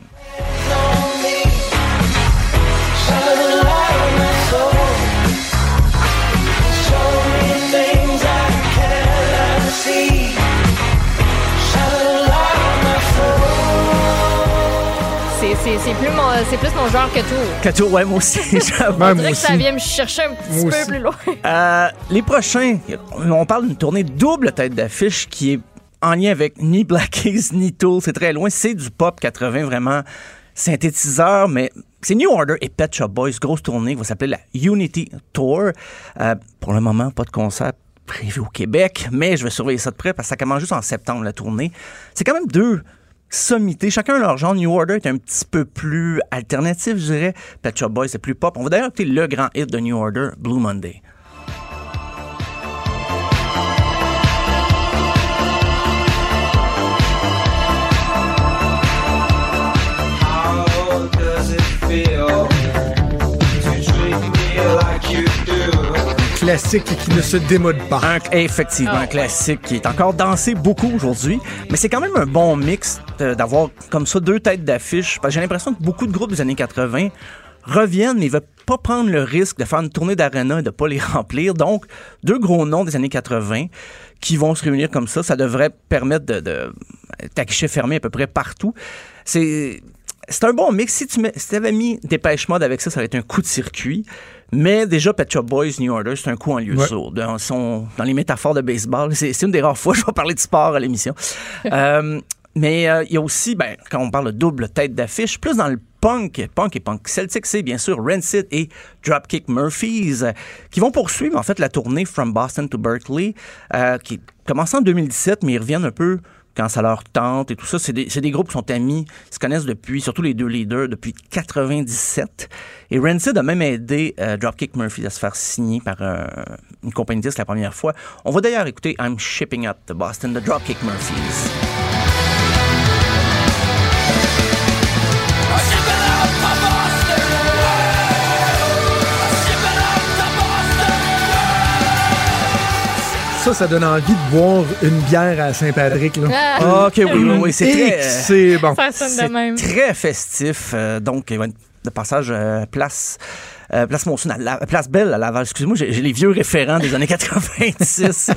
C'est- plus, mon- c'est plus mon genre que tout. Kato, ouais, moi aussi. [LAUGHS] On moi dirait que ça aussi. vient me chercher un petit Moi peu aussi. plus loin. [LAUGHS] Euh, les prochains, on parle d'une tournée double tête d'affiche qui est en lien avec ni Black Keys ni Tool. C'est très loin. C'est du pop 80 vraiment synthétiseur, mais c'est New Order et Pet Shop Boys. Grosse tournée qui va s'appeler la Unity Tour. Euh, pour le moment, pas de concert prévu au Québec, mais je vais surveiller ça de près parce que ça commence juste en septembre, la tournée. C'est quand même deux sommités. Chacun leur genre. New Order est un petit peu plus alternatif, je dirais. Pet Shop Boys, c'est plus pop. On va d'ailleurs écouter le grand hit de New Order, Blue Monday. Classique qui ne se démode pas. Un, effectivement, un classique qui est encore dansé beaucoup aujourd'hui, mais c'est quand même un bon mix de- d'avoir comme ça deux têtes d'affiche. J'ai l'impression que beaucoup de groupes des années 80 reviennent, mais ils veulent pas prendre le risque de faire une tournée d'arena et de pas les [LAUGHS] remplir. Donc, deux gros noms des années 80 qui vont se réunir comme ça, ça devrait permettre de, de fermé à peu près partout. C'est c'est un bon mix. Si tu mets, si avais mis Dépêche Mode avec ça, ça aurait été un coup de circuit. Mais déjà, Pet Shop Boys, New Order, c'est un coup en lieu Ouais. sourd. Dans, son- dans les métaphores de baseball, c'est une des rares fois que je vais parler de sport à l'émission. [LAUGHS] Euh, mais euh, il y a aussi, ben, quand on parle de double tête d'affiche, plus dans le punk, punk et punk celtic, c'est bien sûr Rancid et Dropkick Murphys, euh, qui vont poursuivre en fait la tournée From Boston to Berkeley, qui commence en 2017, mais ils reviennent un peu quand ça leur tente et tout ça. C'est des, des groupes qui sont amis, se connaissent depuis, surtout les deux leaders, depuis 97. Et Rancid a même aidé euh, Dropkick Murphys à se faire signer par euh, une compagnie de disques la première fois. On va d'ailleurs écouter I'm Shipping Up to Boston de Dropkick Murphys. Ça, ça donne envie de boire une bière à Saint-Patrick. là. Ah, Ah, OK, oui, oui, oui, c'est très... c'est bon. C'est de même. très festif. euh, donc, être de passage euh, place. euh, place Monson à la, place Belle à Laval. Excusez-moi, j'ai j'ai les vieux référents des années 96. [LAUGHS] Ça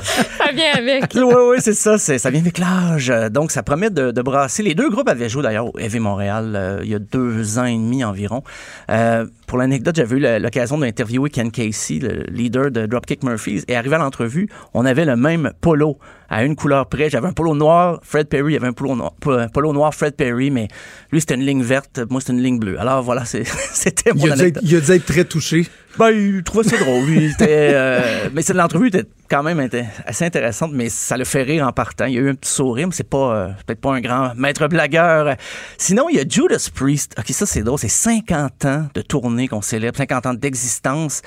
vient avec. oui, oui, c'est ça. c'est- Ça vient avec l'âge. Euh, Donc, ça promet de, de brasser. Les deux groupes avaient joué d'ailleurs au Heavy Montréal euh, il y a deux ans et demi environ. Euh, pour l'anecdote, j'avais eu l'occasion d'interviewer Ken Casey, le leader de Dropkick Murphys. Et arrivé à l'entrevue, on avait le même polo à une couleur près. J'avais un polo noir, Fred Perry, avait un polo noir, polo noir Fred Perry, mais lui, c'était une ligne verte, moi, c'était une ligne bleue. Alors voilà, [LAUGHS] c'était mon Il a, dû être, il a dû être très touché. Ben, il trouvait ça drôle. Il était, euh, mais l'entrevue était quand même assez intéressante, mais ça le fait rire en partant. Il y a eu un petit sourire, mais c'est pas euh, peut-être pas un grand maître blagueur. Sinon, il y a Judas Priest. Ok, ça c'est drôle. C'est 50 ans de tournée qu'on célèbre, 50 ans d'existence.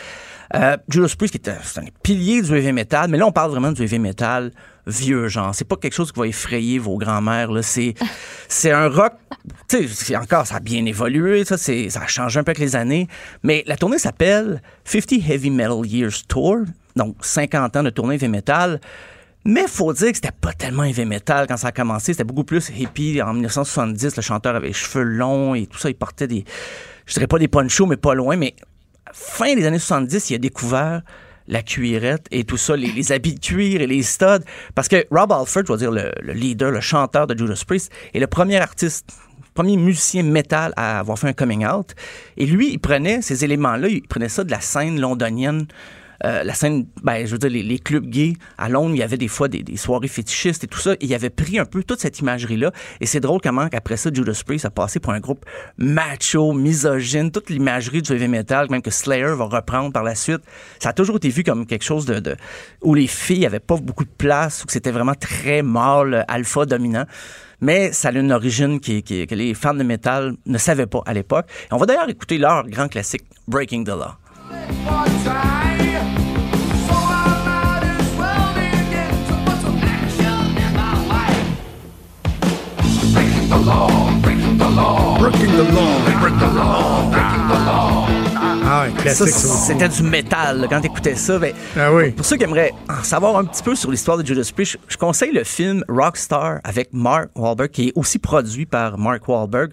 Euh, Judas Priest, qui est un, c'est un pilier du heavy metal, mais là on parle vraiment du heavy metal vieux genre. C'est pas quelque chose qui va effrayer vos grands-mères. Là, c'est c'est un rock. Tu sais, encore ça a bien évolué. Ça, c'est ça a changé un peu avec les années. Mais la tournée s'appelle 50 Heavy Metal Years Tour, donc 50 ans de tournée heavy metal. Mais faut dire que c'était pas tellement heavy metal quand ça a commencé. C'était beaucoup plus hippie. En 1970, le chanteur avait les cheveux longs et tout ça. Il portait des, je dirais pas des ponchos, mais pas loin. Mais fin des années 70, il a découvert la cuirette et tout ça, les, habits de cuir et les studs. Parce que Rob Alford, je dois dire le, le leader, le chanteur de Judas Priest, est le premier artiste, premier musicien métal à avoir fait un coming out. Et lui, il prenait ces éléments-là, il prenait ça de la scène londonienne. Euh, la scène, ben, je veux dire, les, clubs gays à Londres, il y avait des fois des, soirées fétichistes et tout ça. Et il avait pris un peu toute cette imagerie-là. Et c'est drôle comment, qu'après ça, Judas Priest a passé pour un groupe macho, misogyne, toute l'imagerie du heavy metal, même que Slayer va reprendre par la suite. Ça a toujours été vu comme quelque chose de, où les filles avaient pas beaucoup de place, où c'était vraiment très mâle, alpha dominant. Mais ça a une origine qui, que les fans de métal ne savaient pas à l'époque. On va d'ailleurs écouter leur grand classique, Breaking the Law. The law, break break the law. Ah, un classique, ça. C'était du métal, là, quand t'écoutais ça. Ben, Ah oui. Pour ceux qui aimeraient en savoir un petit peu sur l'histoire de Judas Priest, je, je conseille le film Rockstar avec Mark Wahlberg, qui est aussi produit par Mark Wahlberg.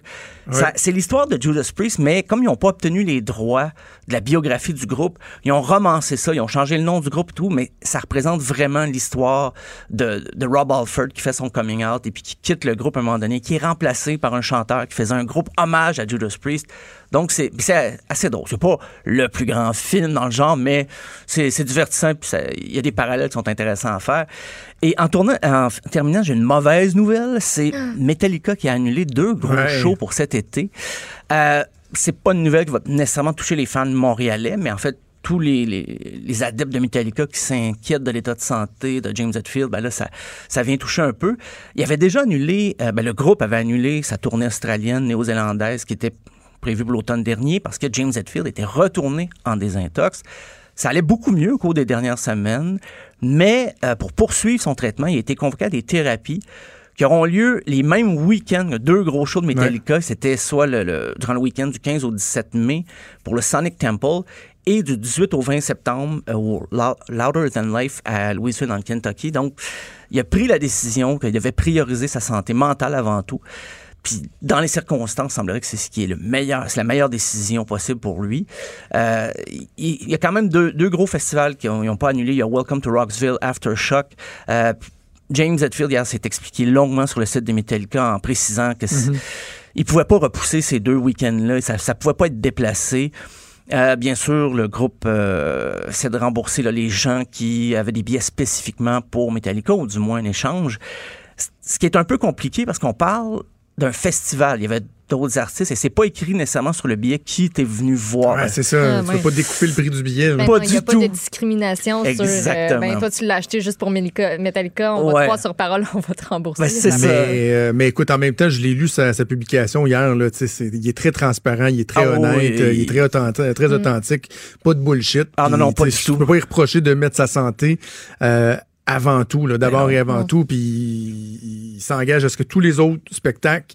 C'est l'histoire de Judas Priest, mais comme ils n'ont pas obtenu les droits de la biographie du groupe, ils ont romancé ça, ils ont changé le nom du groupe et tout, mais ça représente vraiment l'histoire de, de Rob Alford qui fait son coming out et puis qui quitte le groupe à un moment donné, qui est remplacé par un chanteur qui faisait un groupe hommage à Judas Priest. Donc c'est c'est assez drôle. C'est pas le plus grand film dans le genre, mais c'est divertissant il y a des parallèles qui sont intéressants à faire. Et en tournant, en terminant, j'ai une mauvaise nouvelle. C'est Metallica qui a annulé deux gros Ouais. shows pour cet été. Euh, c'est pas une nouvelle qui va nécessairement toucher les fans montréalais, mais en fait, tous les, les, les adeptes de Metallica qui s'inquiètent de l'état de santé de James Hetfield, ben là, ça, ça vient toucher un peu. Il avait déjà annulé, euh, ben le groupe avait annulé sa tournée australienne, néo-zélandaise, qui était prévue pour l'automne dernier, parce que James Hetfield était retourné en désintox. Ça allait beaucoup mieux au cours des dernières semaines, mais euh, pour poursuivre son traitement, il a été convoqué à des thérapies qui auront lieu les mêmes week-ends, deux gros shows de Metallica. C'était soit le, le- durant le week-end du 15 au 17 mai pour le Sonic Temple et du 18 au 20 septembre euh, au Lou- Louder Than Life à Louisville, dans le Kentucky. Donc, il a pris la décision qu'il devait prioriser sa santé mentale avant tout. Puis, dans les circonstances, il semblerait que c'est ce qui est le meilleur, c'est la meilleure décision possible pour lui. Euh, il, y a quand même deux, deux gros festivals qui n'ont pas annulé. Il y a Welcome to Rocksville, Aftershock. Euh, James Hetfield hier s'est expliqué longuement sur le site de Metallica en précisant que c'est- il pouvait pas repousser ces deux week-ends-là. Ça, ça pouvait pas être déplacé. Euh, bien sûr, le groupe euh, essaie de rembourser là, les gens qui avaient des billets spécifiquement pour Metallica, ou du moins un échange. Ce qui est un peu compliqué parce qu'on parle d'un festival. Il y avait d'autres artistes et c'est pas écrit nécessairement sur le billet qui était venu voir. Ouais, c'est ça. Ah, tu ouais. peux pas découper le prix du billet. Ben Pas non, il n'y du a pas de discrimination sur. Exactement. ben, toi, tu l'as acheté juste pour Metallica. On va te croire sur parole, on va te rembourser. Ben, c'est Mais, ça. euh, mais écoute, en même temps, je l'ai lu sa, sa publication hier. Là, tu sais, c'est- il est très transparent, il est très Ah honnête, oui. euh, il est très authentique, très authentique pas de bullshit. Ah, non, non, pas du tout. Je peux pas y reprocher de mettre sa santé euh, avant tout, d'abord Ben et avant tout. Puis il, il s'engage à ce que tous les autres spectacles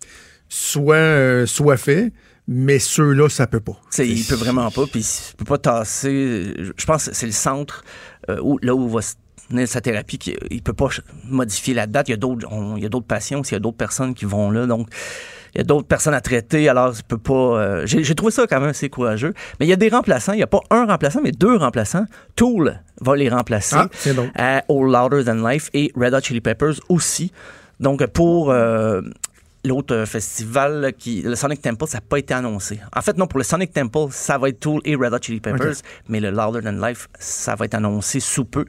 soient, euh, soient faits, mais ceux-là, ça peut pas. C'est- il peut vraiment pas, puis il peut pas tasser. Je pense que c'est le centre euh, où, là où va se tenir sa thérapie, il peut pas modifier la date. Il y a d'autres, il y a d'autres patients, il y a d'autres personnes qui vont là, donc il y a d'autres personnes à traiter. Alors, il peut pas. euh, j'ai, trouvé ça quand même assez courageux. Mais il y a des remplaçants. Il y a pas un remplaçant, mais deux remplaçants. Tool va les remplacer Ah, donc. à All Louder Than Life et Red Hot Chili Peppers aussi. Donc, pour euh, l'autre euh, festival, qui, le Sonic Temple, ça n'a pas été annoncé. En fait, non, pour le Sonic Temple, ça va être Tool et Red Hot Chili Peppers, mais le Louder Than Life, ça va être annoncé sous peu.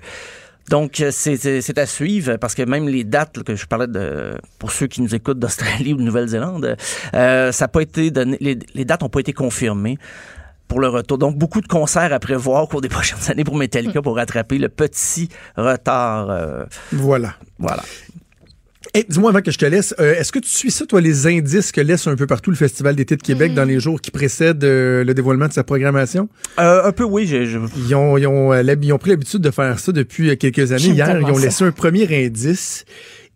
Donc, euh, c'est- à suivre parce que même les dates que je parlais de, pour ceux qui nous écoutent d'Australie [LAUGHS] ou de Nouvelle-Zélande, euh, ça a pas été donné, les, les dates n'ont pas été confirmées pour le retour. Donc, beaucoup de concerts à prévoir au cours des [LAUGHS] prochaines années pour Metallica pour rattraper le petit retard. euh, Voilà. voilà. Hey, dis-moi avant que je te laisse, euh, est-ce que tu suis ça, toi, les indices que laisse un peu partout le Festival d'été de Québec dans les jours qui précèdent euh, le dévoilement de sa programmation? Euh, un peu, oui. j'ai- je- Ils ont, ils ont, euh, ils ont pris l'habitude de faire ça depuis euh, quelques années. Hier, ils ont ça. laissé un premier indice.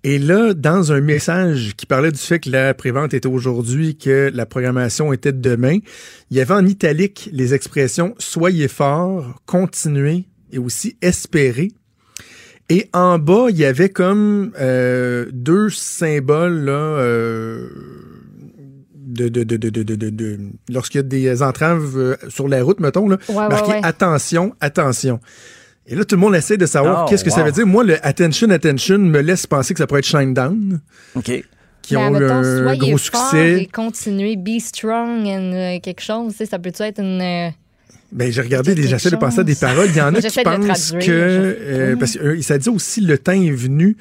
Et là, dans un message qui parlait du fait que la prévente était aujourd'hui, que la programmation était de demain, il y avait en italique les expressions soyez fort, continuez et aussi espérez. Et en bas, il y avait comme euh, deux symboles là, euh, de, de, de, de, de, de, de- de- lorsqu'il y a des entraves euh, sur la route, mettons, là, Ouais, ouais, marqué ouais. attention, attention. Et là, tout le monde essaie de savoir Oh, qu'est-ce que ça veut dire. Moi, le attention, attention me laisse penser que ça pourrait être Shine Down, OK. qui ont eu un gros succès. Et continuer, be strong and euh, quelque chose. tu sais, Ça peut-tu être une. euh, Ben, j'ai regardé, j'essaie de penser à des paroles. Il y en a [LAUGHS] qui pensent que, euh, parce que euh, ça dit aussi le temps est venu.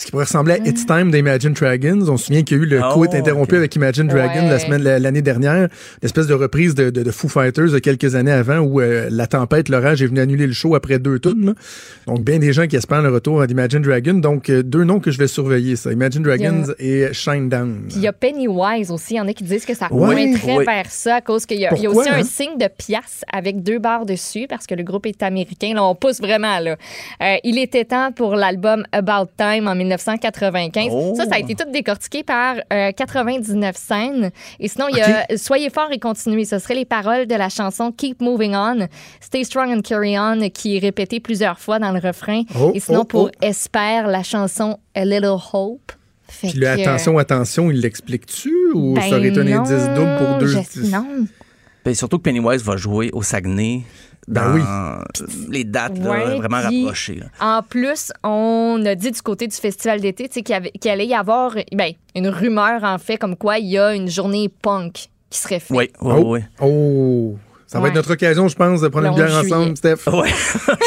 Ce qui pourrait ressembler à It's Time d'Imagine Dragons. On se souvient qu'il y a eu le Oh, quote interrompu avec Imagine Dragons Ouais. la semaine, la- l'année dernière. L'espèce de reprise de, de, de Foo Fighters de quelques années avant où euh, la tempête, l'orage est venu annuler le show après deux tunes. là. Donc, bien des gens qui espèrent le retour d'Imagine Dragons. Donc, euh, deux noms que je vais surveiller, ça. Imagine Dragons et Shine Down. Puis il y a Pennywise aussi. Il y en a qui disent que ça Ouais. pointerait Ouais. vers ça à cause qu'il y a, y aussi hein? un signe de pièce avec deux barres dessus parce que le groupe est américain. Là, on pousse vraiment. Là. Euh, il était temps pour l'album About Time en 1995. Oh. Ça, ça a été tout décortiqué par euh, 99 scènes. Et sinon, il y a Soyez fort et continuez. Ce serait les paroles de la chanson Keep Moving On, Stay Strong and Carry On, qui est répétée plusieurs fois dans le refrain. Oh, et sinon, oh, pour oh. Espère, la chanson A Little Hope. Fait Puis que- attention, attention, il l'explique-tu ou Ben ça aurait été un indice double pour deux? je- Non. Surtout que Pennywise va jouer au Saguenay dans Ben oui. les dates là, Ouais, vraiment puis- rapprochées. là. En plus, on a dit du côté du festival d'été qu'il allait y avoir ben, une rumeur, en fait, comme quoi il y a une journée punk qui serait faite. Oui, oui, Oh, oui. oh. Ça va Ouais. être notre occasion, je pense, de prendre Le une bière 11 juillet. ensemble, Steph. Ouais.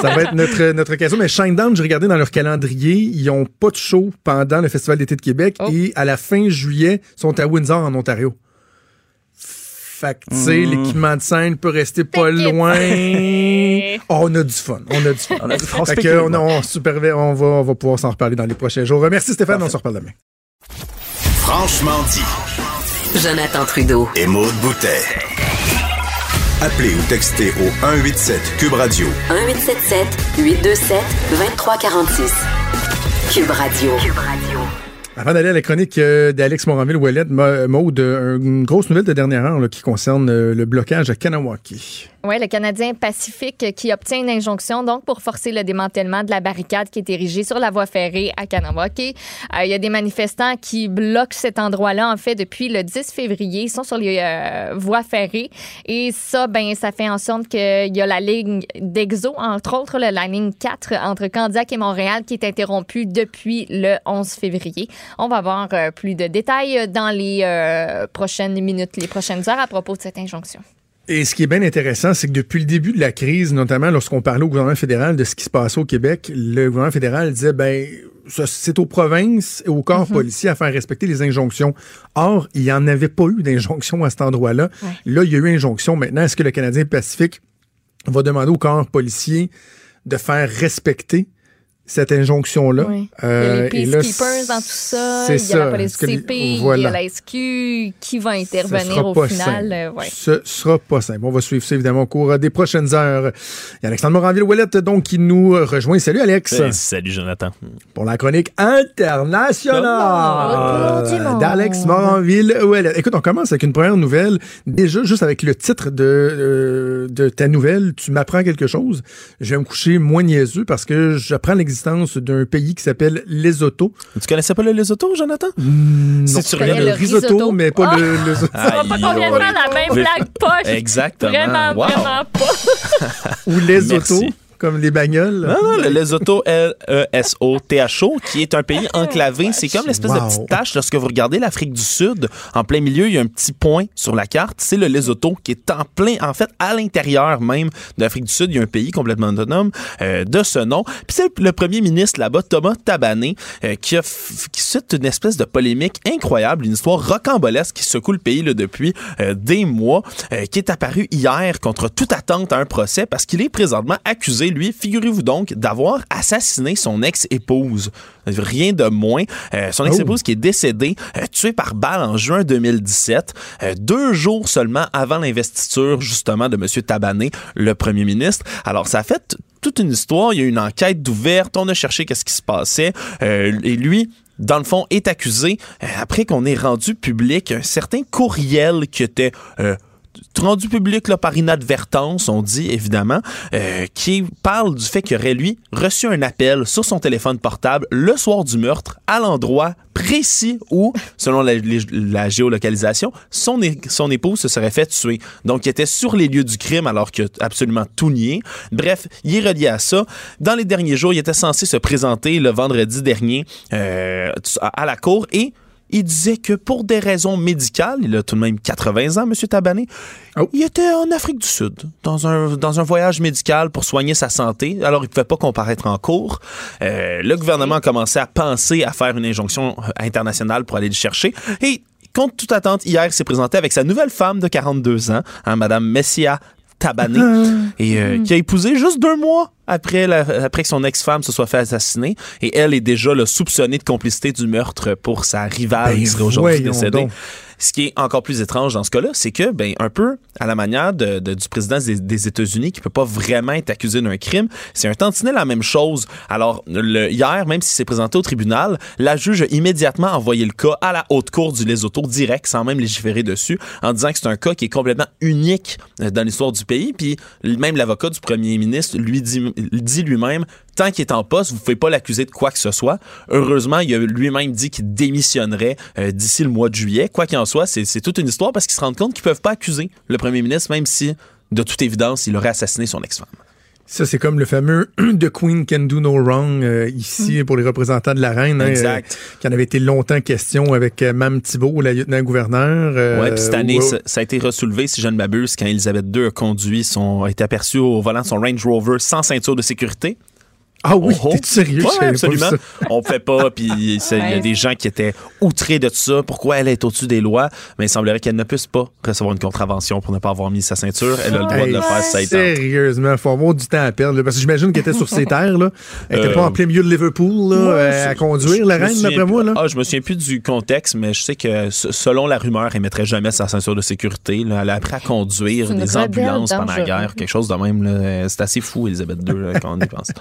Ça va être notre, notre occasion. Mais Shinedown, j'ai regardé dans leur calendrier, ils n'ont pas de show pendant le Festival d'été de Québec Oh. et à la fin juillet, ils sont à Windsor, en Ontario. Fait que, tu sais, Mm. l'équipement de scène peut rester pas loin. Oh, [LAUGHS] on a du fun. On a du fun. On a du fun. Fait que, on, on, superve- on va, on va pouvoir s'en reparler dans les prochains jours. Merci Stéphane, on se reparle demain. Franchement dit. Jonathan Trudeau. Et Maude Boutet. Appelez ou textez au 187 Cube Radio 1877 827 2346. Cube Radio. Cube Radio. Avant d'aller à la chronique euh, d'Alex Moranville-Ouellette, Mo- Maude, euh, une grosse nouvelle de dernière heure qui concerne euh, le blocage à Kanawaki. Oui, le Canadien Pacifique qui obtient une injonction donc pour forcer le démantèlement de la barricade qui est érigée sur la voie ferrée à Kanawaki. Euh, Il y a des manifestants qui bloquent cet endroit-là en fait depuis le 10 février. Ils sont sur les euh, voies ferrées et ça, ben, ça fait en sorte qu'il y a la ligne d'Exo, entre autres la ligne 4 entre Candiac et Montréal qui est interrompue depuis le 11 février. On va avoir euh, plus de détails dans les euh, prochaines minutes, les prochaines heures à propos de cette injonction. Et ce qui est bien intéressant, c'est que depuis le début de la crise, notamment lorsqu'on parlait au gouvernement fédéral de ce qui se passait au Québec, le gouvernement fédéral disait, ben, c'est aux provinces et aux corps policiers à faire respecter les injonctions. Or, il n'y en avait pas eu d'injonction à cet endroit-là. Là, il y a eu injonction. Maintenant, est-ce que le Canadien Pacifique va demander aux corps policiers de faire respecter cette injonction-là? Oui. Euh, il y a et les peacekeepers dans tout ça. c'est Il y a la ça. police que les- CP, il y voilà. a la SQ qui va Ce intervenir sera au pas final. simple. euh, ouais. Ce sera pas simple. On va suivre ça évidemment au cours des prochaines heures. Il y a Alexandre Moranville-Ouellette donc qui nous rejoint. Salut Alex. Salut Jonathan. Pour la chronique internationale monde. d'Alex Moranville-Ouellette. Écoute, on commence avec une première nouvelle. Déjà, juste avec le titre de, euh, de ta nouvelle, tu m'apprends quelque chose. Je vais me coucher moins niaiseux parce que j'apprends l'existence d'un pays qui s'appelle Lesotho. Tu connaissais pas le Lesotho, Jonathan? Non, Si tu je connais regardes le le risotto, risotto. mais pas Ah! le, le- Ça va pas complètement la même blague poche. Exactement. Vraiment, Wow. vraiment pas. ou les autos, Merci. Comme les bagnoles. Non, non, le Lesotho, L-E-S-O-T-H-O, qui est un pays enclavé. C'est comme l'espèce de petite tache. Lorsque vous regardez l'Afrique du Sud, en plein milieu, il y a un petit point sur la carte. C'est le Lesotho, qui est en plein, en fait, à l'intérieur même de l'Afrique du Sud. Il y a un pays complètement autonome euh, de ce nom. Puis c'est le premier ministre là-bas, Thomas Tabané, euh, qui a qui suscite une espèce de polémique incroyable, une histoire rocambolesque qui secoue le pays là, depuis euh, des mois, euh, qui est apparu hier contre toute attente à un procès parce qu'il est présentement accusé, lui, figurez-vous donc, d'avoir assassiné son ex-épouse. Rien de moins. Euh, son ex-épouse qui est décédée, euh, tuée par balle en juin 2017, euh, deux jours seulement avant l'investiture justement de M. Tabané, le premier ministre. Alors ça a fait toute une histoire. Il y a eu une enquête ouverte. On a cherché qu'est-ce qui se passait. Et lui, dans le fond, est accusé après qu'on ait rendu public un certain courriel qui était rendu public par inadvertance, on dit évidemment, euh, qui parle du fait qu'il aurait, lui, reçu un appel sur son téléphone portable le soir du meurtre à l'endroit précis où, selon la, géolocalisation, son, épouse se serait fait tuer. Donc, il était sur les lieux du crime alors qu'il a absolument tout nié. Bref, il est relié à ça. Dans les derniers jours, il était censé se présenter le vendredi dernier euh, à la cour et il disait que pour des raisons médicales, il a tout de même 80 ans, M. Tabané, Oh. il était en Afrique du Sud, dans un, dans un voyage médical pour soigner sa santé. Alors, il ne pouvait pas comparaître en cours. Euh, le gouvernement a commencé à penser à faire une injonction euh, internationale pour aller le chercher. Et, contre toute attente, hier, il s'est présenté avec sa nouvelle femme de 42 ans, hein, Mme Messia Tabané, [LAUGHS] et euh, qui a épousé juste deux mois après, la- après que son ex-femme se soit fait assassiner. Et elle est déjà là, soupçonnée de complicité du meurtre pour sa rivale Ben, qui serait aujourd'hui décédée. donc. Ce qui est encore plus étrange dans ce cas-là, c'est que, ben, un peu à la manière de- de- du président des, des États-Unis, qui peut pas vraiment être accusé d'un crime, c'est un tantinet la même chose. Alors, le, hier, même si c'est présenté au tribunal, la juge a immédiatement envoyé le cas à la haute cour du Lesotho direct, sans même légiférer dessus, en disant que c'est un cas qui est complètement unique euh, dans l'histoire du pays. Puis, même l'avocat du premier ministre lui dit, dit lui-même, tant qu'il est en poste, vous pouvez pas l'accuser de quoi que ce soit. Heureusement, il a lui-même dit qu'il démissionnerait euh, d'ici le mois de juillet. Quoi qu'il en soit, c'est c'est toute une histoire parce qu'ils se rendent compte qu'ils peuvent pas accuser le premier ministre, même si, de toute évidence, il aurait assassiné son ex-femme. Ça, c'est comme le fameux [CLEARS THROAT] The Queen Can Do No Wrong euh, ici pour les représentants de la reine. hein, Exact. euh, qui en avait été longtemps question avec euh, Mme Thibault, la lieutenant-gouverneur. euh, ouais, puis cette année, ça, ça a été ressoulevé, si je ne m'abuse, quand Elisabeth II a conduit son, a été aperçue au volant de son Range Rover sans ceinture de sécurité. Ah oui, Oh, oh. t'es sérieux? Ouais, pas absolument. ça. On fait pas, [LAUGHS] puis c'est- il y a des gens qui étaient outrés de tout ça. Pourquoi elle est au-dessus des lois? Mais il semblerait qu'elle ne puisse pas recevoir une contravention pour ne pas avoir mis sa ceinture. Elle a le droit de le faire ça. Sérieusement, faut avoir du temps à perdre. là, parce que j'imagine qu'elle était sur ses [LAUGHS] terres. Là. Elle était Euh, pas en plein milieu de Liverpool là, Ouais, euh, à conduire, la reine, d'après moi. Là. Ah, je me souviens plus du contexte, mais je sais que selon la rumeur, elle mettrait jamais sa ceinture de sécurité. là. Elle a appris à conduire des ambulances pendant la guerre, quelque chose de même. là. C'est assez fou, Elisabeth II, là, quand on y pense.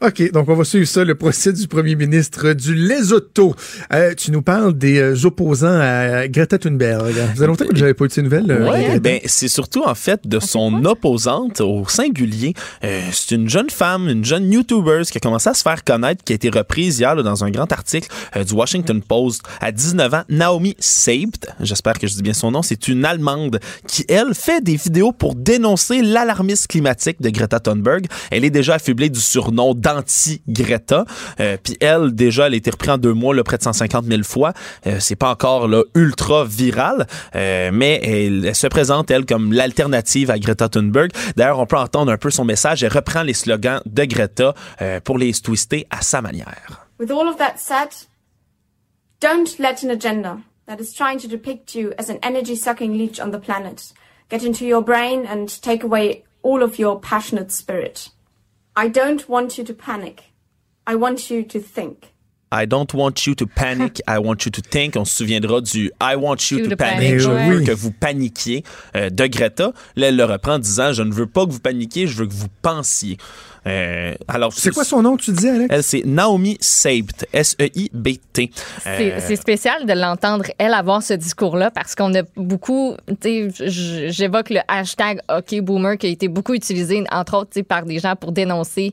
[LAUGHS] OK, donc on va suivre ça, le procès du premier ministre du Lesotho. Euh, tu nous parles des euh, opposants à Greta Thunberg. Ça faisait longtemps que j'avais pas eu de ces nouvelles. euh, Greta. ben c'est surtout en fait de son opposante au singulier. Euh, c'est une jeune femme, une jeune YouTuber qui a commencé à se faire connaître, qui a été reprise hier là, dans un grand article euh, du Washington Post à 19 ans. Naomi Seibt, j'espère que je dis bien son nom, c'est une Allemande qui elle fait des vidéos pour dénoncer l'alarmisme climatique de Greta Thunberg. Elle est déjà affublée du surnom d'anti-Greta. Euh, Puis elle, déjà, elle a été reprise en deux mois, là, près de 150 000 fois. Euh, c'est pas encore là, ultra viral, euh, mais elle, se présente, elle, comme l'alternative à Greta Thunberg. D'ailleurs, on peut entendre un peu son message. Elle reprend les slogans de Greta euh, pour les twister à sa manière. With all of that said, don't let an agenda that is trying to depict you as an energy sucking leech on the planet get into your brain and take away all of your passionate spirit. I don't want you to panic. I want you to think. I don't want you to panic, [LAUGHS] I want you to think. On se souviendra du I want you You to to panic. panic, Je ouais. veux que vous paniquiez euh, de Greta. Là, elle le reprend en disant Je ne veux pas que vous paniquiez, je veux que vous pensiez. Euh, alors, C'est quoi son nom, tu disais, Alex? Elle, c'est Naomi Seibt, S-E-I-B-T. C'est Euh, c'est spécial de l'entendre, elle, avoir ce discours-là, parce qu'on a beaucoup, tu sais, j'évoque le hashtag OK Boomer qui a été beaucoup utilisé, entre autres, tu sais, par des gens pour dénoncer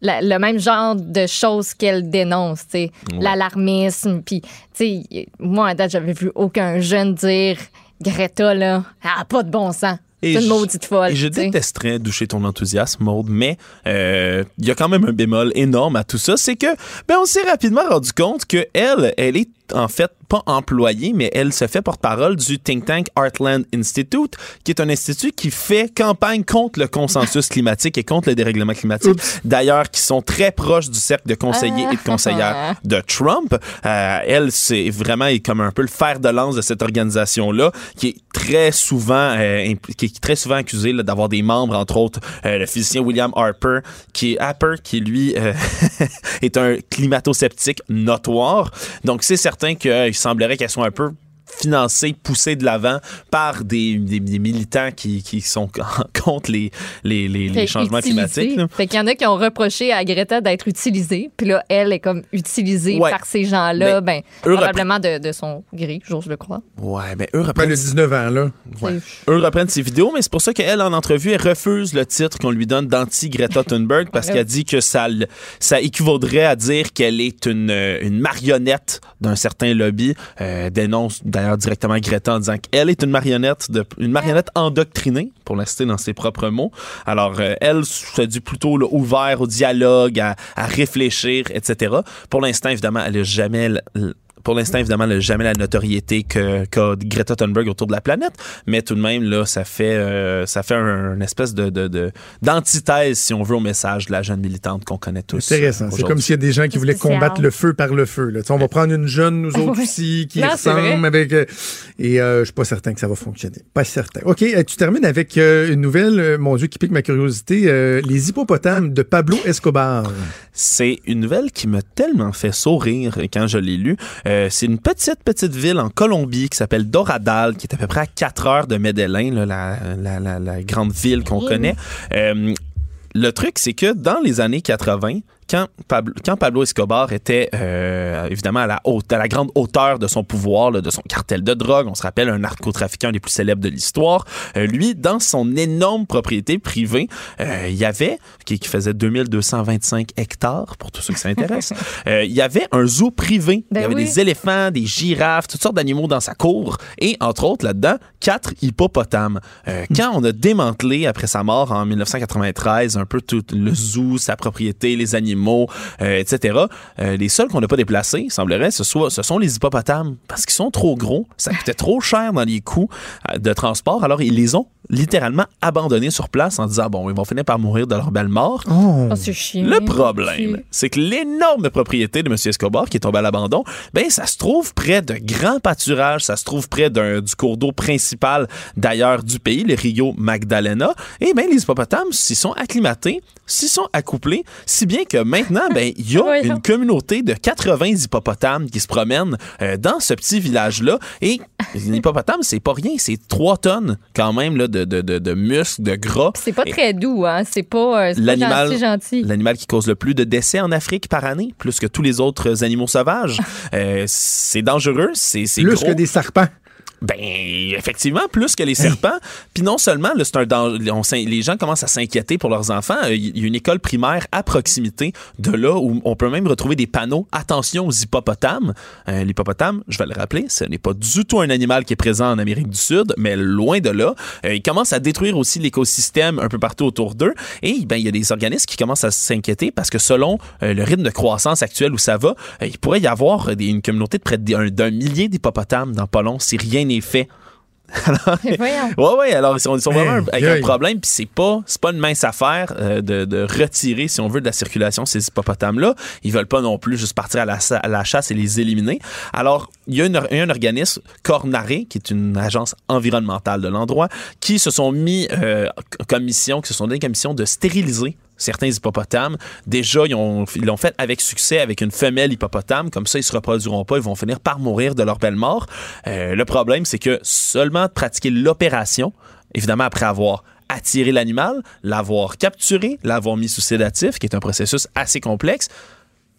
la- le même genre de choses qu'elle dénonce, tu sais, l'alarmisme. Puis, tu sais, moi, à date, j'avais vu aucun jeune dire Greta, là, elle a pas de bon sens. C'est une je- maudite folle. Et je tu sais. détesterais doucher ton enthousiasme, Maude, mais euh, il y a quand même un bémol énorme à tout ça, c'est que ben on s'est rapidement rendu compte que elle, elle est en fait pas employée, mais elle se fait porte-parole du think tank Heartland Institute, qui est un institut qui fait campagne contre le consensus climatique et contre le dérèglement climatique. D'ailleurs, qui sont très proches du cercle de conseillers et de conseillères de Trump. Euh, elle, c'est vraiment comme un peu le fer de lance de cette organisation-là, qui est très souvent, euh, qui est très souvent accusée d'avoir des membres, entre autres euh, le physicien William Harper, qui est Harper, qui lui [LAUGHS] est un climato-sceptique notoire. Donc c'est certain qu'il semblerait qu'elle soit un peu financée, poussée de l'avant par des, des- des militants qui, qui sont [LAUGHS] contre les, les, les- les Fait changements utilisé. climatiques. là. Fait qu'il y en a qui ont reproché à Greta d'être utilisée. Puis là, elle est comme utilisée Ouais. par ces gens-là, ben, probablement de, de son gré, j'ose le croire. Ouais, mais eux reprennent le 19 ans, là. Ouais. Eux reprennent ses vidéos, mais c'est pour ça qu'elle, en entrevue, elle refuse le titre qu'on lui donne d'anti-Greta [LAUGHS] Thunberg parce qu'elle dit que ça, équivaudrait à dire qu'elle est une, une marionnette d'un certain lobby. Euh, dénonce d'ailleurs directement Greta en disant qu'elle est une marionnette, une marionnette endoctrinée, pour la citer dans ses propres mots. Alors, euh, elle se dit plutôt ouvert au dialogue, à, réfléchir, etc. Pour l'instant, évidemment, elle n'a jamais pour l'instant, évidemment, elle n'a jamais la notoriété que- qu'a Greta Thunberg autour de la planète, mais tout de même, là, ça fait, euh, ça fait un, une espèce de, de, de- d'antithèse, si on veut, au message de la jeune militante qu'on connaît tous. Intéressant. euh, C'est aujourd'hui. comme s'il y a des gens qui voulaient Spécial. combattre le feu par le feu. là. Tu sais, On va prendre une jeune, nous [LAUGHS] autres aussi, qui Non, c'est ressemble avec. euh, et euh, je suis pas certain que ça va fonctionner. Pas certain. OK, euh, tu termines avec euh, une nouvelle, mon Dieu, qui pique ma curiosité. euh, les hippopotames de Pablo Escobar. C'est une nouvelle qui m'a tellement fait sourire quand je l'ai lue. Euh, c'est une petite, petite ville en Colombie qui s'appelle Doradal, qui est à peu près à 4 heures de Medellín, là, la, la, la, la grande ville qu'on connaît. Euh, le truc, c'est que dans les années 80, quand Pablo, quand Pablo Escobar était euh, évidemment à la, haute, à la grande hauteur de son pouvoir, là, de son cartel de drogue, on se rappelle un narcotrafiquant des plus célèbres de l'histoire, euh, lui, dans son énorme propriété privée, euh, il y avait, qui, qui faisait 2225 hectares, pour tous ceux qui s'intéressent, [LAUGHS] il y avait un zoo privé. il Ben y avait oui. des éléphants, des girafes, toutes sortes d'animaux dans sa cour, et entre autres, là-dedans, quatre hippopotames. Quand on a démantelé, après sa mort en 1993, un peu tout le zoo, sa propriété, les animaux, euh, etc., euh, les seuls qu'on n'a pas déplacés, il semblerait, ce, soit, ce sont les hippopotames, parce qu'ils sont trop gros, ça coûtait trop cher dans les coûts euh, de transport, alors ils les ont littéralement abandonnés sur place en disant, bon, ils vont finir par mourir de leur belle mort. Oh. Oh, chiant. Le problème, c'est que l'énorme propriété de M. Escobar qui est tombé à l'abandon, ben ça se trouve près de grands pâturages, ça se trouve près d'un du cours d'eau principal d'ailleurs du pays, le Rio Magdalena, et ben les hippopotames s'y sont acclimatés, s'y sont accouplés, si bien que maintenant ben il y a [LAUGHS] une communauté de 80 hippopotames qui se promènent euh, dans ce petit village là et un [LAUGHS] hippopotame c'est pas rien, c'est 3 tonnes quand même là, de, de, de, de muscles, de gras. C'est pas Et- très doux, hein. C'est pas, euh, L'animal- gentil, gentil. L'animal qui cause le plus de décès en Afrique par année, plus que tous les autres animaux sauvages. [LAUGHS] Euh, c'est dangereux, c'est c'est Plus gros. que des serpents. Ben, effectivement, plus que les serpents. Puis non seulement, là, c'est un danger, on les gens commencent à s'inquiéter pour leurs enfants. Euh, Il y a une école primaire à proximité de là où on peut même retrouver des panneaux attention aux hippopotames. Euh, L'hippopotame, je vais le rappeler, ce n'est pas du tout un animal qui est présent en Amérique du Sud, mais loin de là. Euh, il commence à détruire aussi l'écosystème un peu partout autour d'eux. Et ben, il y a des organismes qui commencent à s'inquiéter parce que selon euh, le rythme de croissance actuel où ça va, euh, il pourrait y avoir des- une communauté de près d'un d'un millier d'hippopotames dans pas long si rien n'est fait. [LAUGHS] Alors, Mais voyons. Ouais, ouais, alors ils sont, ils sont vraiment Hey, avec un problème, puis c'est pas, c'est pas une mince affaire euh, de, de retirer, si on veut, de la circulation ces hippopotames-là. Ils veulent pas non plus juste partir à la, à la chasse et les éliminer. Alors, il y a une- un organisme, Cornaré, qui est une agence environnementale de l'endroit, qui se sont mis euh, comme mission, qui se sont donné comme mission de stériliser certains hippopotames. Déjà, ils ont- ils l'ont fait avec succès avec une femelle hippopotame. Comme ça, ils se reproduiront pas. Ils vont finir par mourir de leur belle mort. Euh, le problème, c'est que seulement de pratiquer l'opération, évidemment après avoir attiré l'animal, l'avoir capturé, l'avoir mis sous sédatif, qui est un processus assez complexe,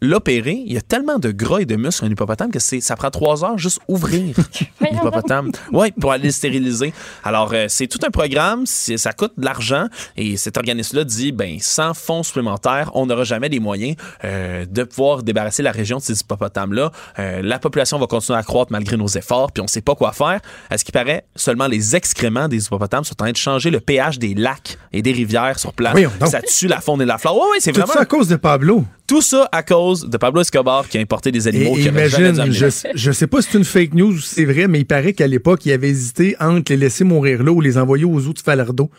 l'opérer, il y a tellement de gras et de muscles un hippopotame que c'est, ça prend trois heures juste ouvrir [LAUGHS] l'hippopotame. Oui, pour aller le stériliser. Alors, euh, c'est tout un programme, c'est- ça coûte de l'argent et cet organisme-là dit, ben, sans fonds supplémentaires, on n'aura jamais les moyens euh, de pouvoir débarrasser la région de ces hippopotames-là. Euh, la population va continuer à croître malgré nos efforts, puis on ne sait pas quoi faire. À ce qui paraît, seulement les excréments des hippopotames sont en train de changer le pH des lacs et des rivières sur place. Donc. Ça tue la faune et la flore. Oui, oui, c'est Tout vraiment... ça à cause de Pablo. Tout ça à cause de Pablo Escobar qui a importé des animaux et qui imagine, je, je sais pas si c'est une fake news ou si c'est vrai, mais il paraît qu'à l'époque, il avait hésité entre les laisser mourir là ou les envoyer aux zoos de Falardeau.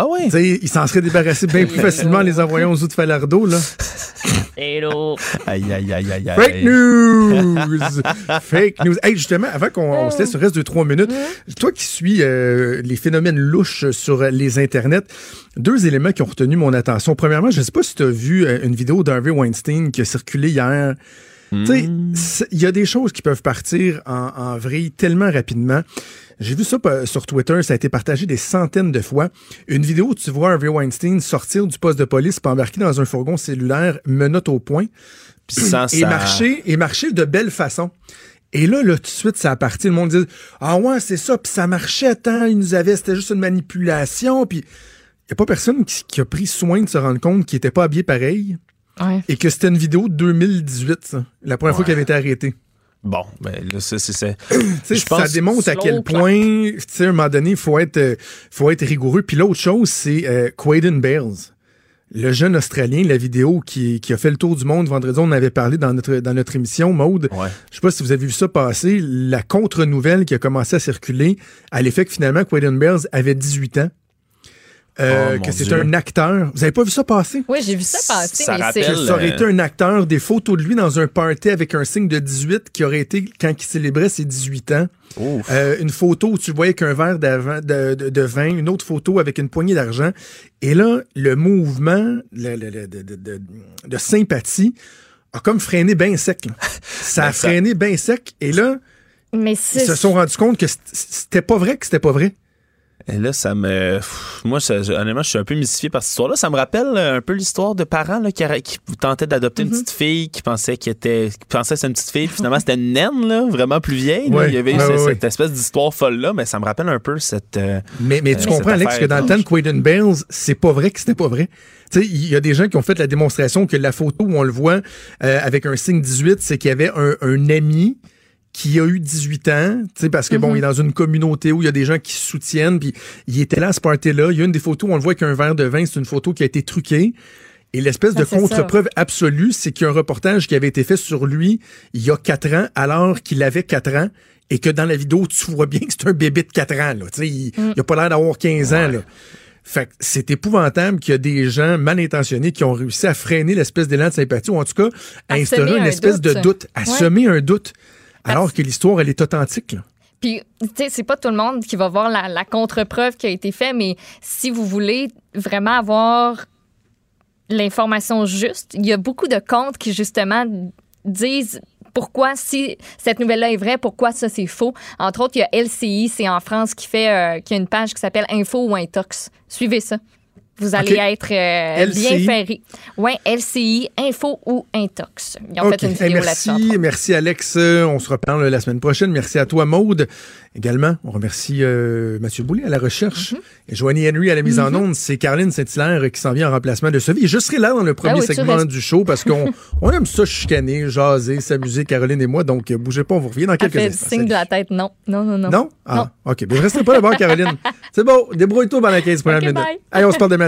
Ah oui? Tu sais, il s'en serait débarrassé bien plus facilement en les envoyant aux de Falardeau, là. Hello. Aïe, aïe, aïe, aïe, aïe. Fake news! Fake news. Hey, justement, avant qu'on on se laisse le reste de trois minutes, toi qui suis euh, les phénomènes louches sur les internets, deux éléments qui ont retenu mon attention. Premièrement, je ne sais pas si tu as vu euh, une vidéo d'Harvey Weinstein qui a circulé hier. Tu sais, c'est- il y a des choses qui peuvent partir en, en vrille tellement rapidement. J'ai vu ça euh, sur Twitter, ça a été partagé des centaines de fois. Une vidéo où tu vois Harvey Weinstein sortir du poste de police puis embarquer dans un fourgon cellulaire menotte au point et marcher et marcher de belle façon. Et là, là, tout de suite, ça a parti. Le monde dit Ah ouais, c'est ça, puis ça marchait tant, ils nous avaient, c'était juste une manipulation, puis il n'y a pas personne qui, qui a pris soin de se rendre compte qu'il n'était pas habillé pareil Ouais. et que c'était une vidéo de 2018, ça, la première fois qu'il avait été arrêté. Bon, ben là, ça, c'est... c'est- [CLEARS THROAT] Tu sais, Je pense- ça démontre à quel point, tu sais, à un moment donné, il faut être, euh, faut être rigoureux. Puis l'autre chose, c'est euh, Quaden Bales. le jeune Australien, la vidéo qui, qui a fait le tour du monde vendredi, on en avait parlé dans notre, dans notre émission, Maude. Ouais. Je sais pas si vous avez vu ça passer, la contre-nouvelle qui a commencé à circuler à l'effet que finalement Quaden Bells avait 18 ans. Euh, Oh, que c'est un acteur. Vous avez pas vu ça passer? Oui, j'ai vu ça passer, Ça mais rappelle, ça aurait été un acteur, des photos de lui dans un party avec un signe de 18 qui aurait été quand il célébrait ses 18 ans. Euh, une photo où tu voyais qu'un verre de, de- de vin, une autre photo avec une poignée d'argent. Et là, le mouvement le- le- le- de, de- de- de sympathie a comme freiné bien sec. là. [LAUGHS] Ça a Ben, freiné bien sec. Et là, Mais ils se sont rendus compte que c'était pas vrai que c'était pas vrai. Et là, ça me. pff, Moi, ça- honnêtement, je suis un peu mystifié par cette histoire-là. Ça me rappelle euh, un peu l'histoire de parents là, qui, tentaient d'adopter une petite fille qui pensait qu'elle était, qui pensait que c'était une petite fille, puis finalement c'était une naine, là, vraiment plus vieille. là. Il y avait cette espèce d'histoire folle-là, mais ça me rappelle un peu cette. euh, Mais, mais tu Euh, comprends, Alex, que dans le temps de Quaden Bales, c'est pas vrai que c'était pas vrai. Tu sais, il y a des gens qui ont fait la démonstration que la photo où on le voit euh, avec un signe 18, c'est qu'il y avait un, un ami qui a eu 18 ans, tu sais, parce que bon, il est dans une communauté où il y a des gens qui se soutiennent, puis il était là à ce party-là. Il y a une des photos où on le voit avec un verre de vin, c'est une photo qui a été truquée. Et l'espèce de Ah, contre-preuve absolue, c'est qu'il y a un reportage qui avait été fait sur lui il y a quatre ans, alors qu'il avait quatre ans, et que dans la vidéo, tu vois bien que c'est un bébé de quatre ans. Là. Tu sais, Il, il a pas l'air d'avoir 15 ans. Là. Fait que c'est épouvantable qu'il y a des gens mal intentionnés qui ont réussi à freiner l'espèce d'élan de sympathie, ou en tout cas à, À instaurer une un espèce de doute. doute, à Ouais. semer un doute, alors que l'histoire, elle est authentique. Là. Puis, tu sais, c'est pas tout le monde qui va voir la, la contre-preuve qui a été faite, mais si vous voulez vraiment avoir l'information juste, il y a beaucoup de comptes qui, justement, disent pourquoi, si cette nouvelle-là est vraie, pourquoi ça, c'est faux. Entre autres, il y a LCI, c'est en France, qui fait euh, qui a une page qui s'appelle Info ou Intox. Suivez ça. Vous allez être euh, bien ferré. Oui, LCI, Info ou Intox. Ils ont fait une vidéo entre merci, merci Alex. Euh, On se reparle la semaine prochaine. Merci à toi, Maude. Également, on remercie euh, Mathieu Boulay à la recherche Mm-hmm. et Joanie Henry à la mise en onde. C'est Caroline Saint-Hilaire qui s'en vient en remplacement de Sophie. Et je serai là dans le premier Ah oui, tu segment du show parce qu'on [LAUGHS] on aime ça chicaner, jaser, s'amuser, Caroline et moi. Donc, bougez pas, on vous revient dans Elle quelques fait le instants. signe de la tête. Non, non, non, non. Non? Ah, OK. Ben, restez pas là-bas, Caroline. [LAUGHS] C'est bon. Débrouille-toi pendant 15 premières OK, minutes. Allez, on se parle demain